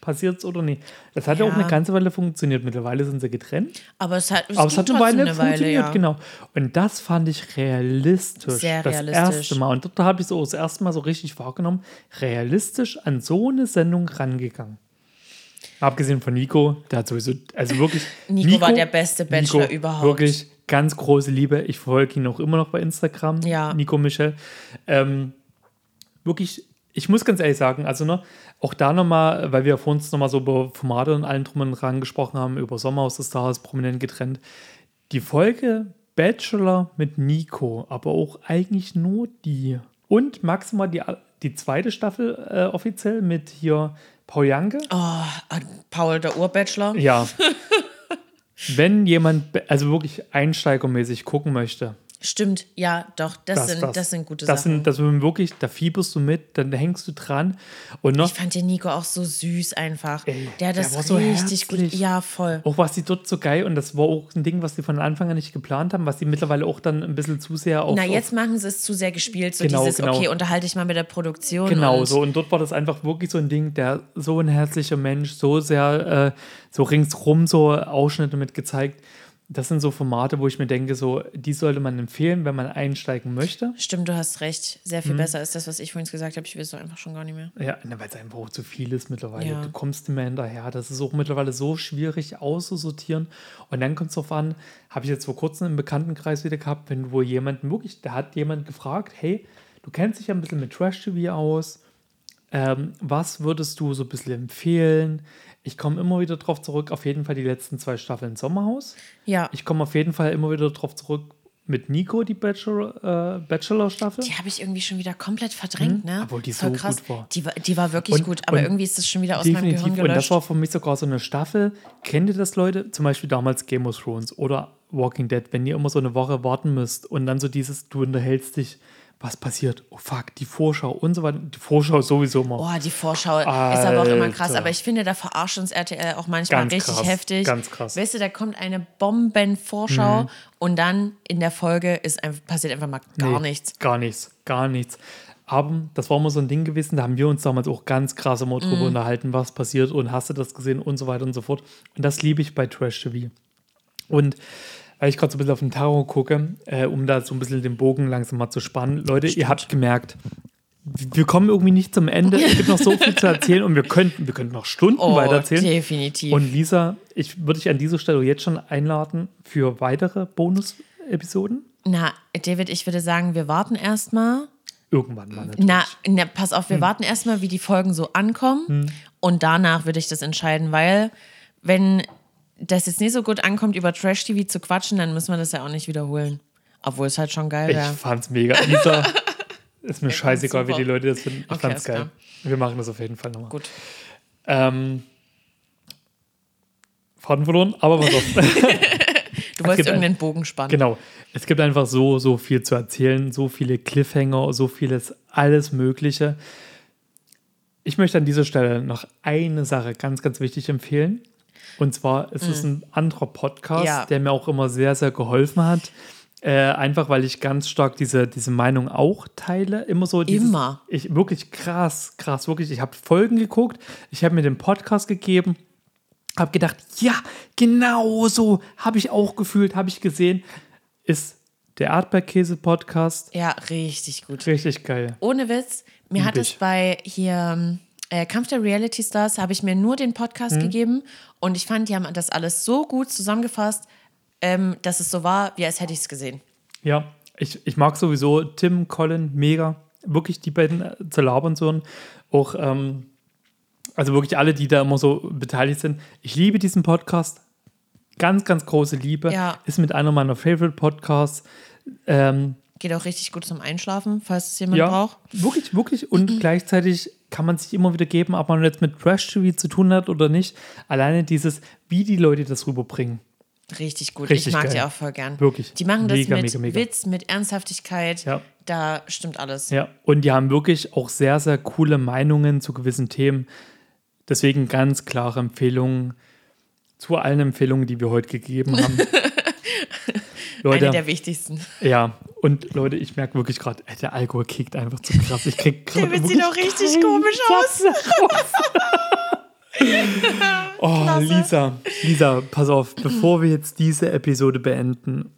[SPEAKER 3] passiert es oder nicht. Das hat ja. auch eine ganze Weile funktioniert. Mittlerweile sind sie getrennt.
[SPEAKER 2] Aber es hat, es
[SPEAKER 3] Aber es hat eine Weile funktioniert,
[SPEAKER 2] ja.
[SPEAKER 3] genau. Und das fand ich realistisch.
[SPEAKER 2] Sehr
[SPEAKER 3] das
[SPEAKER 2] realistisch.
[SPEAKER 3] erste Mal. Und dort habe ich so das erste Mal so richtig wahrgenommen, realistisch an so eine Sendung rangegangen. Abgesehen von Nico, der hat sowieso, also wirklich.
[SPEAKER 2] Nico war der beste Bachelor überhaupt.
[SPEAKER 3] Wirklich ganz große Liebe. Ich folge ihn auch immer noch bei Instagram.
[SPEAKER 2] Ja.
[SPEAKER 3] Nico Michel. Ähm, wirklich, ich muss ganz ehrlich sagen, also ne, auch da nochmal, weil wir vor uns nochmal so über Formate und allen drum und dran gesprochen haben, über Sommerhaus des Stars, prominent getrennt. Die Folge Bachelor mit Nico, aber auch eigentlich nur die. Und maximal die, die zweite Staffel äh, offiziell mit hier Paul Janke.
[SPEAKER 2] Oh, Paul, der Urbachelor.
[SPEAKER 3] Ja. Wenn jemand, also wirklich einsteigermäßig gucken möchte,
[SPEAKER 2] Stimmt, ja, doch, das, sind, das, sind gute
[SPEAKER 3] das
[SPEAKER 2] Sachen.
[SPEAKER 3] Sind, das sind wirklich, da fieberst du mit, dann hängst du dran. Und noch,
[SPEAKER 2] ich fand den Nico auch so süß einfach.
[SPEAKER 3] Ey,
[SPEAKER 2] der hat
[SPEAKER 3] der
[SPEAKER 2] das
[SPEAKER 3] so
[SPEAKER 2] richtig gut.
[SPEAKER 3] herzlich.
[SPEAKER 2] Ja, voll.
[SPEAKER 3] auch was die dort so geil, und das war auch ein Ding, was die von Anfang an nicht geplant haben, was die mittlerweile auch dann ein bisschen zu sehr auf.
[SPEAKER 2] Na,
[SPEAKER 3] auf
[SPEAKER 2] jetzt machen sie es zu sehr gespielt. So
[SPEAKER 3] Genau,
[SPEAKER 2] dieses,
[SPEAKER 3] genau.
[SPEAKER 2] okay, unterhalte ich mal mit der Produktion.
[SPEAKER 3] Genau,
[SPEAKER 2] und
[SPEAKER 3] so. Und dort war das einfach wirklich so ein Ding, der so ein herzlicher Mensch, so sehr, äh, so ringsrum so Ausschnitte mit gezeigt. Das sind so Formate, wo ich mir denke, so, die sollte man empfehlen, wenn man einsteigen möchte.
[SPEAKER 2] Stimmt, du hast recht. Sehr
[SPEAKER 3] Mhm.
[SPEAKER 2] viel besser als das, was ich vorhin gesagt habe. Ich will es doch einfach schon gar nicht mehr.
[SPEAKER 3] Ja, na, weil es einfach auch zu viel ist mittlerweile.
[SPEAKER 2] Ja.
[SPEAKER 3] Du kommst nicht mehr hinterher. Das ist auch mittlerweile so schwierig auszusortieren. Und dann kommt es darauf an, habe ich jetzt vor kurzem im Bekanntenkreis wieder gehabt, wenn wo jemanden wirklich, da hat jemand gefragt, hey, du kennst dich ja ein bisschen mit Trash-TV aus. Ähm, was würdest du so ein bisschen empfehlen? Ich komme immer wieder drauf zurück, auf jeden Fall die letzten zwei Staffeln Sommerhaus.
[SPEAKER 2] Ja,
[SPEAKER 3] Ich komme auf jeden Fall immer wieder drauf zurück mit Nico, die Bachelor, äh, Bachelor-Staffel.
[SPEAKER 2] die habe ich irgendwie schon wieder komplett verdrängt, ne?
[SPEAKER 3] Hm? Obwohl die
[SPEAKER 2] Voll
[SPEAKER 3] so gut war.
[SPEAKER 2] Die war, die war wirklich
[SPEAKER 3] Und-
[SPEAKER 2] gut, aber irgendwie ist das schon wieder aus meinem Gehirn
[SPEAKER 3] Definitiv. Und
[SPEAKER 2] gelöscht.
[SPEAKER 3] das war für mich sogar so eine Staffel. Kennt ihr das, Leute? Zum Beispiel damals Game of Thrones oder Walking Dead, wenn ihr immer so eine Woche warten müsst und dann so dieses, du unterhältst dich, was passiert? Oh fuck, die Vorschau und so weiter. Die Vorschau sowieso mal.
[SPEAKER 2] Boah, die Vorschau ist aber auch immer krass.
[SPEAKER 3] Alter.
[SPEAKER 2] Aber ich finde, da verarscht uns RTL auch manchmal
[SPEAKER 3] Ganz
[SPEAKER 2] richtig
[SPEAKER 3] krass,
[SPEAKER 2] heftig.
[SPEAKER 3] ganz krass. Mhm.
[SPEAKER 2] Weißt du, da kommt eine Bombenvorschau und dann in der Folge ist einfach, passiert einfach mal gar
[SPEAKER 3] Nee,
[SPEAKER 2] nichts.
[SPEAKER 3] Gar nichts, gar nichts. Aber das war immer so ein Ding gewesen, da haben wir uns damals auch ganz krass immer
[SPEAKER 2] Mhm.
[SPEAKER 3] drüber unterhalten, was passiert und hast du das gesehen und so weiter und so fort. Und das liebe ich bei Trash TV. Und weil ich gerade so ein bisschen auf den Tarot gucke, äh, um da so ein bisschen den Bogen langsam mal zu spannen. Leute, ihr habt gemerkt, wir kommen irgendwie nicht zum Ende. Es gibt noch so viel zu erzählen und wir könnten, wir könnten noch Stunden
[SPEAKER 2] Oh,
[SPEAKER 3] weitererzählen.
[SPEAKER 2] definitiv.
[SPEAKER 3] Und Lisa, ich würde dich an dieser Stelle jetzt schon einladen für weitere Bonus-Episoden.
[SPEAKER 2] Na, David, ich würde sagen, wir warten erstmal.
[SPEAKER 3] Irgendwann mal natürlich.
[SPEAKER 2] Na, na, pass auf, wir
[SPEAKER 3] Hm.
[SPEAKER 2] warten erstmal, wie die Folgen so ankommen. Und danach würde ich das entscheiden, weil wenn das jetzt nicht so gut ankommt, über Trash-TV zu quatschen, dann müssen wir das ja auch nicht wiederholen. Obwohl es halt schon geil
[SPEAKER 3] Ich
[SPEAKER 2] wäre.
[SPEAKER 3] fand's mega. Lisa, ist mir scheißegal, wie die Leute das finden. Ich
[SPEAKER 2] Okay,
[SPEAKER 3] fand's geil.
[SPEAKER 2] klar.
[SPEAKER 3] Wir machen das auf jeden Fall nochmal.
[SPEAKER 2] Gut.
[SPEAKER 3] Ähm, Faden verloren, aber pass auf.
[SPEAKER 2] Du wolltest
[SPEAKER 3] ein-
[SPEAKER 2] irgendeinen Bogen spannen.
[SPEAKER 3] Genau. Es gibt einfach so, so viel zu erzählen, so viele Cliffhanger, so vieles, alles Mögliche. Ich möchte an dieser Stelle noch eine Sache ganz, ganz wichtig empfehlen. Und zwar ist es ein anderer Podcast,
[SPEAKER 2] Mhm. Ja.
[SPEAKER 3] der mir auch immer sehr, sehr geholfen hat. Äh, einfach weil ich ganz stark diese, diese Meinung auch teile. Immer so dieses,
[SPEAKER 2] Immer.
[SPEAKER 3] Ich, wirklich krass, krass, wirklich. Ich habe Folgen geguckt, ich habe mir den Podcast gegeben, habe gedacht, ja, genau so habe ich auch gefühlt, habe ich gesehen. Ist der Erdbeerkäse-Podcast
[SPEAKER 2] Ja, richtig gut.
[SPEAKER 3] richtig geil.
[SPEAKER 2] Ohne Witz, mir
[SPEAKER 3] Lieb
[SPEAKER 2] hat es
[SPEAKER 3] ich.
[SPEAKER 2] bei hier äh, Kampf der Reality Stars, habe ich mir nur den Podcast
[SPEAKER 3] Mhm.
[SPEAKER 2] gegeben und ich fand, die haben das alles so gut zusammengefasst, ähm, dass es so war, wie als hätte ich es gesehen.
[SPEAKER 3] Ja, ich, ich mag sowieso Tim, Colin, mega. Wirklich die beiden äh, zu labern so. Auch, ähm, also wirklich alle, die da immer so beteiligt sind. Ich liebe diesen Podcast. Ganz, ganz große Liebe.
[SPEAKER 2] Ja.
[SPEAKER 3] Ist mit einer meiner Favorite Podcasts. Ähm,
[SPEAKER 2] Geht auch richtig gut zum Einschlafen, falls es jemand
[SPEAKER 3] ja,
[SPEAKER 2] braucht.
[SPEAKER 3] wirklich, wirklich. Und gleichzeitig kann man sich immer wieder geben, ob man jetzt mit Trash-TV zu tun hat oder nicht. Alleine dieses, wie die Leute das rüberbringen.
[SPEAKER 2] Richtig gut.
[SPEAKER 3] Richtig
[SPEAKER 2] ich mag
[SPEAKER 3] geil.
[SPEAKER 2] die auch voll gern.
[SPEAKER 3] Wirklich.
[SPEAKER 2] Die machen das
[SPEAKER 3] Mega,
[SPEAKER 2] mit
[SPEAKER 3] mega, mega.
[SPEAKER 2] Witz, mit Ernsthaftigkeit.
[SPEAKER 3] Ja.
[SPEAKER 2] Da stimmt alles.
[SPEAKER 3] Ja, und die haben wirklich auch sehr, sehr coole Meinungen zu gewissen Themen. Deswegen ganz klare Empfehlungen zu allen Empfehlungen, die wir heute gegeben haben. Leute,
[SPEAKER 2] Eine der wichtigsten.
[SPEAKER 3] ja, und Leute, ich merke wirklich gerade, der Alkohol kickt einfach zu krass. Ich krieg gerade
[SPEAKER 2] David sieht auch richtig komisch aus.
[SPEAKER 3] Oh, Lisa, Lisa, pass auf, bevor wir jetzt diese Episode beenden.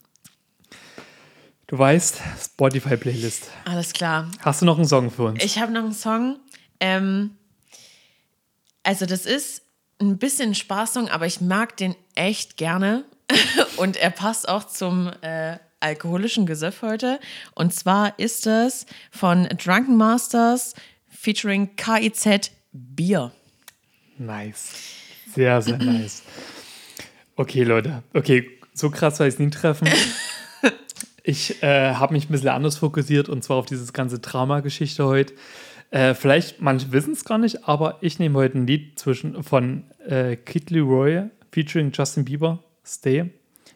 [SPEAKER 3] Du weißt, Spotify-Playlist.
[SPEAKER 2] Alles klar.
[SPEAKER 3] Hast du noch einen Song für uns?
[SPEAKER 2] Ich habe noch einen Song. Ähm, also, das ist ein bisschen Spaßsong, aber ich mag den echt gerne. Und er passt auch zum äh, alkoholischen Gesöff heute. Und zwar ist es von Drunken Masters featuring KIZ Bier.
[SPEAKER 3] Nice. Sehr, sehr nice. Okay, Leute. Okay, so krass soll ich es nie treffen. Ich äh, habe mich ein bisschen anders fokussiert und zwar auf dieses ganze Drama-Geschichte heute. Äh, vielleicht, manche wissen es gar nicht, aber ich nehme heute ein Lied zwischen, von äh, Kid Leroy featuring Justin Bieber, Stay.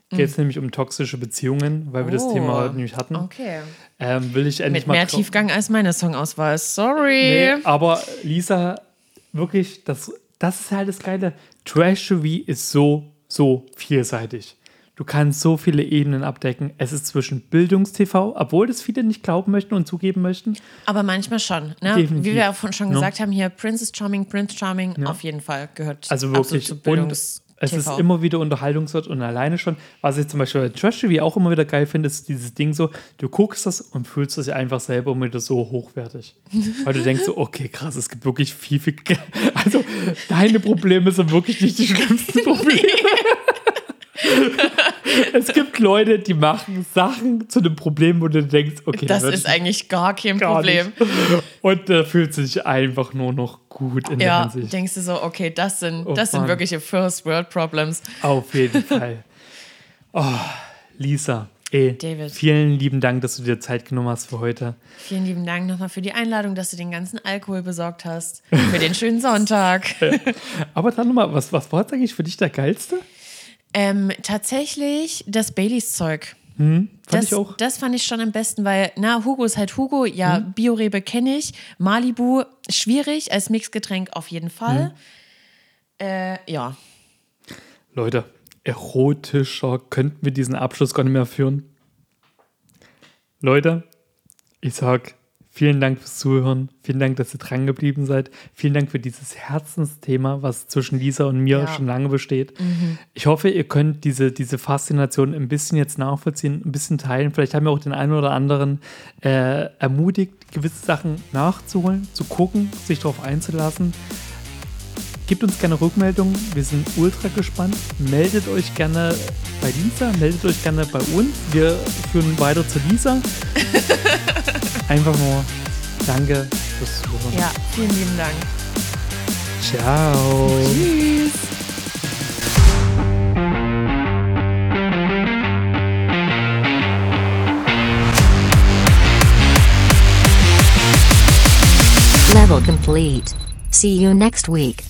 [SPEAKER 3] Geht es nämlich um toxische Beziehungen, weil wir das
[SPEAKER 2] Oh.
[SPEAKER 3] Thema heute nämlich hatten.
[SPEAKER 2] Okay.
[SPEAKER 3] Ähm, will ich endlich
[SPEAKER 2] Mit
[SPEAKER 3] mal
[SPEAKER 2] mehr Tiefgang als meine Songauswahl. Sorry.
[SPEAKER 3] Nee, aber Lisa, wirklich, das, das ist halt das Geile. Trash TV ist so, so vielseitig. Du kannst so viele Ebenen abdecken. Es ist zwischen Bildungstv, obwohl das viele nicht glauben möchten und zugeben möchten.
[SPEAKER 2] Aber manchmal schon. Ne? Wie wir auch schon
[SPEAKER 3] Ja.
[SPEAKER 2] gesagt haben, hier Princess Charming, Prince Charming, auf jeden Fall gehört
[SPEAKER 3] Also wirklich.
[SPEAKER 2] zu Bildungs
[SPEAKER 3] es ist
[SPEAKER 2] TV.
[SPEAKER 3] immer wieder Unterhaltungswert und alleine schon, was ich zum Beispiel bei Trash TV auch immer wieder geil finde, ist dieses Ding so, du guckst das und fühlst es einfach selber immer wieder so hochwertig. Weil du denkst so, okay, krass, es gibt wirklich viel, viel. Also, deine Probleme sind wirklich nicht die schlimmsten Probleme. es gibt Leute, die machen Sachen zu einem Problem, wo du denkst, okay,
[SPEAKER 2] das ist eigentlich gar kein
[SPEAKER 3] gar
[SPEAKER 2] Problem.
[SPEAKER 3] nicht. Und da fühlt sich einfach nur noch gut in der
[SPEAKER 2] Ja,
[SPEAKER 3] Hinsicht.
[SPEAKER 2] denkst du so, okay, das sind,
[SPEAKER 3] Oh
[SPEAKER 2] das sind wirkliche First World Problems.
[SPEAKER 3] Auf jeden Fall. Oh, Lisa, ey,
[SPEAKER 2] David.
[SPEAKER 3] vielen lieben Dank, dass du dir Zeit genommen hast für heute.
[SPEAKER 2] Vielen lieben Dank nochmal für die Einladung, dass du den ganzen Alkohol besorgt hast. Für den schönen Sonntag.
[SPEAKER 3] Aber dann nochmal, was, was war jetzt eigentlich für dich der geilste?
[SPEAKER 2] Ähm, tatsächlich das Baileys-Zeug.
[SPEAKER 3] Fand
[SPEAKER 2] Das,
[SPEAKER 3] ich auch.
[SPEAKER 2] das fand ich schon am besten, weil, na, Hugo ist halt Hugo, ja, Biorebe kenne ich. Malibu, schwierig, als Mixgetränk auf jeden Fall. Äh, ja.
[SPEAKER 3] Leute, erotischer könnten wir diesen Abschluss gar nicht mehr führen. Leute, ich sag Vielen Dank fürs Zuhören. Vielen Dank, dass ihr dran geblieben seid. Vielen Dank für dieses Herzensthema, was zwischen Lisa und mir
[SPEAKER 2] Ja.
[SPEAKER 3] schon lange besteht. Ich hoffe, ihr könnt diese, diese Faszination ein bisschen jetzt nachvollziehen, ein bisschen teilen. Vielleicht haben wir auch den einen oder anderen äh, ermutigt, gewisse Sachen nachzuholen, zu gucken, sich darauf einzulassen. Gebt uns gerne Rückmeldungen. Wir sind ultra gespannt. Meldet euch gerne bei Lisa, meldet euch gerne bei uns. Wir führen weiter zu Lisa. Einfach nur danke fürs Zuhören.
[SPEAKER 2] Ja, vielen lieben Dank.
[SPEAKER 3] Ciao.
[SPEAKER 2] Tschüss.
[SPEAKER 1] Level complete. See you next week.